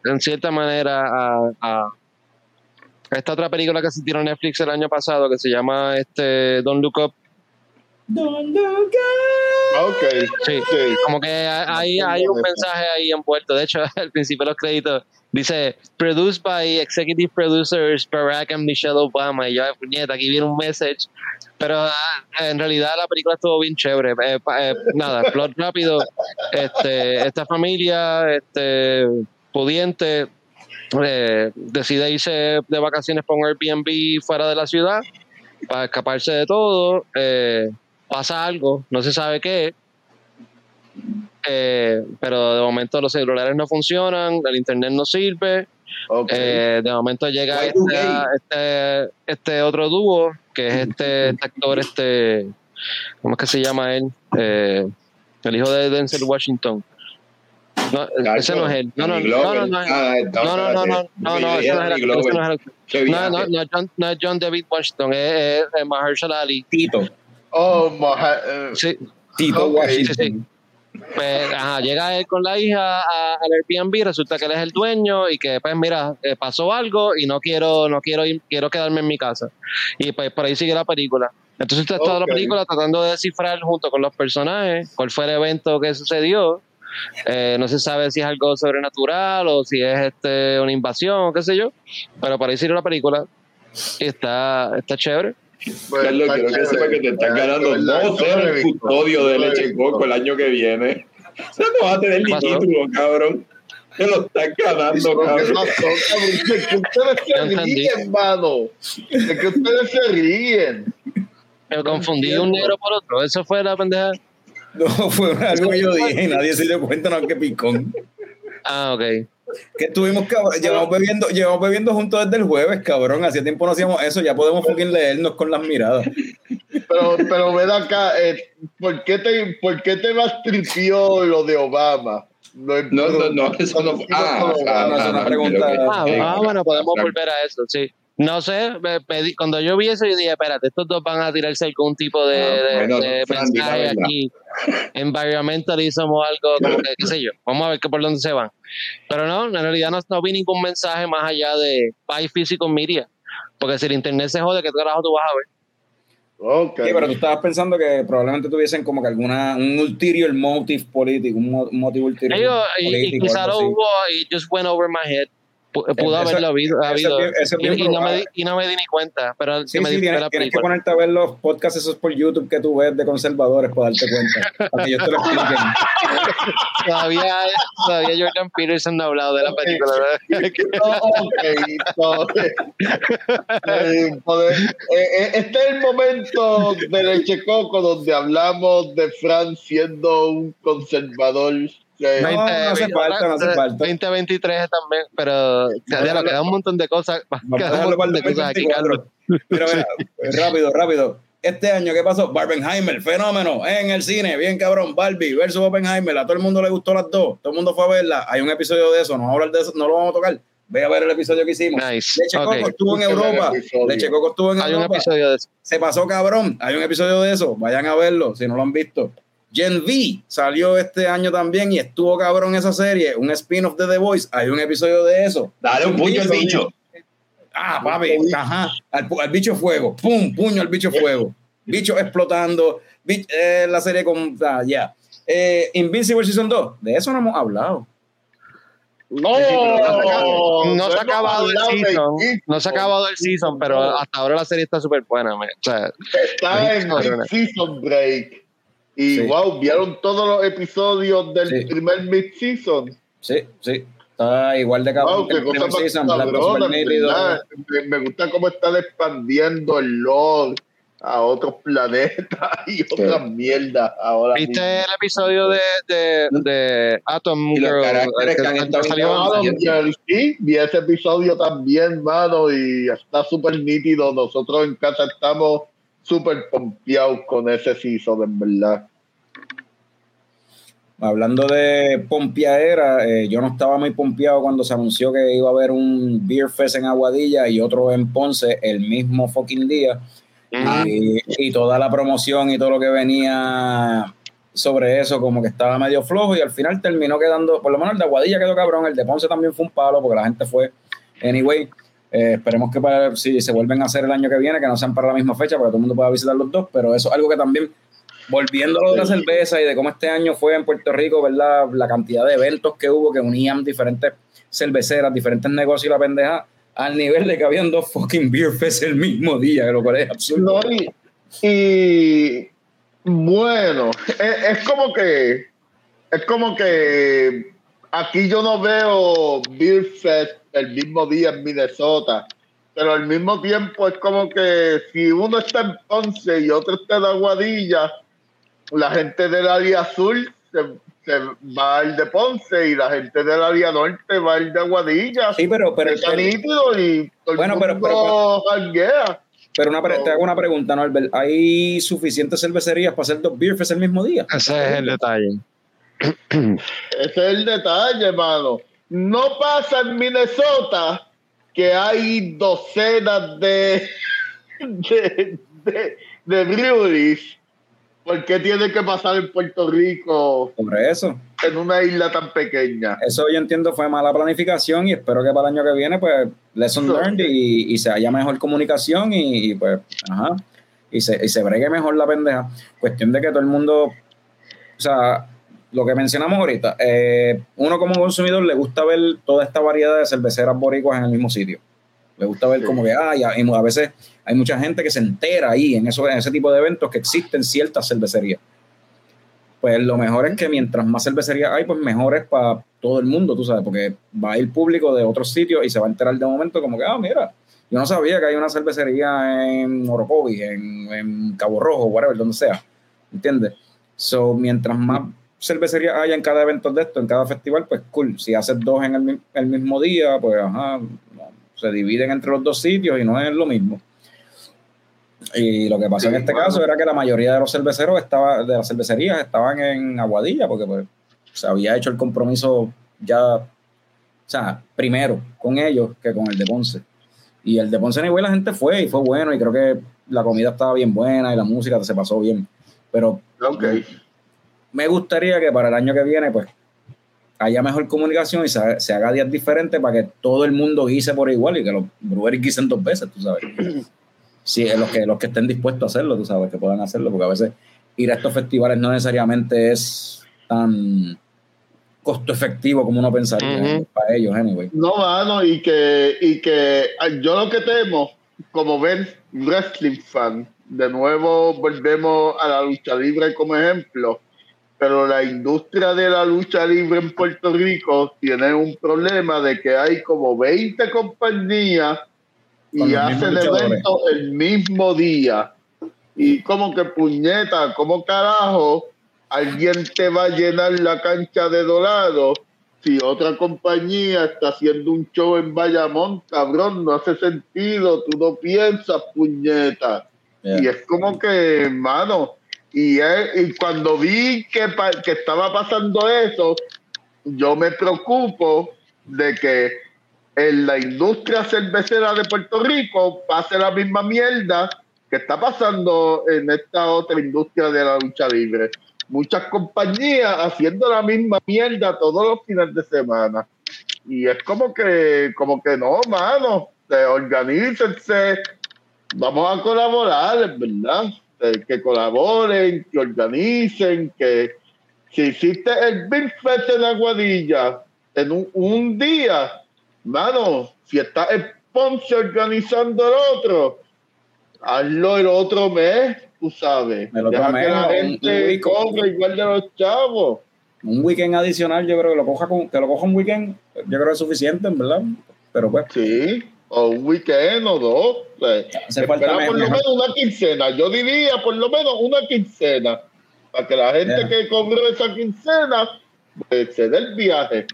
en cierta manera a, a esta otra película que se tiró en Netflix el año pasado que se llama este Don't Look Up Ok. Sí. Sí. como que hay, hay un mensaje ahí envuelto. De hecho, al principio de los créditos dice produced by executive producers Barack and Michelle Obama. Y yo, puñeta, aquí viene un message. Pero ah, en realidad la película estuvo bien chévere. Eh, eh, nada, plot rápido. Este, esta familia este, pudiente eh, decide irse de vacaciones por un Airbnb fuera de la ciudad para escaparse de todo. Eh, pasa algo, no se sabe qué. Eh, pero de momento los celulares no funcionan, el internet no sirve. Eh, de momento llega este, Y2K. este, este otro dúo, que es este, este actor, este, ¿cómo es que se llama él? Eh, el hijo de Denzel Washington. No, ese no es él. No, no, no, no, Glover. no, Ah, no, no, no, no, no, no, es el ese no es el No, no, John, no es John David Washington, es, es Mahershala Ali. Tito. Oh, eh, Sí, Tito Washington. sí, sí. Pues, ajá, llega él con la hija a- al Airbnb, resulta que él es el dueño y que pues mira, eh, pasó algo y no quiero, no quiero ir, quiero quedarme en mi casa. Y pues por ahí sigue la película. Entonces está toda la película tratando de descifrar junto con los personajes cuál fue el evento que sucedió. Eh, no se sabe si es algo sobrenatural o si es este una invasión o qué sé yo. Pero por ahí sigue la película. Y está, está chévere. pues, Carlos, está quiero que sepa que te están ganando de dos custodio de leche en coco el año que viene. O sea, no vas a tener ni Pasó. título, cabrón. Te lo están ganando, ¿Qué cabrón. Es que ustedes se ríen, mano. Es que ustedes se ríen. Me confundí un negro por otro. Eso fue la pendeja. No, fue algo que yo dije y nadie se dio cuenta, no, que picón. Ah, ok. Que estuvimos, cabrón, llevamos bebiendo, llevamos bebiendo juntos desde el jueves, cabrón. Hacía tiempo no hacíamos eso, ya podemos fucking leernos con las miradas. Pero, pero ven acá, eh, ¿por, qué te, ¿por qué te tripió lo de Obama? Lo- No, no, no, eso no fue. Ah, ah, no, es una pregunta- ok, ok. Ah, bueno, podemos claro. volver a eso, sí. No sé, me pedí- cuando yo vi eso, yo dije, espérate, estos dos van a tirarse algún tipo de, Ah, de- bueno, mensaje verdad. aquí. Environmentalism o algo, como que, qué sé yo. Vamos a ver que por dónde se van. Pero no, en realidad no, no vi ningún mensaje más allá de buy physical media. Porque si el internet se jode, ¿qué carajo tú vas a ver? Ok. Sí, pero tú estabas pensando que probablemente tuviesen como que alguna, un ulterior motive político, un, mo- un motivo ulterior y, y quizá lo hubo y just went over my head. Pu- Pudo haberlo habido. habido. eso y, y no me y no me di ni cuenta. Pero Sí, me sí, di tienes, la tienes que ponerte a ver los podcasts esos por YouTube que tú ves de conservadores para darte cuenta. Para que ellos te lo expliquen. Todavía, todavía Jordan Peterson no ha hablado de la película. ¿verdad? No, eh, eh, eh, este es el momento de Leche Coco donde hablamos de Fran siendo un conservador. No, no hace falta, no hace falta. 2023 también, pero ya lo queda un montón de cosas. Queda un montón de cosas aquí, 2024. Carlos. Pero mira, rápido, rápido. Este año, ¿qué pasó? Barbenheimer, fenómeno, en el cine, bien cabrón, Barbie versus Oppenheimer, a todo el mundo le gustó las dos, todo el mundo fue a verla, hay un episodio de eso, no vamos a hablar de eso, no lo vamos a tocar, ve a ver el episodio que hicimos. Nice. Leche Ok. Coco estuvo en Europa. Leche Coco estuvo en Hay un Europa, episodio de eso. se pasó cabrón, hay un episodio de eso, vayan a verlo si no lo han visto. Gen V salió este año también y estuvo cabrón esa serie, un spin-off de The Voice, hay un episodio de eso. Dale un puño al bicho. Ah, papi, ajá, al, bicho fuego, pum, puño al bicho fuego, bicho explotando, eh, la serie con, ah, ya. Eh, Invincible Season 2, de eso no hemos hablado. No, No se ha acabado el season. No se ha acabado el season, pero hasta ahora la serie está súper buena. man. O sea, Está en mid-season break. Y Sí. wow, vieron todos los episodios del Sí. primer mid-season. Sí, sí, está igual de cabrón Wow, que cosa más season, verdad. Me, me gusta cómo están expandiendo el lore a otros planetas y otras mierdas ahora ¿viste mismo. el episodio de, de, de Atom Y los Girl? caracteres que han Jerry, sí, vi ese episodio también, mano, y está súper nítido. Nosotros en casa estamos súper pompeados con ese season, en verdad. Hablando de pompeadera, eh, yo no estaba muy pompeado cuando se anunció que iba a haber un Beer Fest en Aguadilla y otro en Ponce el mismo fucking día. Ah. Y, y toda la promoción y todo lo que venía sobre eso, como que estaba medio flojo y al final terminó quedando, por lo menos el de Aguadilla quedó cabrón, el de Ponce también fue un palo porque la gente fue. Anyway, eh, esperemos que para, si se vuelven a hacer el año que viene, que no sean para la misma fecha, para que todo el mundo pueda visitar los dos, pero eso es algo que también, volviendo a lo de la cerveza y de cómo este año fue en Puerto Rico, ¿verdad? La cantidad de eventos que hubo que unían diferentes cerveceras, diferentes negocios y la pendeja, al nivel de que habían dos fucking beer fest el mismo día, que lo cual es absurdo. No, y, y, bueno, es, es como que es como que aquí yo no veo Beer Fest el mismo día en Minnesota, pero al mismo tiempo es como que si uno está en Ponce y otro está en Aguadilla, la gente del área azul se, se va al de Ponce y la gente del área norte va al de Aguadilla. Sí, pero, pero, está pero, nítido y todo Bueno, el pero- mundo janguea. pero una pre- te hago una pregunta, Norbert. ¿Hay suficientes cervecerías para hacer dos beer fest el mismo día? Ese es el detalle. Ese es el detalle, hermano. No pasa en Minnesota que hay docenas de, de, de, de breweries. ¿Por qué tiene que pasar en Puerto Rico Sobre eso. en una isla tan pequeña? Eso yo entiendo fue mala planificación y espero que para el año que viene, pues, lesson Sí. learned y, y se haya mejor comunicación y, y, pues, ajá, y se, y se bregue mejor la pendeja. Cuestión de que todo el mundo, o sea, lo que mencionamos ahorita, eh, uno como consumidor le gusta ver toda esta variedad de cerveceras boricuas en el mismo sitio. Le gusta ver Sí. como que, ah, ya, y a veces hay mucha gente que se entera ahí en, eso, en ese tipo de eventos que existen ciertas cervecerías. Pues lo mejor es que mientras más cervecerías hay, pues mejor es para todo el mundo, tú sabes, porque va a ir público de otros sitios y se va a enterar de momento como que, ah, mira, yo no sabía que hay una cervecería en Orocovi, en, en Cabo Rojo, whatever, donde sea, ¿entiendes? So, mientras más cervecerías haya en cada evento de esto, en cada festival, pues cool. Si haces dos en el, mi- el mismo día, pues ajá, se dividen entre los dos sitios y no es lo mismo. Y lo que pasó en este bueno. caso era que la mayoría de los cerveceros estaba, de las cervecerías estaban en Aguadilla, porque pues, se había hecho el compromiso ya, o sea, primero con ellos que con el de Ponce. Y el de Ponce anyway, la gente fue y fue bueno, y creo que la comida estaba bien buena y la música se pasó bien. Pero Ok. Me gustaría que para el año que viene, pues, haya mejor comunicación y se, se haga días diferentes para que todo el mundo guise por igual y que los breweries guisen dos veces, tú sabes. Sí, los que, los que estén dispuestos a hacerlo, tú sabes, que puedan hacerlo, porque a veces ir a estos festivales no necesariamente es tan costo efectivo como uno pensaría Ujú. para ellos, anyway. No, mano, y que, y que ah, yo lo que temo, como ver wrestling fan, de nuevo volvemos a la lucha libre como ejemplo, pero la industria de la lucha libre en Puerto Rico tiene un problema de que hay como 20 compañías Con y hacen eventos el mismo día. Y como que puñeta, como carajo, alguien te va a llenar la cancha de dorado si otra compañía está haciendo un show en Bayamón, cabrón, no hace sentido, tú no piensas, puñeta. Yeah. Y es como que, hermano, y, es- y cuando vi que, que estaba pasando eso, yo me preocupo de que en la industria cervecera de Puerto Rico pase la misma mierda que está pasando en esta otra industria de la lucha libre. Muchas compañías haciendo la misma mierda todos los fines de semana. Y es como que, como que no, mano, eh, organícense, vamos a colaborar, verdad, Eh, que colaboren, que organicen, que si hiciste el Big Fest en Aguadilla en un, un día, mano, si está el Ponce organizando el otro, hazlo el otro mes, tú sabes. El otro Deja que la un- un gente week. cobre igual de los chavos. Un weekend adicional, yo creo que lo coja con, que lo coja un weekend, yo creo que es suficiente, en verdad. Pero pues, Sí, o un weekend o dos. pues, Hace falta espera por lo menos una quincena. Yo diría por lo menos una quincena. Para que la gente Yeah. que cobró esa quincena pues, se dé el viaje.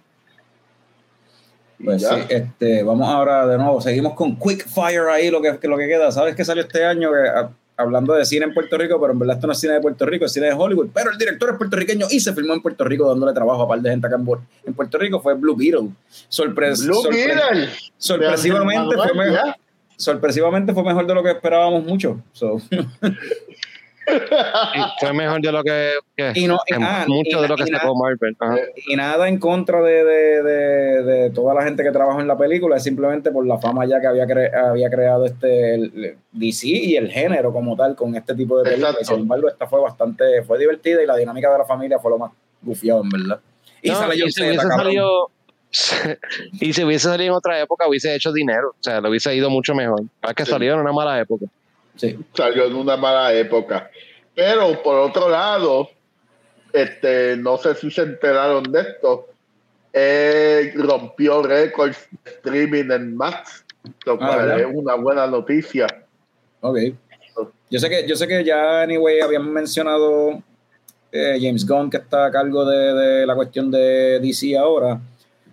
Pues sí, este, vamos ahora de nuevo, seguimos con Quick Fire ahí, lo que, que lo que queda. ¿Sabes qué salió este año? Que, a- hablando de cine en Puerto Rico, pero en verdad esto no es cine de Puerto Rico, es cine de Hollywood. Pero el director es puertorriqueño y se filmó en Puerto Rico dándole trabajo a par de gente acá en, Puerto Rico. Fue Blue Beetle. Sorpres- Blue sorpre- Beetle. sorpresivamente, fue mejor, sorpresivamente fue mejor de lo que esperábamos mucho. So, Y fue mejor de lo que, que- y no, y- en ah, mucho y- de lo que sacó Marvel. Ajá. y nada en contra de, de- de- de toda la gente que trabajó en la película, es simplemente por la fama ya que había, cre- había creado este el- DC y el género como tal con este tipo de películas. Exacto. Sin embargo, esta fue bastante, fue divertida y la dinámica de la familia fue lo más gufiado, en verdad. Y No, sale y John si salido y si hubiese salido en otra época hubiese hecho dinero, o sea, lo hubiese ido mucho mejor. Es que Sí. salió en una mala época. Sí. salió en una mala época. Pero por otro lado, este, no sé si se enteraron de esto, eh, rompió récords de streaming en Max, lo Ah, cual es una buena noticia. Ok. Yo sé que, yo sé que ya, anyway, habíamos mencionado eh, James Gunn, que está a cargo de, de la cuestión de DC ahora.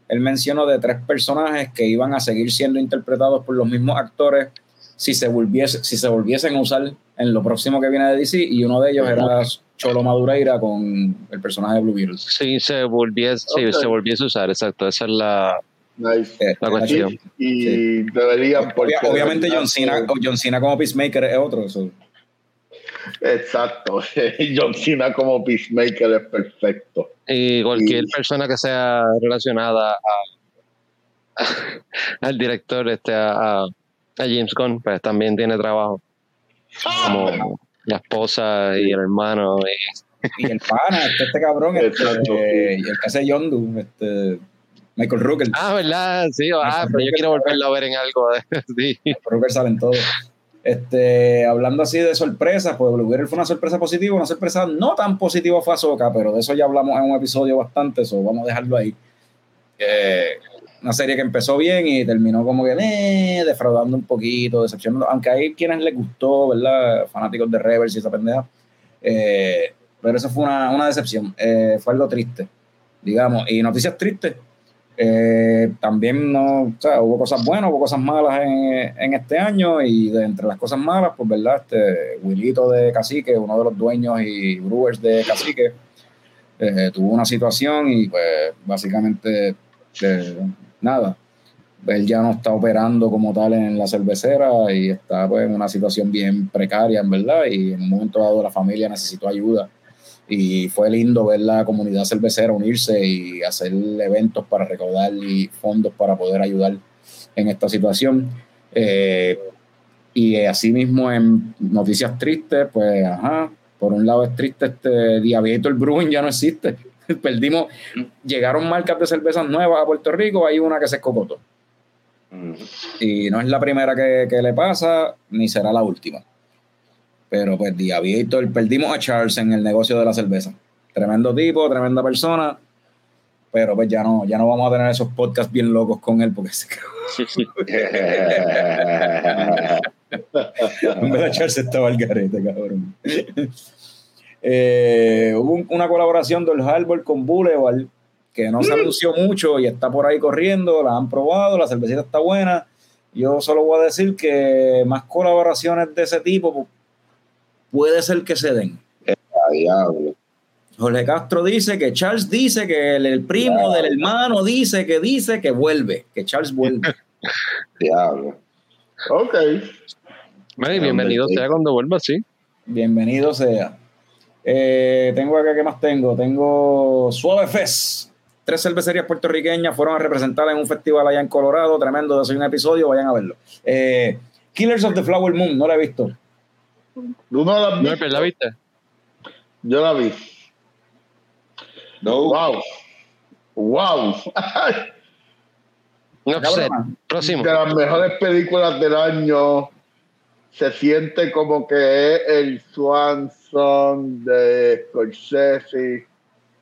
Él mencionó de tres personajes que iban a seguir siendo interpretados por los mismos actores si se, volviese, si se volviesen a usar en lo próximo que viene de DC, y uno de ellos era Cholo Madureira con el personaje de Blue Beetle. Si se volviese, Ok. se volviese a usar, exacto, esa es la, Nice. Eh, la cuestión. Y deberían Obvia- porque- obviamente John Cena, John Cena como Peacemaker es otro. so. Exacto. John Cena como Peacemaker es perfecto. Y cualquier Y- persona que sea relacionada a, al director, este, a, a- a James Gunn, pues también tiene trabajo. Como la esposa y el hermano. y- Y el pana, este, este cabrón, este, eh, y el que hace Yondu, este, Michael Rooker. ah, ¿verdad? Sí, ah, pero yo quiero volverlo a ver en algo. Sí. Rooker salen todos. Este, hablando así de sorpresas, pues Blue Beetle fue una sorpresa positiva, una sorpresa no tan positiva fue Ahsoka, pero de eso ya hablamos en un episodio bastante, eso vamos a dejarlo ahí. Eh, una serie que empezó bien y terminó como que defraudando un poquito, decepcionando, aunque hay quienes les gustó, ¿verdad? Fanáticos de Rebels y esa pendeja. Eh, pero eso fue una, una decepción, eh, fue algo triste, digamos. Y noticias tristes, eh, también no, o sea, hubo cosas buenas, hubo cosas malas en, este año y de entre las cosas malas, pues verdad, este de Cacique, uno de los dueños y brewers de Cacique, tuvo una situación y pues básicamente nada, él ya no está operando como tal en la cervecera y está pues en una situación bien precaria, en verdad, y en un momento dado la familia necesitó ayuda y fue lindo ver la comunidad cervecera unirse y hacer eventos para recaudar y fondos para poder ayudar en esta situación. Eh, y asimismo en noticias tristes, pues ajá, por un lado es triste este Diabeto el Bruin ya no existe. Perdimos, llegaron marcas de cervezas nuevas a Puerto Rico, hay una que se escopotó. Mm. Y no es la primera que, que le pasa, ni será la última. Pero pues The Aviator, perdimos a Charles en el negocio de la cerveza. Tremendo tipo, tremenda persona. Pero pues ya no, ya no vamos a tener esos podcasts bien locos con él porque se En Charles estaba el garete, cabrón. Eh, hubo un- una colaboración del Harbor con Boulevard que no se anunció mucho y está por ahí corriendo, la han probado, la cervecita está buena. Yo solo voy a decir que más colaboraciones de ese tipo pu- puede ser que se den. A diablo. Jorge Castro dice que Charles dice que el, el primo del hermano dice que dice que vuelve, que Charles vuelve. Diablo. Ok. Ay, bienvenido sea cuando vuelva, sí. Bienvenido sea. Eh, tengo acá, ¿qué más tengo? Tengo Suave Fest. Tres cervecerías puertorriqueñas fueron a representar en un festival allá en Colorado. Tremendo, de un episodio, vayan a verlo. Eh, Killers of the Flower Moon, no la he visto. ¿Tú no la has No, visto? pero ¿la viste? Yo la vi. No. Wow. Wow. No. Próximo. de las mejores películas del año. Se siente como que es el Swanson de Scorsese.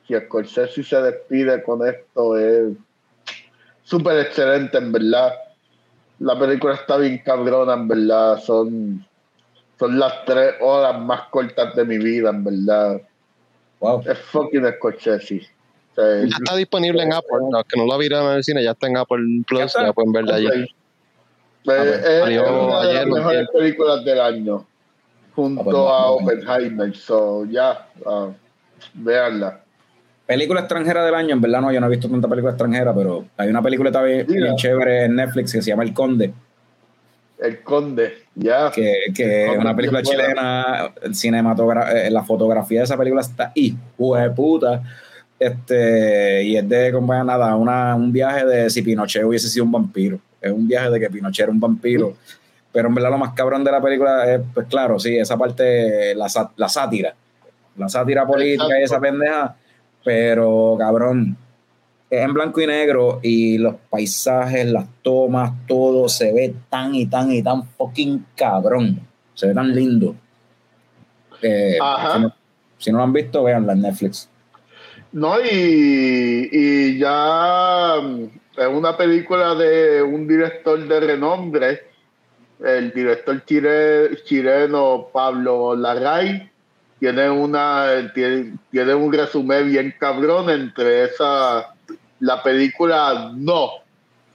Si Scorsese se despide con esto, es súper excelente, en verdad. La película está bien cabrona, en verdad. Son, son las tres horas más cortas de mi vida, en verdad. Wow. Es fucking Scorsese. O sea, Ya está disponible en Apple. Los que no la vieron en el cine ya está en Apple Plus. Ya pueden verla allí. Ok. pues, Eh, es, una de las mejores películas del año Ah, junto no, a. Oppenheimer so ya ah, veanla Película extranjera del año, en verdad no, yo no he visto tanta película extranjera, pero hay una película está bien, chévere en Netflix que se llama El Conde, El Conde ya que, que es una película chilena, el eh, la fotografía de esa película está hijo de puta. Este, y es de como nada, una, un viaje de si Pinochet hubiese sido un vampiro. Es un viaje de que Pinochet era un vampiro. Pero en verdad lo más cabrón de la película es, pues claro, sí, esa parte, la, la sátira. La sátira política y esa pendeja. Pero cabrón, es en blanco y negro y los paisajes, las tomas, todo se ve tan y tan y tan fucking cabrón. Se ve tan lindo. Eh, Ajá. si, no, si no lo han visto, véanla en Netflix. no y, y ya es una película de un director de renombre el director chile- chileno Pablo Larray tiene una tiene, tiene un resumen bien cabrón entre esa la película no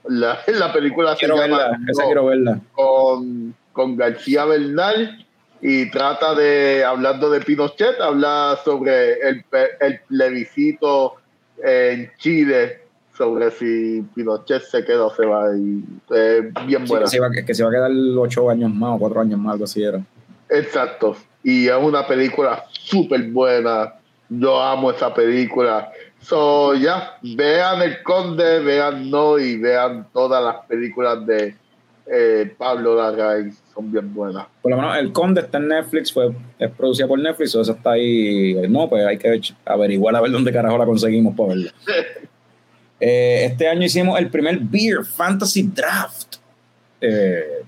la, la película se Quiero llama verla, esa No, quiero verla. con, con García Bernal y trata de, hablando de Pinochet, habla sobre el, el plebiscito en Chile, sobre si Pinochet se queda o se va. Y es bien Sí, buena. que, se iba, que se iba a quedar ocho años más o cuatro años más, algo así era. Exacto. Y es una película súper buena. Yo amo esa película. So, ya, vean El Conde, vean No y vean todas las películas de eh, Pablo Larraín. Son bien buenas. Por lo menos El Conde está en Netflix, fue, es producida por Netflix, o esa está ahí. No, pues hay que averiguar a ver dónde carajo la conseguimos para verla. Eh, este año hicimos el primer Beer Fantasy Draft. Eh,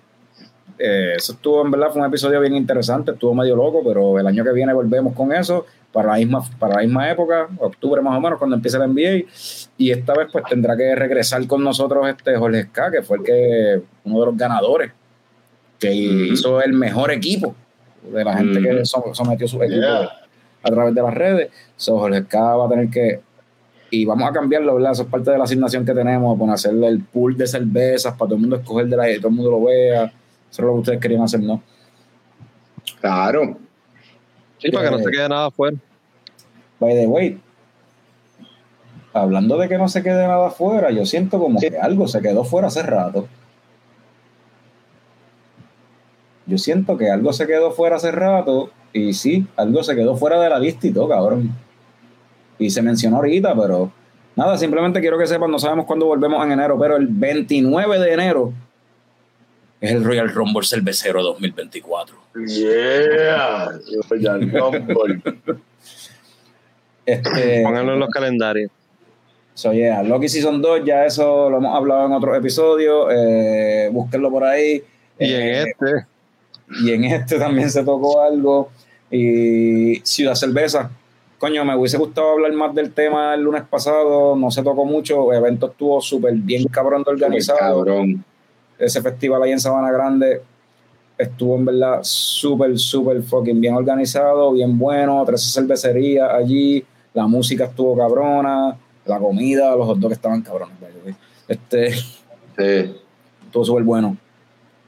eh, eso estuvo, en verdad, fue un episodio bien interesante, estuvo medio loco, pero el año que viene volvemos con eso, para la misma, para la misma época, octubre más o menos, cuando empiece la NBA. Y esta vez, pues tendrá que regresar con nosotros este Jorge Ska, que fue el que, uno de los ganadores, que hizo el mejor equipo de la gente que sometió su equipo Yeah. a través de las redes. So, Jorge Ska va a tener que. Y vamos a cambiarlo, ¿verdad? Eso es parte de la asignación que tenemos, con hacerle el pool de cervezas para todo el mundo escoger de la y todo el mundo lo vea. Eso es lo que ustedes querían hacer, ¿no? Claro. Sí, para que no se quede nada afuera. By the way, hablando de que no se quede nada afuera, yo siento como que algo se quedó fuera hace rato. Yo siento que algo se quedó fuera hace rato y sí, algo se quedó fuera de la lista y todo, cabrón. Y se mencionó ahorita, pero nada, simplemente quiero que sepan, no sabemos cuándo volvemos en enero, pero el 29 de enero es el Royal Rumble Cervecero 2024. Yeah. Royal Rumble. Este, Pónganlo en los calendarios. So, yeah, Loki Season 2, ya eso lo hemos hablado en otros episodios. Eh, búsquenlo por ahí. Y en Eh, este, y en este también se tocó algo. Y Ciudad Cerveza. Coño, me hubiese gustado hablar más del tema el lunes pasado. No se tocó mucho. El evento estuvo súper bien cabrón de organizado. Cabrón. Ese festival ahí en Sabana Grande estuvo en verdad súper, súper fucking bien organizado, bien bueno. Tres cervecerías allí. La música estuvo cabrona. La comida, los hot dogs estaban cabrones. Este, Sí. estuvo súper bueno.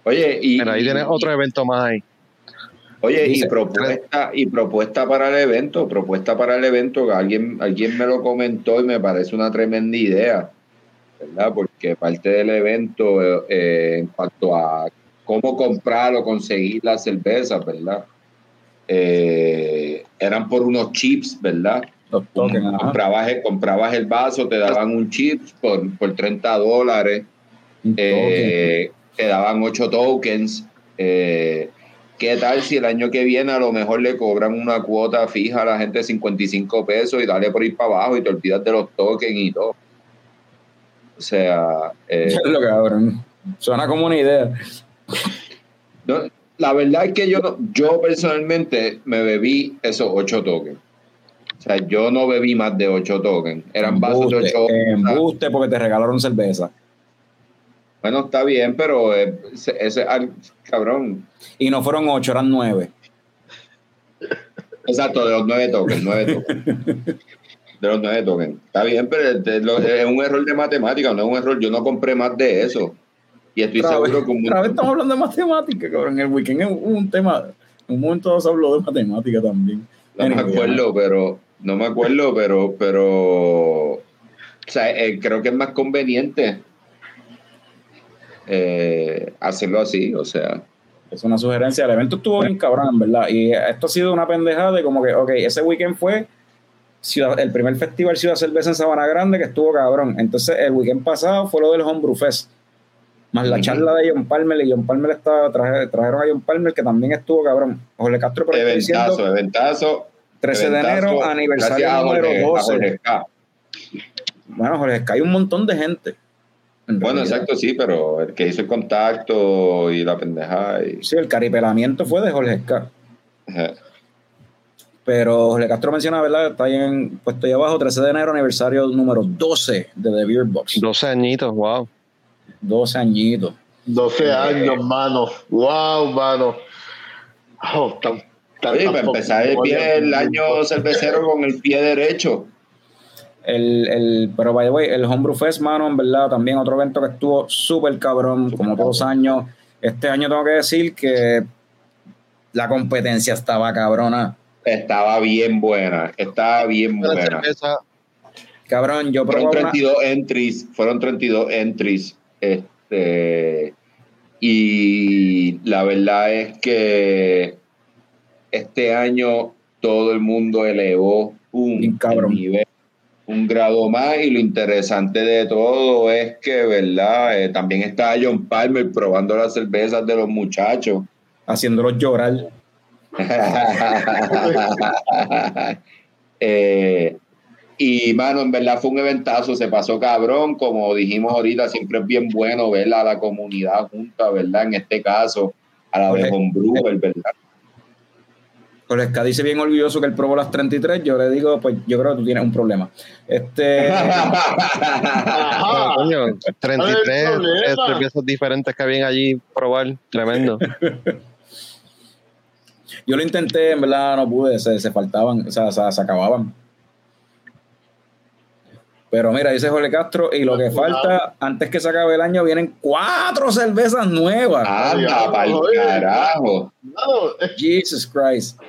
Oye, y, mira, ahí y- tienes otro evento más ahí. Oye, y propuesta, y propuesta para el evento, propuesta para el evento, que alguien, alguien me lo comentó y me parece una tremenda idea, ¿verdad? Porque parte del evento eh, en cuanto a cómo comprar o conseguir las cervezas, ¿verdad? Eh, eran por unos chips, ¿verdad? Ajá. comprabas, el- comprabas el vaso, te daban un chip por, por 30 dólares. Un. Eh, te daban 8 tokens. Eh, ¿Qué tal si el año que viene a lo mejor le cobran una cuota fija a la gente de 55 pesos y dale por ir para abajo y te olvidas de los tokens y todo? O sea, eh, Es lo cabrón. Suena como una idea. no, la verdad es que yo, yo personalmente me bebí esos 8 tokens. O sea, yo no bebí más de 8 tokens. Eran vasos de 8 Embuste, embuste porque te regalaron cerveza. Bueno, está bien, pero eh, ese, ese- al- cabrón. Y no fueron ocho, eran nueve. Exacto, de los nueve tokens, nueve tokens. De los nueve tokens. Está bien, pero es, de lo- es un error de matemática, no es un error. Yo no compré más de eso. Y estoy Otra vez, seguro que un otra vez estamos hablando de matemática, cabrón. El weekend es un tema. En un momento se habló de matemática también. no me acuerdo, pero no me acuerdo, pero, pero o sea, eh, creo que es más conveniente eh, hacerlo así, o sea. Es una sugerencia. El evento estuvo bien cabrón, verdad. Y esto ha sido una pendejada de como que, ok, ese weekend fue Ciudad- el primer festival Ciudad Cerveza en Sabana Grande que estuvo cabrón. Entonces, el weekend pasado fue lo del Homebrew Fest. Más la charla de John Palmer. Y John Palmer estaba, traje- trajeron a John Palmer que también estuvo cabrón. Jorge Castro, por Eventazo, diciendo eventazo. 13 de eventazo. enero, aniversario número Jorge- a 12. Jorge K. Bueno, Jorge, hay un montón de gente. En Bueno, realidad. exacto, sí, pero el que hizo el contacto y la pendeja. Y, Sí, el caripelamiento fue de Jorge Esca. Ajá. Pero Jorge Castro menciona, ¿verdad? Está ahí en, puesto ahí abajo, 13 de enero, aniversario número 12 de The Beer Box. 12 añitos, wow. 12 añitos. 12 años, mano. Wow, mano. Oh, tan, tan- Oye, para empezar el, pie, el año cervecero con el pie derecho. El, el, pero, by the way, el Homebrew Fest, mano, en verdad, también otro evento que estuvo súper cabrón, como todos los años. Este año tengo que decir que la competencia estaba cabrona. Estaba bien buena, estaba bien buena. cerveza, Cabrón, yo Fueron probaba una, 32 entries, fueron 32 entries. Este, y la verdad es que este año todo el mundo elevó un, cabrón. nivel, un grado más y lo interesante de todo es que, ¿verdad? Eh, también está John Palmer probando las cervezas de los muchachos. haciéndolos llorar. Eh, y mano, en verdad fue un eventazo, se pasó cabrón, como dijimos ahorita, siempre es bien bueno ver a la comunidad junta, ¿verdad? En este caso, a la de Correcto. Homebrewer, ¿verdad? Jorge dice bien orgulloso que él probó las 33. Yo le digo, pues yo creo que tú tienes un problema. Este, pero, coño, 33 problema. eh, cervezas diferentes que habían allí probar, tremendo. yo lo intenté, en verdad no pude, se, se faltaban, o sea, se, se acababan. Pero mira, dice Jorge Castro, y lo que falta, antes que se acabe el año, vienen cuatro cervezas nuevas. Anda, pa'l carajo. Jesus Christ.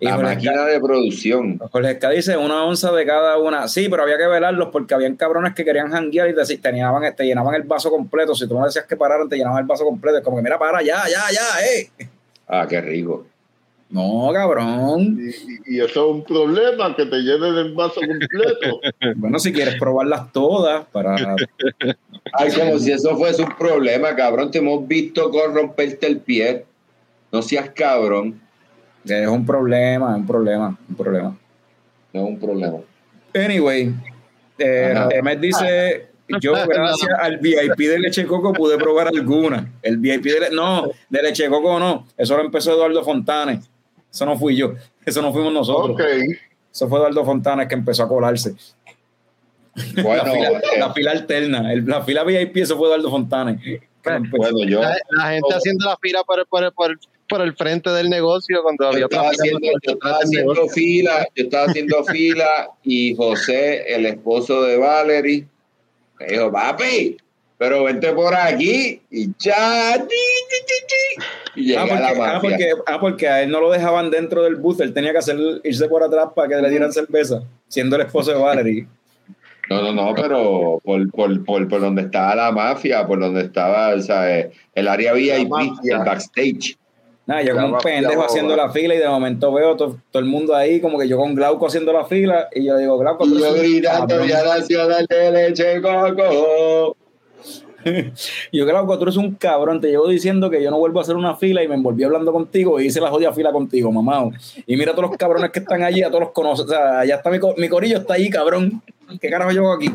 Y La Jorge máquina de producción. Jorge Esca dice una onza de cada una. Sí, pero había que velarlos porque habían cabrones que querían janguear y te, te llenaban, te llenaban el vaso completo. Si tú no decías que pararan, te llenaban el vaso completo. Es como que, mira, para, ya, ya, ya, eh. Ah, qué rico. No, cabrón. y, y- y eso es un problema, que te llenen el vaso completo. Bueno, si quieres probarlas todas para... Ay, como si eso fuese un problema, cabrón. Te hemos visto corromperte el pie. No seas cabrón. Es un problema, es un problema, un problema. no es un problema. Anyway, eh, dice, yo gracias al VIP de Leche Coco pude probar alguna. El VIP de le- no, de Leche Coco no. Eso lo empezó Eduardo Fontanes. Eso no fui yo. Eso no fuimos nosotros. Eso fue Eduardo Fontanes que empezó a colarse. Bueno, la, fila, eh, la fila alterna. el- la fila VIP, eso fue Eduardo Fontanes. bueno, yo, La, la gente haciendo la fila por, el- por, por, el- por el frente del negocio cuando yo había estaba otra fila haciendo, yo estaba haciendo fila, yo estaba haciendo fila y José, el esposo de Valerie, me dijo, papi, pero vente por aquí y ya. ti, ti, ti, ti". Y Ah a la porque, ah, mafia. porque, ah, porque a él no lo dejaban dentro del bus, él tenía que hacer, irse por atrás para que le dieran cerveza, siendo el esposo de Valerie. No, no, no, pero por, por, por, por donde estaba la mafia, por donde estaba o sea, eh, el área VIP, el backstage. Nada, yo como un pendejo haciendo la fila y de momento veo to- todo el mundo ahí, como que yo con Glauco haciendo la fila y yo le digo, Glauco, tú yo eres un gritando, cabrón". Día Nacional de Leche Coco. Yo, Glauco, tú eres un cabrón, te llevo diciendo que yo no vuelvo a hacer una fila y me envolví hablando contigo y hice la jodida fila contigo, mamá. Y mira a todos los cabrones que están allí, a todos los conoces, o sea, allá está mi, co- mi corillo, está ahí, cabrón. ¿Qué carajo yo hago aquí?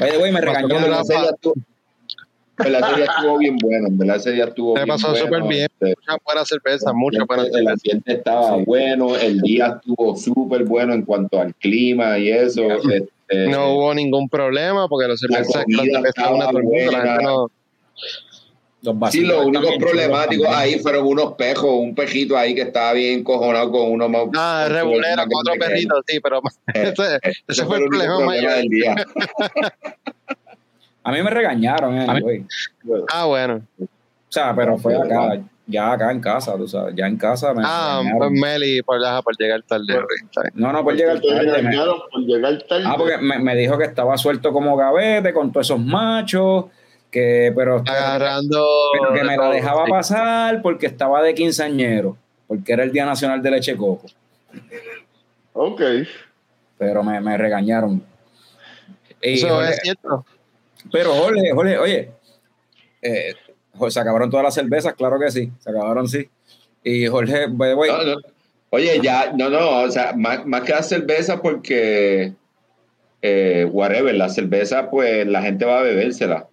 Oye, güey, me regañó. Con Pero la- ese día estuvo- bien bueno, en verdad ese día estuvo Se bien pasó bueno, súper bien. este, Mucha buena cerveza, mucha buena el ambiente estaba bueno, el día estuvo súper bueno en cuanto al clima y eso. este, No hubo ningún problema porque los La cervezas cervezas una la buena. gente no- Sí, los únicos problemáticos ahí fueron unos pejos, un pejito ahí que estaba bien cojonado con uno más. Ah, con regulero, cuatro pequeña. perritos, sí, pero ese, Ese ese fue el problema mayor. del día. A mí me regañaron, eh, güey. Ah, bueno. O sea, pero fue acá, ya acá en casa, tú sabes, ya en casa me Ah, pues. Meli, por, la- por llegar tarde. No, no, por llegar tarde. me- regañaron por llegar tarde. Ah, porque me, me dijo que estaba suelto como gavete con todos esos machos, que pero, Agarrando. pero que me la dejaba pasar porque estaba de quinceañero, porque era el Día Nacional de Leche Coco. Ok. Pero me, me regañaron. Y Eso es cierto. Pero Jorge, Jorge, oye, eh, se acabaron todas las cervezas, claro que sí, se acabaron sí. Y Jorge, by way, No, no. Oye, ya, no, no, o sea, más, más que la cerveza porque, eh, whatever, la cerveza, pues la gente va a bebérsela.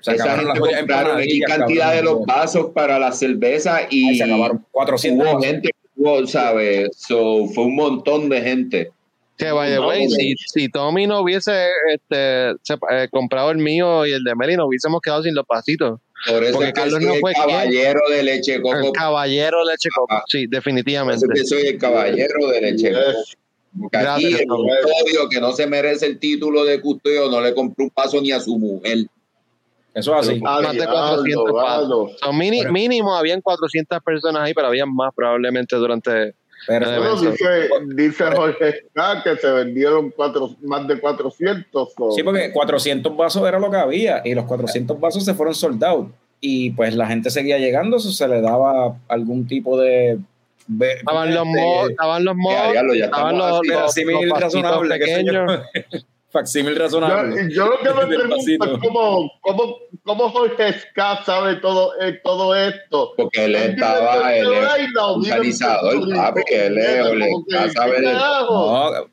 se Esa gente compraron X cantidad de los vasos para la cerveza y se acabaron 400 hubo gente hubo, ¿sabes? So, fue un montón de gente. Que by the No, si, si Tommy no hubiese este, se- eh, comprado el mío y el de Meli, nos hubiésemos quedado sin los pasitos. Por eso Porque es que Carlos soy no el fue caballero de leche El coco. caballero leche coco. Ah. Sí, definitivamente. que soy el caballero de leche coco. Porque aquí Gracias, el custodio que no se merece el título de custodio no le compró un paso ni a su mujer. Eso es así. Ah, Más de diablo, 400 mano. So, mini- Pero- mínimo habían 400 personas ahí, pero habían más probablemente durante. Pero, Bueno, dice, dice Jorge K que se vendieron cuatro, más de 400. so- Sí, porque 400 vasos era lo que había y los 400 vasos se fueron soldados y pues la gente seguía llegando, eso se le daba algún tipo de... Estaban los este, mo- estaban los Ya, mo- diablo, ya estaban los, los, los yo. pequeños. facsímil razonable. Yo, yo lo que me pregunto es cómo, cómo, cómo Jorge Ska sabe todo, eh, todo esto. Porque él estaba, él es Carolina o vive en organizador, papi, él es,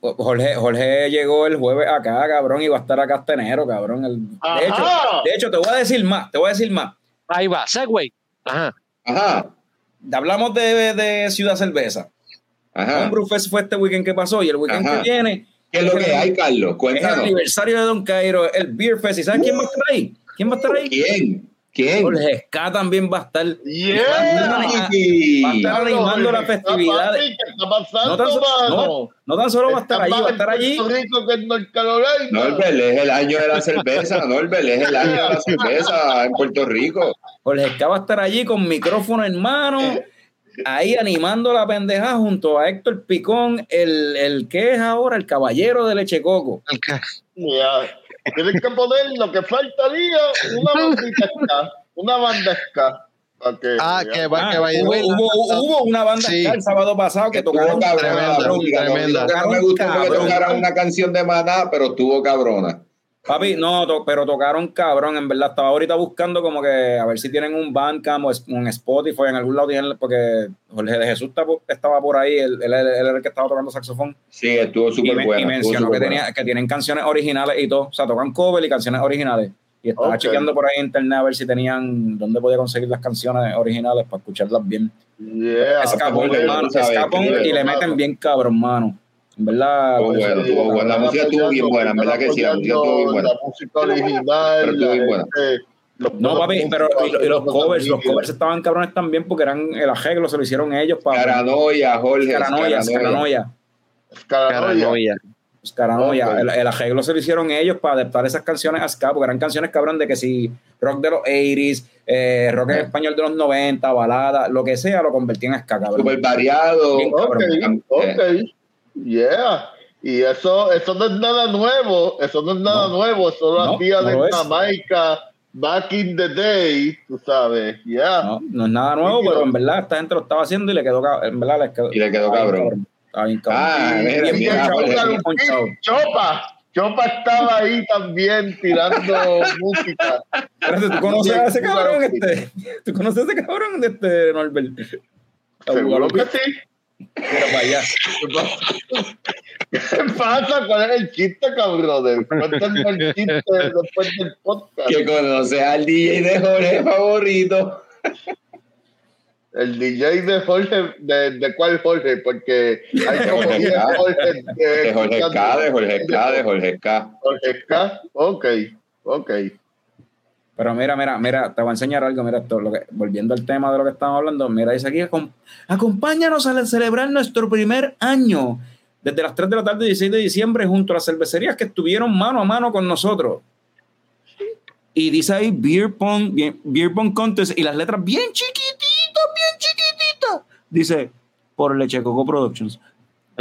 Jorge, Jorge llegó el jueves acá, cabrón, y va a estar acá hasta enero, cabrón. El- de, hecho, de hecho, te voy a decir más, te voy a decir más. Ahí va, Segway. Ajá. Ajá, Hablamos de, de Ciudad Cerveza. ajá. Un Fest fue este weekend que pasó y el weekend Ajá. que viene ¿Qué es lo que hay, Carlos? es el Cuéntanos. aniversario de Don Cairo, el Beer Fest. ¿Y sabes quién va a estar ahí? ¿Quién va a estar ahí? ¿Quién? ¿Quién? Jorge Ska también va a estar. Yeah. Va a estar animando festividades. papi, ¿Qué está pasando, No tan, so- mano? no, no tan solo va a estar allí, va a estar allí. Norbert, es el año de la cerveza, Norbert, es el año de la cerveza en Puerto Rico. Jorge Ska va a estar allí con micrófono en mano, ahí animando la pendeja junto a Héctor Picón, el, el que es ahora el caballero de Leche Coco. Que-. Tienes que poner lo que faltaría, una bandita ska, una para que- Ah, que va, Ah, que the hubo, hubo- hubo una banda Sí. el sábado pasado que tocaron cabrona tremenda, tremenda. que no me gustó Cabrón. tocaran una canción de Maná, pero estuvo cabrona. Papi, no, to- pero tocaron cabrón, en verdad. Estaba ahorita buscando como que a ver si tienen un Bandcamp o un Spotify en algún lado tienen, porque Jorge de Jesús estaba por ahí, él, él- él era el que estaba tocando saxofón. Sí, estuvo súper bueno. y mencionó que, tenía, que tienen canciones originales y todo. O sea, tocan cover y canciones originales. Y estaba Ok. chequeando por ahí en internet a ver si tenían, dónde podía conseguir las canciones originales para escucharlas bien. Yeah, Escapón, hermano, escapón y le meten bien cabrón, mano. En verdad. Bueno, estuvo bueno. La música estuvo bien buena, en verdad que sí, la música estuvo bien buena. La música original, Pero estuvo la bien buena. los No, papi, pero y, lo- y los covers, los covers estaban cabrones también porque eran el arreglo, se lo hicieron ellos para. Caranoia, Jorge. Caranoia, Caranoia. Caranoia. El, el arreglo se lo hicieron ellos para adaptar esas canciones a ska, porque eran canciones cabrón de que si rock de los 80s, eh, rock en Eh. español de los 90, balada, lo que sea, lo convertían en ska, cabrón. Súper variado. Bien, Ok, cabrón. ok. Yeah. Y eso, eso no es nada nuevo, eso no es nada No. nuevo, eso lo No, hacían no es. Jamaica back in the day, tú sabes. Yeah. No, no es nada nuevo, pero en verdad esta gente lo estaba haciendo y le quedó, en verdad, les quedó, Y le quedó cabrón. Cabrón. Ah, Y- mira, y mira, el Jorge. Chopa. Chopa, estaba ahí también tirando música. Espérate, ¿tú conoces a ese cabrón? Este? ¿Tú conoces a ese cabrón de este Norbert? Seguro que sí. Mira para allá. ¿Qué pasa? ¿Cuál es el chiste, cabrón? Cuéntame el chiste después del podcast. Que conoce al DJ de Jorge favorito. El DJ de Jorge, ¿de, de cuál Jorge? Porque hay como Jorge 10 K. Jorge. De Jorge K, de Jorge K, de Jorge K. Jorge K. Ok, ok. Pero mira, mira, mira, te voy a enseñar algo. Mira, esto, lo que, volviendo al tema de lo que estamos hablando, mira, dice aquí: "Acom- acompáñanos a celebrar nuestro primer año desde las 3 de la tarde, 16 de diciembre, junto a las cervecerías que estuvieron mano a mano con nosotros. Y dice ahí Beer Pong, Beer Pong Contest, y las letras bien chiquititas, bien chiquititas. Dice: por Leche Coco Productions.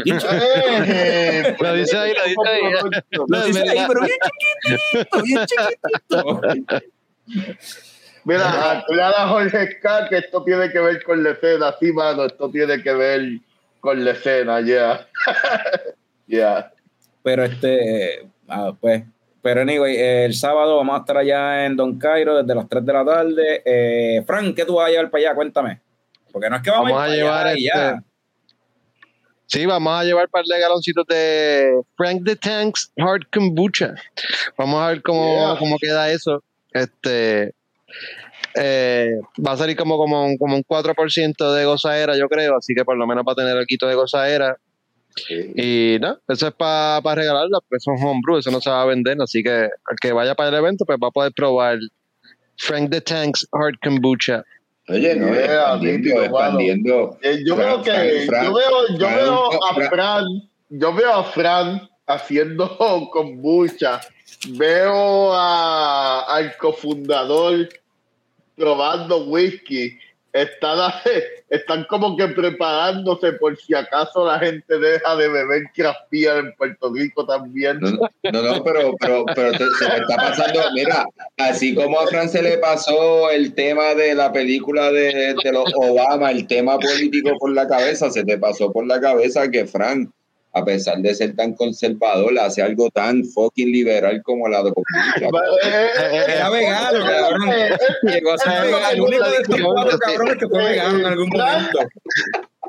Bien Eh, Lo dice ahí, lo dice ahí. lo dice ahí, pero bien chiquitito, bien chiquitito. Mira, aclara Jorge K. que esto tiene que ver con la escena. Sí, mano, esto tiene que ver con la escena, ya. Ya. Pero este, ah, pues, pero anyway, el sábado vamos a estar allá en Don Cairo desde las 3 de la tarde. Eh, Frank, ¿qué tú vas a llevar para allá? Cuéntame. Porque no es que vamos, Vamos a ir para llevar allá y este- ya. Sí, vamos a llevar un par de galoncitos de Frank the Tanks Hard Kombucha. Vamos a ver cómo, Yeah. cómo queda eso. Este eh, va a salir como, como, un- como un 4% de gozadera, yo creo, así que por lo menos va a tener el quito de gozadera. Y no, eso es para regalarla, porque eso es homebrew, eso no se va a vender, así que el que vaya para el evento, pues va a poder probar Frank the Tanks Hard Kombucha. Oye, no, Yeah, expandiendo, expandiendo. Eh, yo Fran, veo que Fran, yo veo, yo Fran, veo a Fran. Fran, yo veo a Fran haciendo kombucha, veo al cofundador probando whisky, están, como que preparándose por si acaso la gente deja de beber craft en Puerto Rico también. No, no, pero, pero, pero te- se me está pasando, mira, así como a Fran se le pasó el tema de la película de, de los Obama, el tema político por la cabeza, se te pasó por la cabeza que Fran, a pesar de ser tan conservador, hace algo tan fucking liberal como la de kombucha. Eh, eh, Era vegano, cabrón. eh, eh, Llegó a ser vegano. El único de estos cuatro cabrones que fue vegano en algún momento.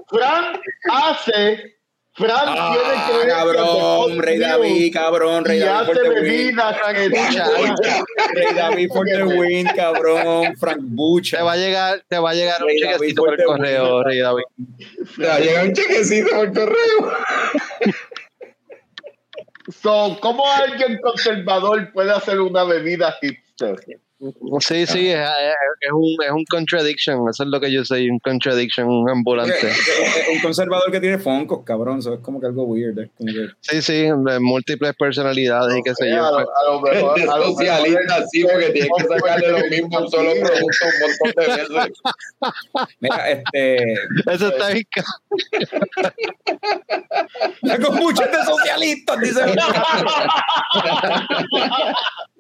Fran hace, Fran Ah, tiene que ver cabrón, Rey David, cabrón, Rey y David hace que Rey David for the win, cabrón. Frank Bucha. Te va a llegar, te va a llegar un David chequecito por el correo. Rey David. Te va a llegar un chequecito por correo. So, ¿Cómo alguien conservador puede hacer una bebida hipster? Sí, sí, es, es- es un, es un contradiction, eso es lo que yo soy, un contradiction ambulante. Un conservador que tiene foncos, cabrón. Eso es como que algo weird. es como que- Sí, sí, de múltiples personalidades y qué sé Eh, yo. a, lo, a lo mejor, a lo socialista, mejor sí, porque tienes que sacarle lo mismo un solo producto un montón de veces. Mira, este. Eso está bien. kombucha es de socialistas, dice.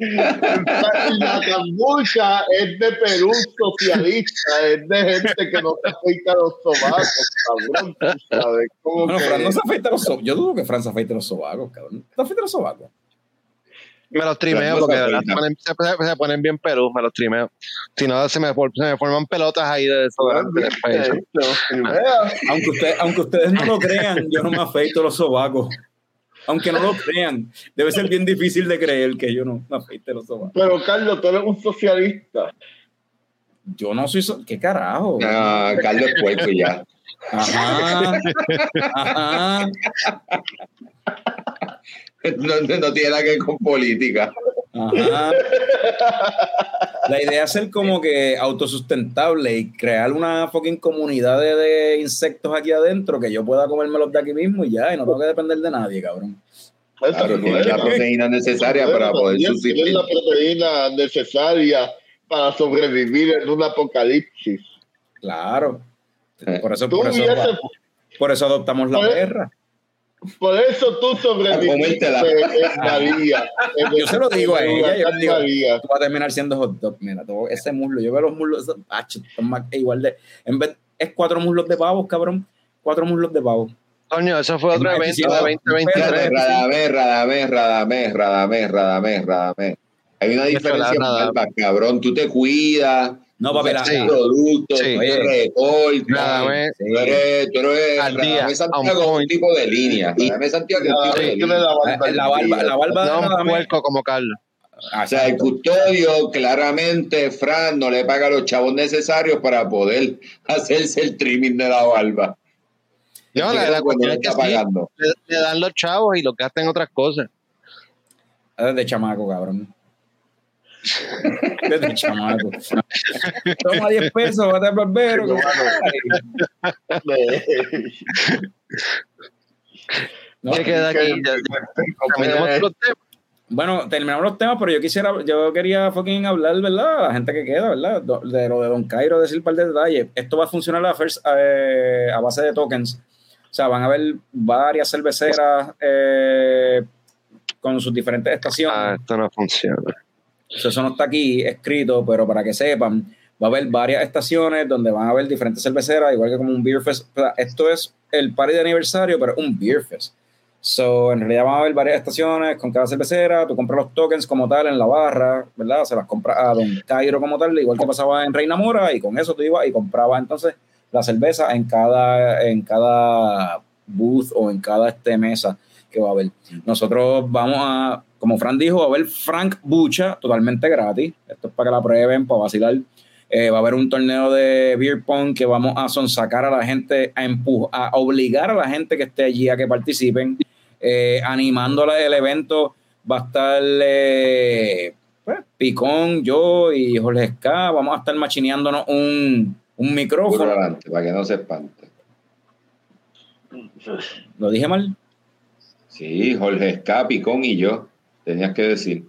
La cambucha es de Perú socialista, es de gente que no se afeita los sobacos, cabrón, sabes. Como Bueno, que- Fran no se afeita los sobacos. Yo dudo que Fran se afeite los sobacos, cabrón. ¿Te afeita los sobacos? Me los trimeo porque se de verdad se afeitan. ponen, se, se ponen bien pelus, me los trimeo. Si no, se me, for- se me forman pelotas ahí de desodorante el pecho. Aunque, usted, aunque ustedes no lo crean, yo no me afeito los sobacos. Aunque no lo crean, debe ser bien difícil de creer que yo no me afeite los sobacos. Pero Carlos, tú eres un socialista. Yo no soy. so- ¿Qué carajo? Ah, Carlos Puerco y ya. Ajá. Ajá. No tiene nada que ver con política. Ajá. La idea es ser como que autosustentable y crear una fucking comunidad de, de insectos aquí adentro que yo pueda comérmelos de aquí mismo y ya, y no tengo que depender de nadie, cabrón. Claro, tiene la proteína necesaria para poder subsistir. la proteína necesaria para sobrevivir en un apocalipsis. Claro. Eh. Por eso, por eso, por eso adoptamos la Pues- perra. Por eso tú sobreviviste María. Yo se lo digo a ella, yo digo, María. Tú vas a terminar siendo hot dog. Mira, todo ese muslo. Yo veo los muslos, ah, más- igual de. En vez, es cuatro muslos de pavos, cabrón. Cuatro muslos de pavos. Coño, eso fue otro evento de 2023. Espérate, Radamés, Radamés, Radamés, Radamés, Radamés, Radamés. Hay una diferencia cabrón. Tú te cuidas, No, papi, la- productos, Sí. tú te recortas. Radamés, Sí. Tú eres, tú eres Al día, Santiago es un tipo de línea. Radamés Santiago es un tipo de línea. la barba La, barba, barba de No un puerco como Carlos. Ah, O sea, el custodio, claramente, Fran no le paga los chavos necesarios para poder hacerse el trimming de la barba. No, la, la cuestión le es que está sí, pagando. le, le dan los chavos y los gastan en otras cosas. Desde chamaco, cabrón. Desde chamaco. Toma 10 pesos, vete al barbero. No, ¿Qué queda aquí? Ya- Terminamos Eh, los temas. Bueno, terminamos los temas, pero yo quisiera, yo quería fucking hablar, ¿verdad? La gente que queda, ¿verdad? De lo de Don Cairo, decir un par de detalles. Esto va a funcionar a, first- eh, a base de tokens. O sea, van a haber varias cerveceras eh, con sus diferentes estaciones. Ah, esto no funciona. Eso no está aquí escrito, pero para que sepan, va a haber varias estaciones donde van a haber diferentes cerveceras, igual que como un beer fest. Esto es el party de aniversario, pero un beer fest. So, en realidad van a haber varias estaciones con cada cervecera, tú compras los tokens como tal en la barra, ¿verdad? Se las compras a Don Cairo como tal, igual que pasaba en Reina Mora, y con eso tú ibas y comprabas entonces la cerveza en cada, en cada booth o en cada este mesa que va a haber. Nosotros vamos a, como Fran dijo, va a haber Frank Bucha totalmente gratis. Esto es para que la prueben, para vacilar. Eh, va a haber un torneo de beer pong que vamos a sonsacar a la gente, a empujar, a obligar a la gente que esté allí a que participen. Eh, animándola el evento va a estar eh, pues, Picón, yo y Jorge Ska. Vamos a estar machineándonos un, micrófono. adelante, para que no se espante. ¿Lo dije mal? Sí, Jorge Escapicón y yo, tenías que decir.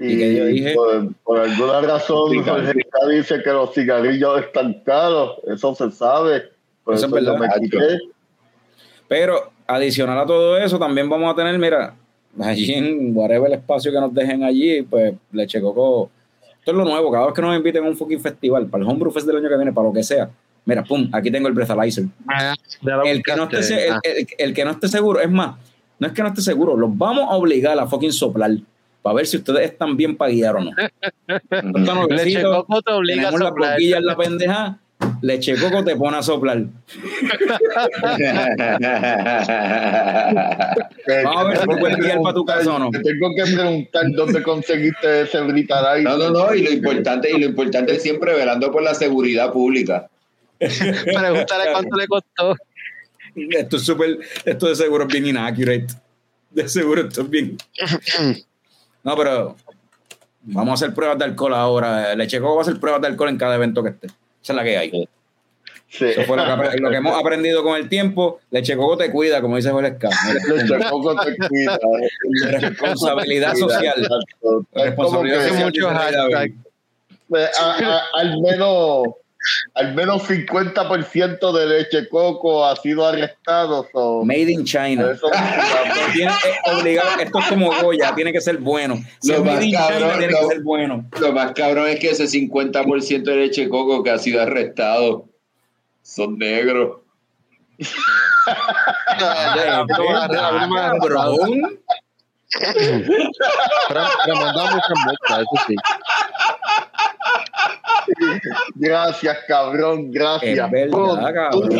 ¿Y qué yo dije? Por, por alguna razón, Jorge dice que los cigarrillos están caros. Eso se sabe. Por Eso eso, es verdad. me. Pero adicional a todo eso, también vamos a tener, mira, allí en whatever el espacio que nos dejen allí, pues Leche Coco. Esto es lo nuevo, cada vez que nos inviten a un fucking festival, para el Homebrew Fest del año que viene, para lo que sea. Mira, pum, aquí tengo el breathalyzer. Ah, El que, no esté, el, Ah, el- el que no esté seguro, es más, no es que no esté seguro, los vamos a obligar a fucking soplar para ver si ustedes están bien para guiar o no. Leche Coco te obliga a la soplar. boquilla en la pendeja, Leche Coco te pone a soplar. Vamos a ver si tú puedes guiar para tu casa o no. Te tengo que preguntar dónde conseguiste ese Brita No, no, no, y lo importante, y lo importante es siempre velando por la seguridad pública. Pregúntale cuánto le costó. Esto es súper, esto de seguro es bien inaccurate. De seguro esto es bien. No, pero vamos a hacer pruebas de alcohol ahora. Leche Coco va a hacer pruebas de alcohol en cada evento que esté. Esa es la que hay. Sí. Eso fue lo que, lo que hemos aprendido con el tiempo. Leche Coco te cuida, como dice Jorge Ska. Mira, Leche Coco te cuida. Responsabilidad social. Responsabilidad social. A- a- al menos al menos 50% de leche coco ha sido arrestado. so, Made in China. eso- Tiene- es obligado, esto es como Goya, tiene que ser bueno. Si Lo es más Made in cabrón, China, tiene lo- que ser bueno. Lo más cabrón es que ese 50% de leche coco que ha sido arrestado son negros. Pero, pero dado muchas eso sí. Gracias, cabrón, Es gracias. verdad, cabrón.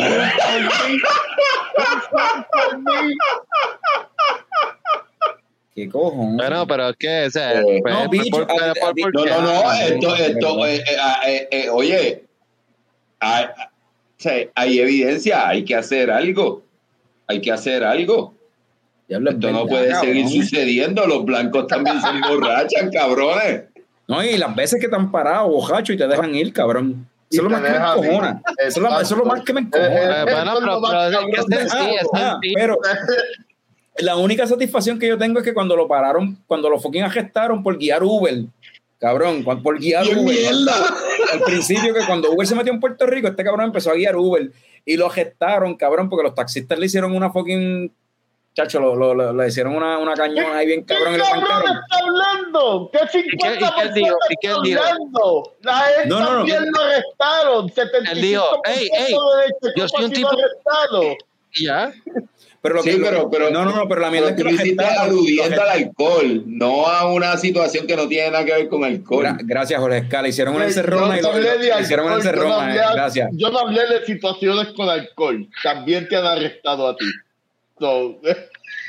¿Qué cojones? Bueno, pero es que, o sea, Eh, pues, no, bicho, por- a- por- a- por- No, no, no, Ah, esto, esto, eh, eh, ah, eh, eh, oye, hay, o sea, hay evidencia, hay que hacer algo, hay que hacer algo. Es Esto no puede cabrón. seguir sucediendo, los blancos también se emborrachan, cabrones. No, y las veces que te han parado, bojacho, y te dejan ir, cabrón. Eso es encojona. Eso es lo- eso es lo más que me Eh, encojona. Eh, bueno, Esto es pero, Ah, la única satisfacción que yo tengo es que cuando lo pararon, cuando lo fucking arrestaron por guiar Uber, cabrón, por guiar ¡Qué Uber. mierda! Al principio que cuando Uber se metió en Puerto Rico, este cabrón empezó a guiar Uber y lo arrestaron, cabrón, porque los taxistas le hicieron una fucking chacho, lo, lo- lo- le hicieron una, una cañón ahí bien ¿Qué cabrón lo cabrón está hablando? ¿Qué 50% y qué él dijo? ¿Y qué él está dijo? hablando? La gente No, no, no. también lo arrestaron. 75% Él dijo, "Ey, ey, de este yo soy un tipo- arrestado. Ya. Pero lo Sí, que- pero- pero- no, no, no, pero la mierda Pero es que tú hiciste aludiendo al alcohol, no a una situación que no tiene nada que ver con alcohol. Gra- gracias, Jorge Escala. Hicieron una Yo encerrona y no lo, hablé de lo- hicieron una alcohol, yo no encerrona. hablé- eh, Gracias. Yo no hablé de situaciones con alcohol. También te han arrestado a ti. So,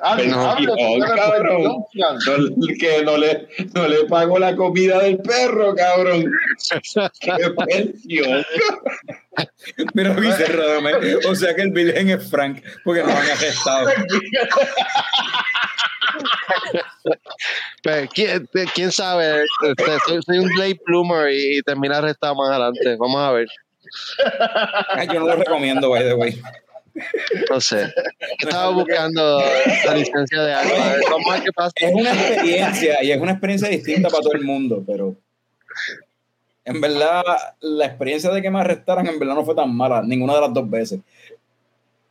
Habla, cabrón. No, que no le, no le pago la comida del perro, cabrón. Qué pensión. Pero dice o sea que el virgen es Frank, porque no lo han arrestado. Pues, ¿quién, quién sabe? Este, soy, soy un late bloomer y, y termina arrestado más adelante. Vamos a ver. Ay, yo no lo recomiendo, by the way. No sé. Estaba buscando la licencia de algo. A ver, vamos a ver qué pasa. Es una experiencia y es una experiencia distinta para todo el mundo, pero en verdad la experiencia de que me arrestaran en verdad no fue tan mala, ninguna de las dos veces.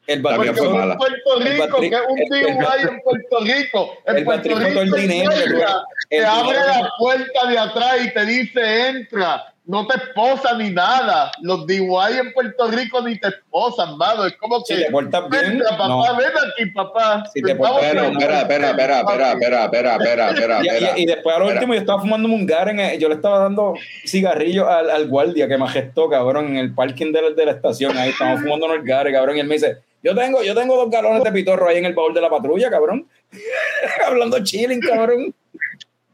El Porque fue mala. Puerto El Rico, Batri- que es un el- el- DUI en Puerto Rico. En el Puerto Batrico todo el Rico dinero que tú- te el abre la puerta de atrás y te dice entra no te esposa ni nada. Los DIY en Puerto Rico ni te esposan, mano. Es como que. Si papá, ven aquí, papá. Si te portas. Espera, espera, espera, espera, espera, espera, espera, espera. Y, y, y, después, último, yo estaba fumando un gar en. Yo le estaba dando cigarrillo al, al, guardia que me gestó, cabrón, en el parking de la, de la estación. Ahí estábamos fumando un gar, cabrón, y él me dice. Yo tengo, yo tengo dos galones de pitorro ahí en el baúl de la patrulla, cabrón. Hablando chilling, cabrón.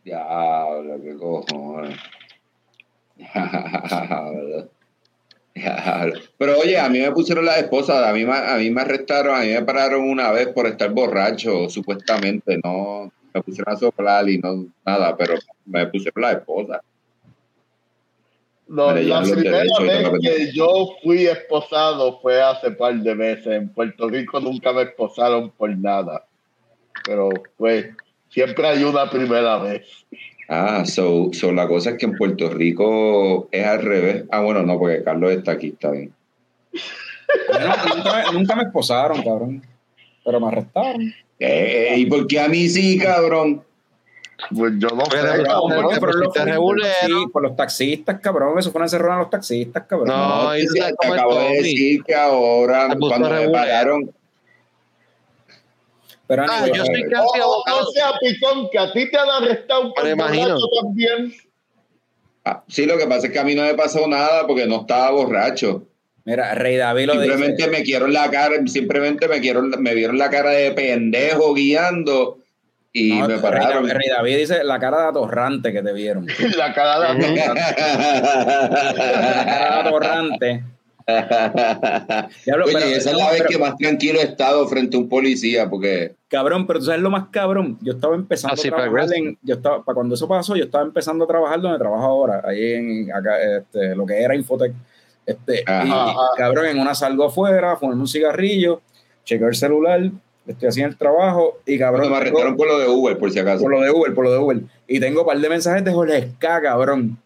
Diablo, qué cojones. Pero oye, a mí me pusieron las esposas, a mí, me- a mí me arrestaron, a mí me pararon una vez por estar borracho, supuestamente, no, me pusieron a soplar y no, nada, pero me pusieron las esposas. No, la primera vez que- yo fui esposado fue hace par de meses. En Puerto Rico nunca me esposaron por nada. Pero pues siempre hay una primera vez. Ah, so, so la cosa es que en Puerto Rico es al revés. Ah, bueno, no, porque Carlos está aquí, está bien. Bueno, nunca, me- nunca me esposaron, cabrón. Pero me arrestaron. Eh, ¿Y por qué a mí sí, cabrón? Pues yo no sé, Pero- cabrón. porque fueron los, te sí, por los taxistas, cabrón. Eso fue una encerrona a los taxistas, cabrón. No, No, te, te acabo de decir que ahora, cuando me pagaron, Pero Ah, yo soy casi o- abogado. sea, Picón, que a ti te han arrestado Me imagino. también. Ah, sí, lo que pasa es que a mí no me pasó nada porque no estaba borracho. mira, Rey David lo Simplemente dice. me quieren la cara, simplemente me quiero, me vieron la cara de pendejo guiando y No, me Rey, pararon. David, Rey David dice la cara de atorrante que te vieron. La cara de La cara de atorrante. Diablo, Oye, pero- esa es la vez pero- que más tranquilo he estado frente a un policía porque Cabrón, pero tú sabes lo más cabrón. Yo estaba empezando Así a trabajar en, yo estaba, para cuando eso pasó, yo estaba empezando a trabajar donde trabajo ahora, ahí en acá, este, lo que era Infotec. Este, Ajá. y, Ajá. cabrón, en una salgo afuera, fumarme un cigarrillo, chequeo el celular, estoy haciendo el trabajo y cabrón. me arrestaron por lo de Uber, por si acaso. Por lo de Uber, por lo de Uber. Y tengo un par de mensajes de Jorge Esca, cabrón.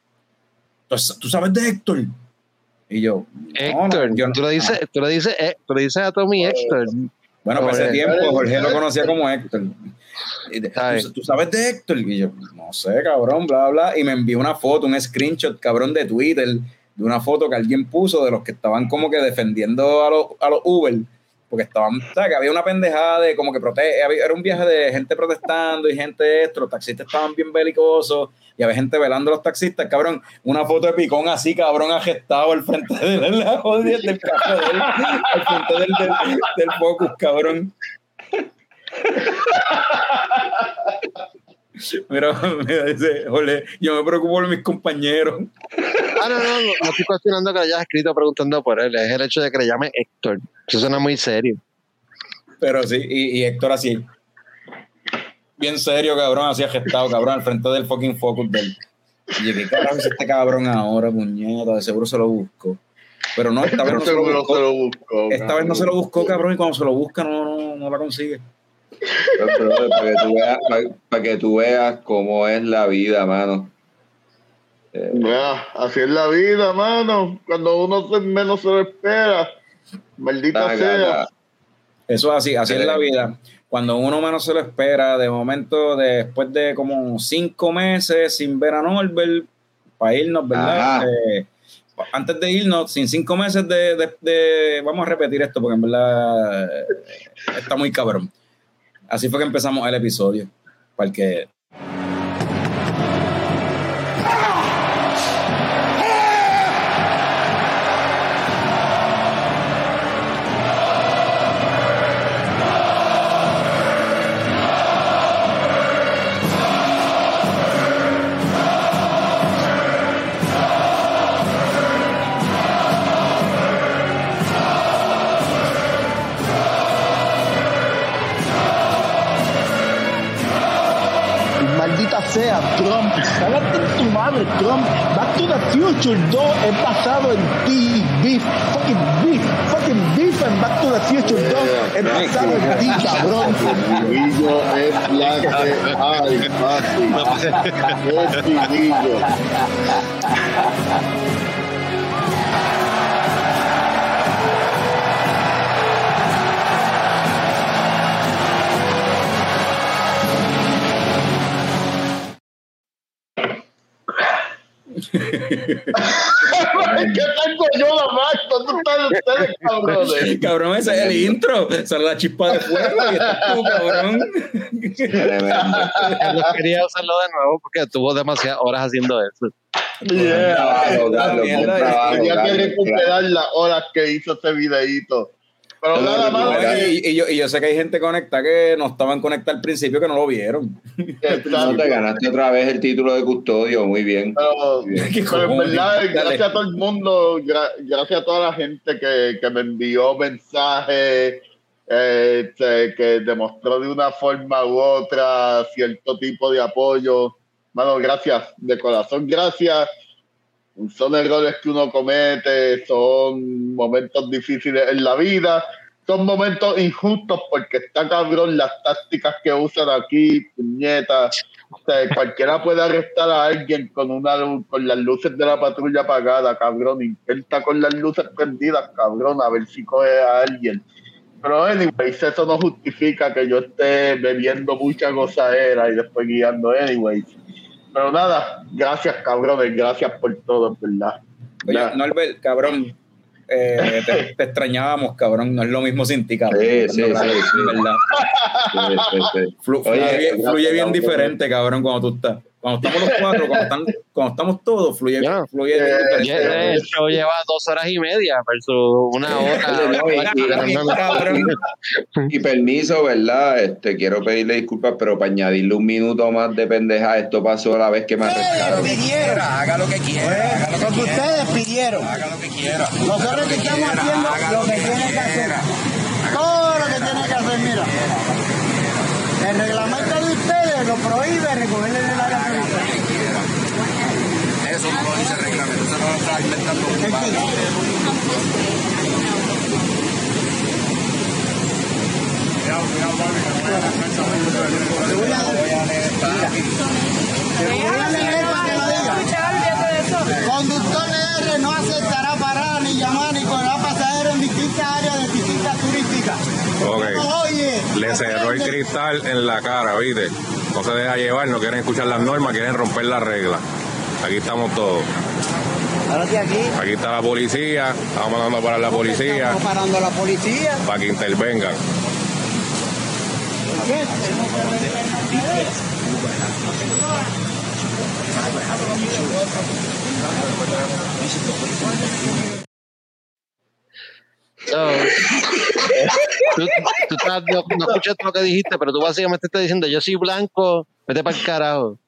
¿Tú, tú sabes de Héctor? Y yo, no, Héctor, no, yo no- tú, lo dices, tú, lo dices, eh, tú lo dices a Tommy Héctor. Bueno, para ese Jorge. tiempo Jorge lo conocía como Héctor. Y de- Ay. ¿tú, tú sabes de Héctor? Y yo, no sé, cabrón, bla, bla. Y me envió una foto, un screenshot, cabrón, de Twitter, de una foto que alguien puso de los que estaban como que defendiendo a los, a los Uber. Porque estaban, o sea, que había una pendejada de como que protege, era un viaje de gente protestando y gente esto, los taxistas estaban bien belicosos y había gente velando a los taxistas, cabrón. Una foto de picón así, cabrón, agestado al frente de él, la jodida del café de él, al frente del, del, del Focus, cabrón. Mira, mira, dice, ole, yo me preocupo por mis compañeros. Ah, no, no, no, no estoy cuestionando que lo hayas escrito preguntando por él, es el hecho de que le llame Héctor. Eso suena muy serio. Pero sí, y, y Héctor así. Bien serio, cabrón, así agestado, cabrón, al frente del fucking focus del. Y ¿qué carajo es este cabrón ahora, puñeta? De seguro se lo busco. Pero no, esta vez no se lo Seguro buscó. se lo buscó. Esta vez no se lo buscó, cabrón, y cuando se lo busca no, no, no la consigue. Para, que tú veas, para, para que tú veas cómo es la vida, mano. Eh, Mira, así es la vida, mano. Cuando uno se- menos se lo espera, maldita sea. Eso es así, así es la vida. Cuando uno menos se lo espera, de momento, después de como cinco meses sin ver a Norbert, para irnos, ¿verdad? Eh, antes de irnos, sin cinco meses de, de- de- Vamos a repetir esto porque en verdad eh, está muy cabrón. Así fue que empezamos el episodio. Porque Maldita 2 es basado en ti, beef. Fucking beef. Fucking beef en Back to the Future 2 es basado en ti, cabrón. Es hay, papi. Es. ¿Qué tengo yo la más? ¿Dónde están ustedes, cabrones? Cabrón, ese es el intro. Sale la chispa de fuego y estás tú, cabrón. Yo quería usarlo de nuevo porque tuvo demasiadas horas haciendo eso. Yeah. Tenía que recuperar las horas que hizo ese videíto. Pero nada más. Y, y yo, y yo sé que hay gente conectada que no estaban conectadas al principio que no lo vieron. No te ganaste otra vez el título de custodio, muy bien. Pero, Muy bien. ¿Qué pero en verdad, Dale. gracias a todo el mundo, gra- gracias a toda la gente que, que me envió mensajes, eh, este, que demostró de una forma u otra cierto tipo de apoyo. Mano, gracias, de corazón, gracias. Son errores que uno comete, son momentos difíciles en la vida, son momentos injustos porque está cabrón las tácticas que usan aquí, puñetas. O sea, cualquiera puede arrestar a alguien con una con las luces de la patrulla apagadas, cabrón. Intenta con las luces prendidas, cabrón, a ver si coge a alguien. Pero, anyways, eso no justifica que yo esté bebiendo mucha gozadera y después guiando, anyways. Pero nada, gracias, cabrones, gracias por todo, ¿verdad? Oye. Norbert, cabrón, eh, te, te extrañábamos, cabrón. No es lo mismo sin ti, cabrón. Sí, sí, sí, sí. ¿verdad? Sí, sí, sí. Flu- Oye, fluye, fluye bien diferente, cabrón, cuando tú estás. Cuando estamos los cuatro, cuando, están, cuando estamos todos, fluye, Ya. fluye Eh, diferente. De hecho, lleva dos horas y media versus una hora. Y- permiso, ¿verdad? Este, quiero pedirle disculpas, pero para añadirle un minuto más de pendeja, esto pasó la vez que me arrestaron. pidieron. Haga lo que quiera. haga lo que quiera. ustedes pidieron. Haga lo que quiera. Nosotros que estamos haciendo lo que tiene que hacer. Todo lo que tiene que hacer, mira. El reglamento de ustedes lo prohíbe recogerle de la gasolina. Eso no lo dice el reglamento. Eso no lo está inventando un Te voy a Te voy a leer para que lo diga. Conductor R no aceptará Le cerró el cristal en la cara, ¿viste? No se deja llevar, no quieren escuchar las normas, quieren romper las reglas. Aquí estamos todos. Aquí. Aquí está la policía, estamos mandando para la policía Estamos parando a la policía. para que intervengan. So, tú, tú estás- no, no escuchaste lo que dijiste, pero tú básicamente estás diciendo, yo soy blanco, vete para el carajo.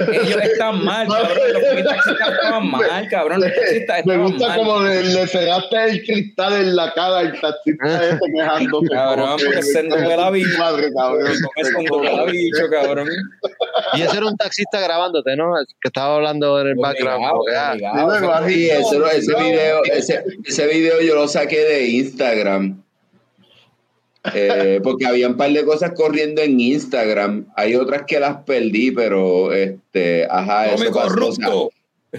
Ellos están mal, cabrón. Los taxistas estaban mal, cabrón. Los taxistas Me estaban gusta mal. como le, le cerraste el cristal en la cara al taxista ese quejándose. Cabrón, porque se endobló la bicha. Madre, cabrón. Doble bicho, cabrón. Y ese era un taxista grabándote, ¿no? Que estaba hablando en el background. Ah. Sí, me ese, video, ese, ese video yo lo saqué de Instagram. Eh, porque había un par de cosas corriendo en Instagram. Hay otras que las perdí, pero este, ajá, Come eso pasó. O sea, corrupto.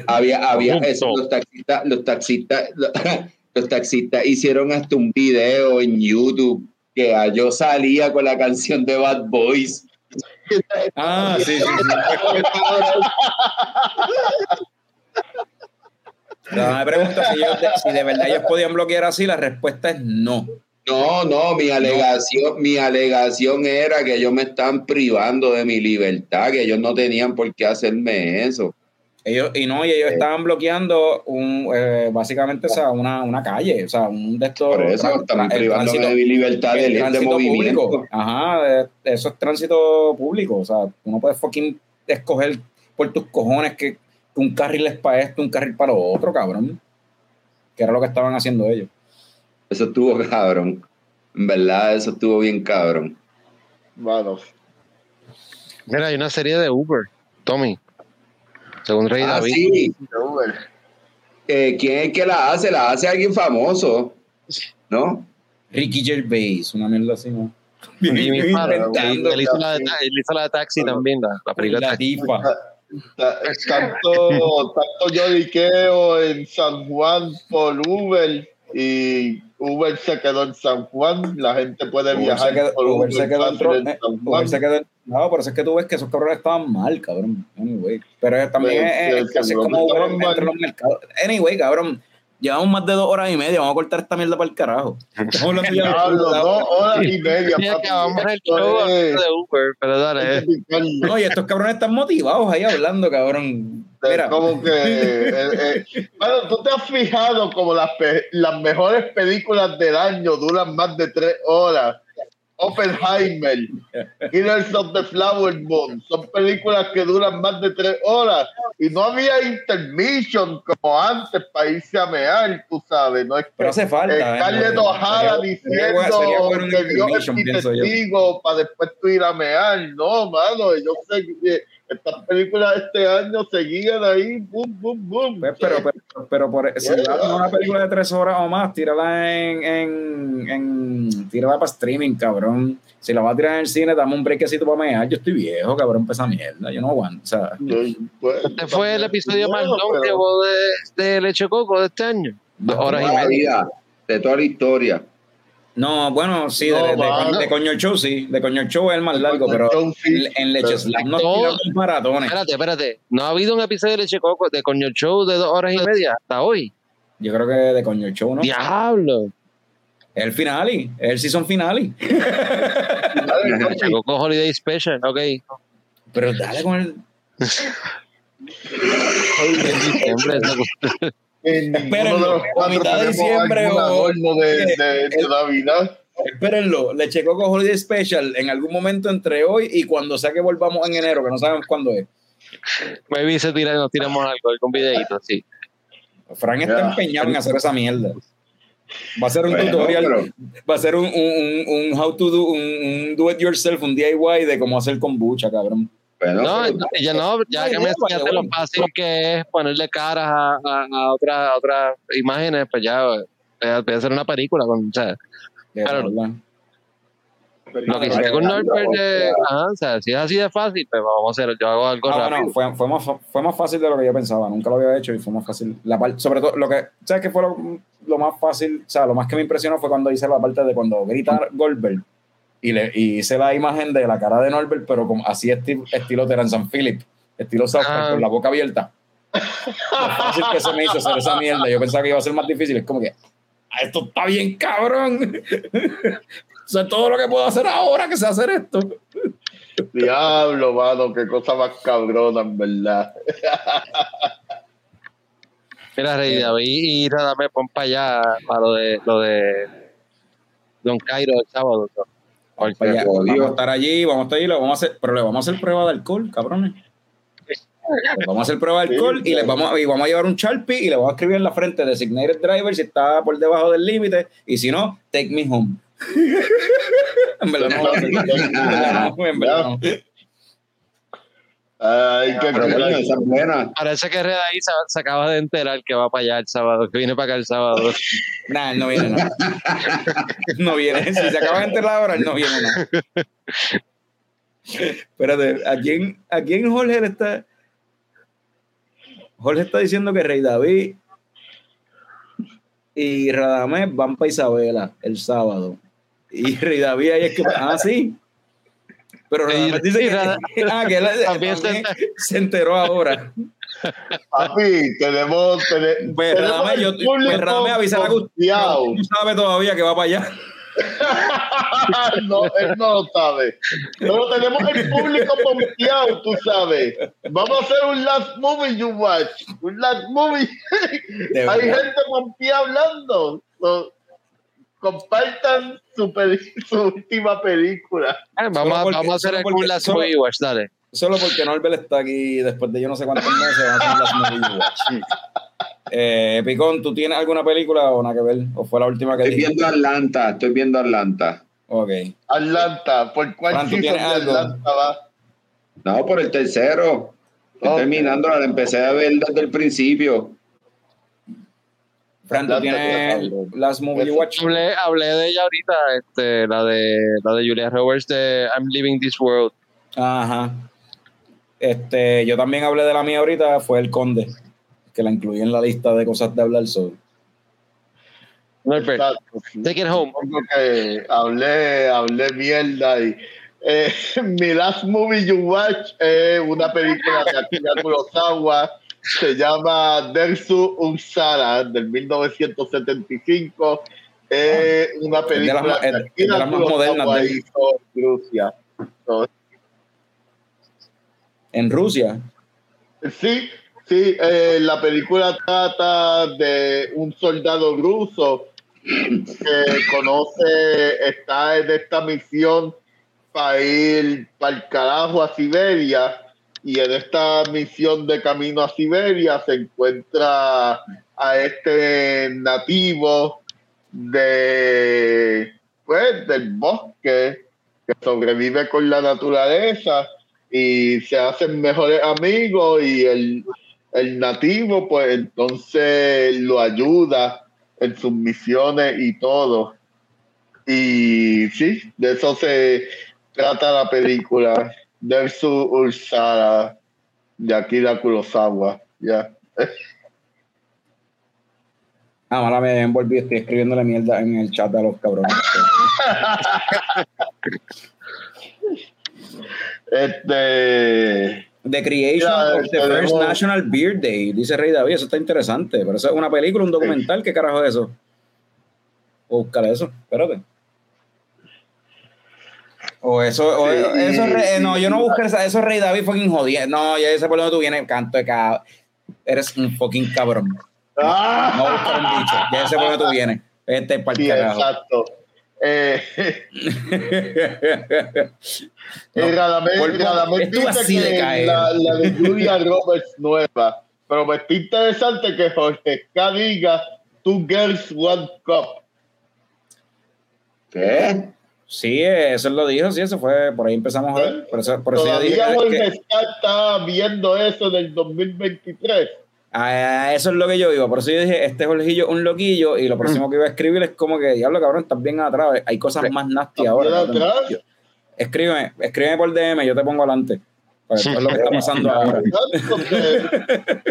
había, había eso, los taxistas, los taxistas, los taxistas hicieron hasta un video en YouTube que ah, yo salía con la canción de Bad Boys. Ah, sí, sí. sí. La me pregunta si, ellos si de verdad ellos podían bloquear así, la respuesta es no. No, no, mi alegación, mi alegación era que ellos me están privando de mi libertad, que ellos no tenían por qué hacerme eso. Ellos, y no, y ellos estaban bloqueando un, eh, básicamente o sea, una, una calle, o sea, un de estos. Por eso están el tránsito- de mi libertad de, el de movimiento. público. Ajá, eh, eso es tránsito público. O sea, tú no puedes fucking escoger por tus cojones que un carril es para esto, un carril para lo otro, cabrón. Que era lo que estaban haciendo ellos. Eso estuvo cabrón. En verdad, eso estuvo bien cabrón. Mano, Mira, hay una serie de Uber, Tommy. Según Rey Ah, David. sí. Eh, ¿Quién es que la hace? La hace alguien famoso, ¿no? Ricky Gervais, una mierda así, ¿no? Jimmy. Él hizo la de, él hizo la de Taxi también, la, la película La Taxi. ta- tanto, tanto lloriqueo en San Juan por Uber y Uber se quedó en San Juan. La gente puede Uber viajar se quedó, por Uber se quedó en, eh, San Uber Juan. se quedó en- No, por eso es que tú ves que esos cabrones estaban mal, cabrón. Anyway. Pero eh, también Pues, es, es seguro como Uber entre los mercados. Anyway, cabrón. Llevamos más de dos horas y media. Vamos a cortar esta mierda para el carajo. Estamos hablando ya de Diablo, dos horas y media. Es- de Uber, pero dale. eh. No, y estos cabrones están motivados ahí hablando, cabrón. Mira, como que eh, eh, bueno tú te has fijado como las, las mejores películas del año duran más de tres horas Oppenheimer Killers of the Flower Moon son películas que duran más de tres horas y no había intermission como antes para irse a mear tú sabes no es que pero hace falta. eh, ¿eh? O'Hara Sería- diciendo sería bueno- sería bueno que Dios es mi testigo para después tú ir a mear. No, mano, yo sé que estas películas este año seguían ahí, boom, boom, boom. Pues, pero, pero, pero por, si Yeah. vas a una película de tres horas o más, tírala en, en, en tírala para streaming, cabrón. Si la vas a tirar en el cine, dame un breakcito para mear. Yo estoy viejo, cabrón, para esa mierda. Yo no aguanto. O sea, pues, Este fue el episodio más pero- longevo de, de Leche Coco de este año. Dos horas y media. de toda la historia. No, bueno, sí, No, de, de, Coño Show, sí. De Coño Show es el más largo, pero sí, en Leche Slam nos tiramos maratones. Espérate, espérate. No ha habido un episodio de Leche Coco de Coño Show de dos horas y media hasta hoy. Yo creo que de Coño Show, ¿no? Diablo. El finale, el season finale. Leche Coco Holiday Special, ok. Pero dale con el. En Espérenlo, ninguno de los a cuatro mitad de diciembre o- adorno de, de, de Navidad. Espérenlo, Leche Coco Holiday Special en algún momento entre hoy y cuando sea que volvamos en enero, que no sabemos cuándo es. Maybe se tira, nos tiramos algo, algún videito, sí. Frank está empeñado en hacer esa mierda. Va a ser un Bueno, tutorial, pero- va a ser un, un, un, un how to do, un, un do it yourself, un DIY de cómo hacer kombucha, cabrón. Bueno, No, pero- ya no, ya No, que no, me enseñaste lo bueno. fácil que es ponerle caras a, a, a otras a otras imágenes, pues ya eh, voy a hacer una película con, o sea, Claro. Lo que hiciste con Norbert, de, ajá, o sea, si es así de fácil, pues vamos a hacer, yo hago algo Ah, rápido. bueno, fue, fue, más, fue más fácil de lo que yo pensaba. Nunca lo había hecho y fue más fácil. La parte, sobre todo, lo que, ¿sabes qué fue lo, lo más fácil? O sea, lo más que me impresionó fue cuando hice la parte de cuando grita Goldberg y, le, y hice la imagen de la cara de Norbert, pero como así esti- estilo Terence and Phillip, estilo South Park, Ah. con la boca abierta. Lo fácil que se me hizo hacer esa mierda. Yo pensaba que iba a ser más difícil. Es como que, "Ah, esto está bien cabrón. o sea, todo lo que puedo hacer ahora que sé hacer esto. Diablo, mano, qué cosa más cabrona, en verdad. Mira, Rey David y Radame, pon para allá para lo de, lo de Don Cairo el sábado. ¿no? Porque- Vaya, vamos a estar allí, vamos a estar allí, le vamos a hacer, pero le vamos a hacer prueba de alcohol, cabrones. Le vamos a hacer prueba de alcohol y, le vamos, a- y vamos a llevar un Sharpie y le vamos a escribir en la frente Designated Driver si está por debajo del límite y si no, Take Me Home. en verdad no, en verdad no, en verdad no. Ay, qué esa buena. Parece que Red ahí se, se acaba de enterar que va para allá el sábado, que viene para acá el sábado. Nah, él no viene, no. No viene. Si se acaba de enterar ahora, él no viene, no. Espérate, ¿a quién, ¿a quién Jorge le está? Jorge está diciendo que Rey David y Radamés van para Isabela el sábado. Y Rey David ahí es que. Ah, sí. Pero Radamés dice Y que, ah, que él También también se- se enteró ahora. Papi, tenemos. tene- Pues tenemos Radamés, yo, el público pues Radamés avisa a Gustavo. No sabe todavía que va para allá. no, él no lo sabe. Pero tenemos el público pompeado, tú sabes. Vamos a hacer un last movie you watch. Un last movie. Hay gente pompeada hablando. So, compartan su, última película. Eh, vamos, a, porque- vamos a hacer el solo- movie watch, dale. Solo porque Norbert está aquí después de yo no sé cuántos meses, vamos a hacer las movie watch. Eh, Picón, ¿tú tienes alguna película o nada que ver? ¿O fue la última que Estoy dijiste? viendo Atlanta, estoy viendo Atlanta. Ok. Atlanta, ¿por cuál Fran, ¿tú tienes algo? Atlanta va? No, por el tercero. Estoy terminando, la empecé a ver desde el principio. Fran, ¿tú tienes las movie watch? Hablé, hablé de ella ahorita, este, la de la de Julia Roberts de I'm Leaving This World. Ajá. Este, yo también hablé de la mía ahorita, fue El Conde, que la incluí en la lista de cosas de hablar sobre. Norbert, Exacto. take it home. Que hablé, hablé mierda y eh, mi last movie you watch es una película de Akira Kurosawa se llama Dersu Unsara del 1975 es una Es de las película de las más modernas de Rusia. En Rusia. Sí, sí, eh, la película trata de un soldado ruso que conoce, está en esta misión para ir para el carajo a Siberia y en esta misión de camino a Siberia se encuentra a este nativo de pues del bosque que sobrevive con la naturaleza y se hacen mejores amigos y el, el nativo pues entonces lo ayuda en sus misiones y todo. Y sí, de eso se trata la película Dersu Ursara de Akira Kurosawa. Ya. Ah, mala me envolví, estoy escribiéndole mierda en el chat a los cabrones. Este The Creation of the tenemos- First National Beer Day, dice Rey David, eso está interesante, pero eso es una película, un documental, ¿qué carajo es eso? O buscar eso, espérate. O eso, o Sí, eso sí. no, yo no busqué eso es Rey David fucking jodiendo. No, ya sé por dónde tú vienes, canto de cabrón. Eres un fucking cabrón. No buscar un bicho, ya sé por dónde tú vienes. Este es para el carajo. exacto. Eh, No, Radamés, por- Radamés dice así de que caer. la, la de Julia Roberts nueva, pero me está interesante que Jorge K diga Two Girls One Cup. ¿Qué? Sí, eso lo dijo, sí, eso fue, por ahí empezamos a ver. Por eso, por eso yo dije Todavía que- K está viendo eso del 2023. A eso es lo que yo iba. Por eso yo dije, este Jorgillo es un loquillo. Y lo próximo que iba a escribir es como que, diablo, cabrón, estás bien atrás. Hay cosas más nasty ¿Estás ahora. bien atrás? Escríbeme, escríbeme por DM, yo te pongo adelante. Para que veas lo que está pasando ahora. ¿Qué,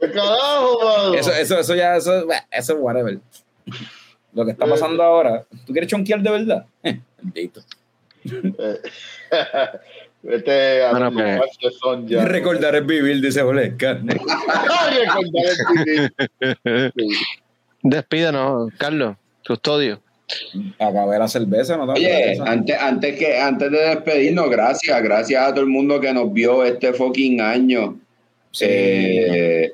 ¿Qué carajo, mano? Eso, eso, eso ya, eso, eso es whatever. Lo que está pasando ahora. ¿Tú quieres chonquear de verdad? Eh, bendito. Eh, Vete a Bueno, pues. son ya. Recordar es vivir, dice Carne. Recordar el vivir. Despídanos, Carlos, custodio. Acabé la cerveza, ¿no? Oye, Cerveza. antes, antes, que, antes de despedirnos, gracias, gracias a todo el mundo que nos vio este fucking año. Sí. Eh,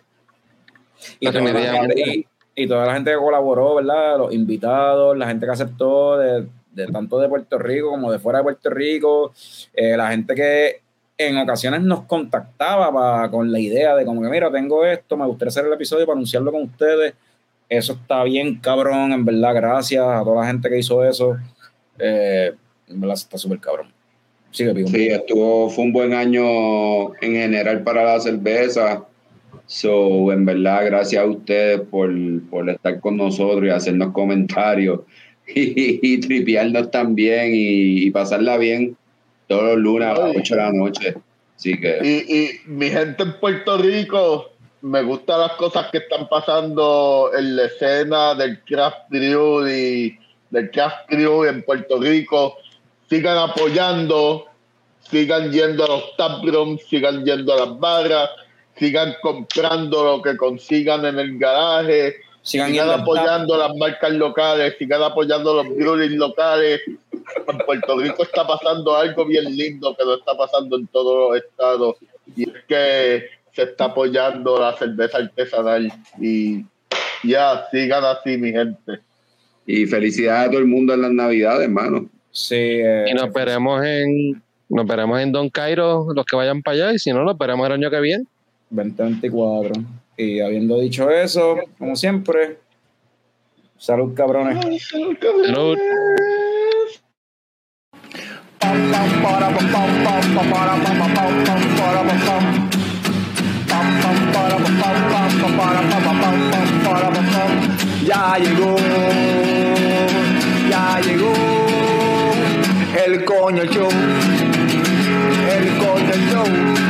y, y, y toda la gente que colaboró, ¿verdad? Los invitados, la gente que aceptó de, tanto de Puerto Rico como de fuera de Puerto Rico, eh, la gente que en ocasiones nos contactaba con la idea de como que, mira, tengo esto, me gustaría hacer el episodio para anunciarlo con ustedes. Eso está bien, cabrón, en verdad, gracias a toda la gente que hizo eso. Eh, en verdad, está súper cabrón. Sigue, sí, estuvo, fue un buen año en general para la cerveza. So, en verdad, gracias a ustedes por, por estar con nosotros y hacernos comentarios y, y tripearnos también y, y pasarla bien todos los lunes a las 8 de la noche. Así que, Y, y mi gente en Puerto Rico, me gustan las cosas que están pasando en la escena del craft brew y del craft brew en Puerto Rico. Sigan apoyando, sigan yendo a los taprooms, sigan yendo a las barras, sigan comprando lo que consigan en el garaje, Sigan apoyando las marcas locales, sigan apoyando los breweries locales. En Puerto Rico está pasando algo bien lindo que no está pasando en todos los estados y es que se está apoyando la cerveza artesanal y ya, sigan así mi gente. y felicidades a todo el mundo en las navidades, hermano. Sí, eh, Y nos veremos en nos veremos en Don Cairo, los que vayan para allá, y si no, nos veremos el año que viene. 2024. Y habiendo dicho eso, como siempre, salud cabrones. Salud. Ya llegó, ya llegó el coño show, el coño show.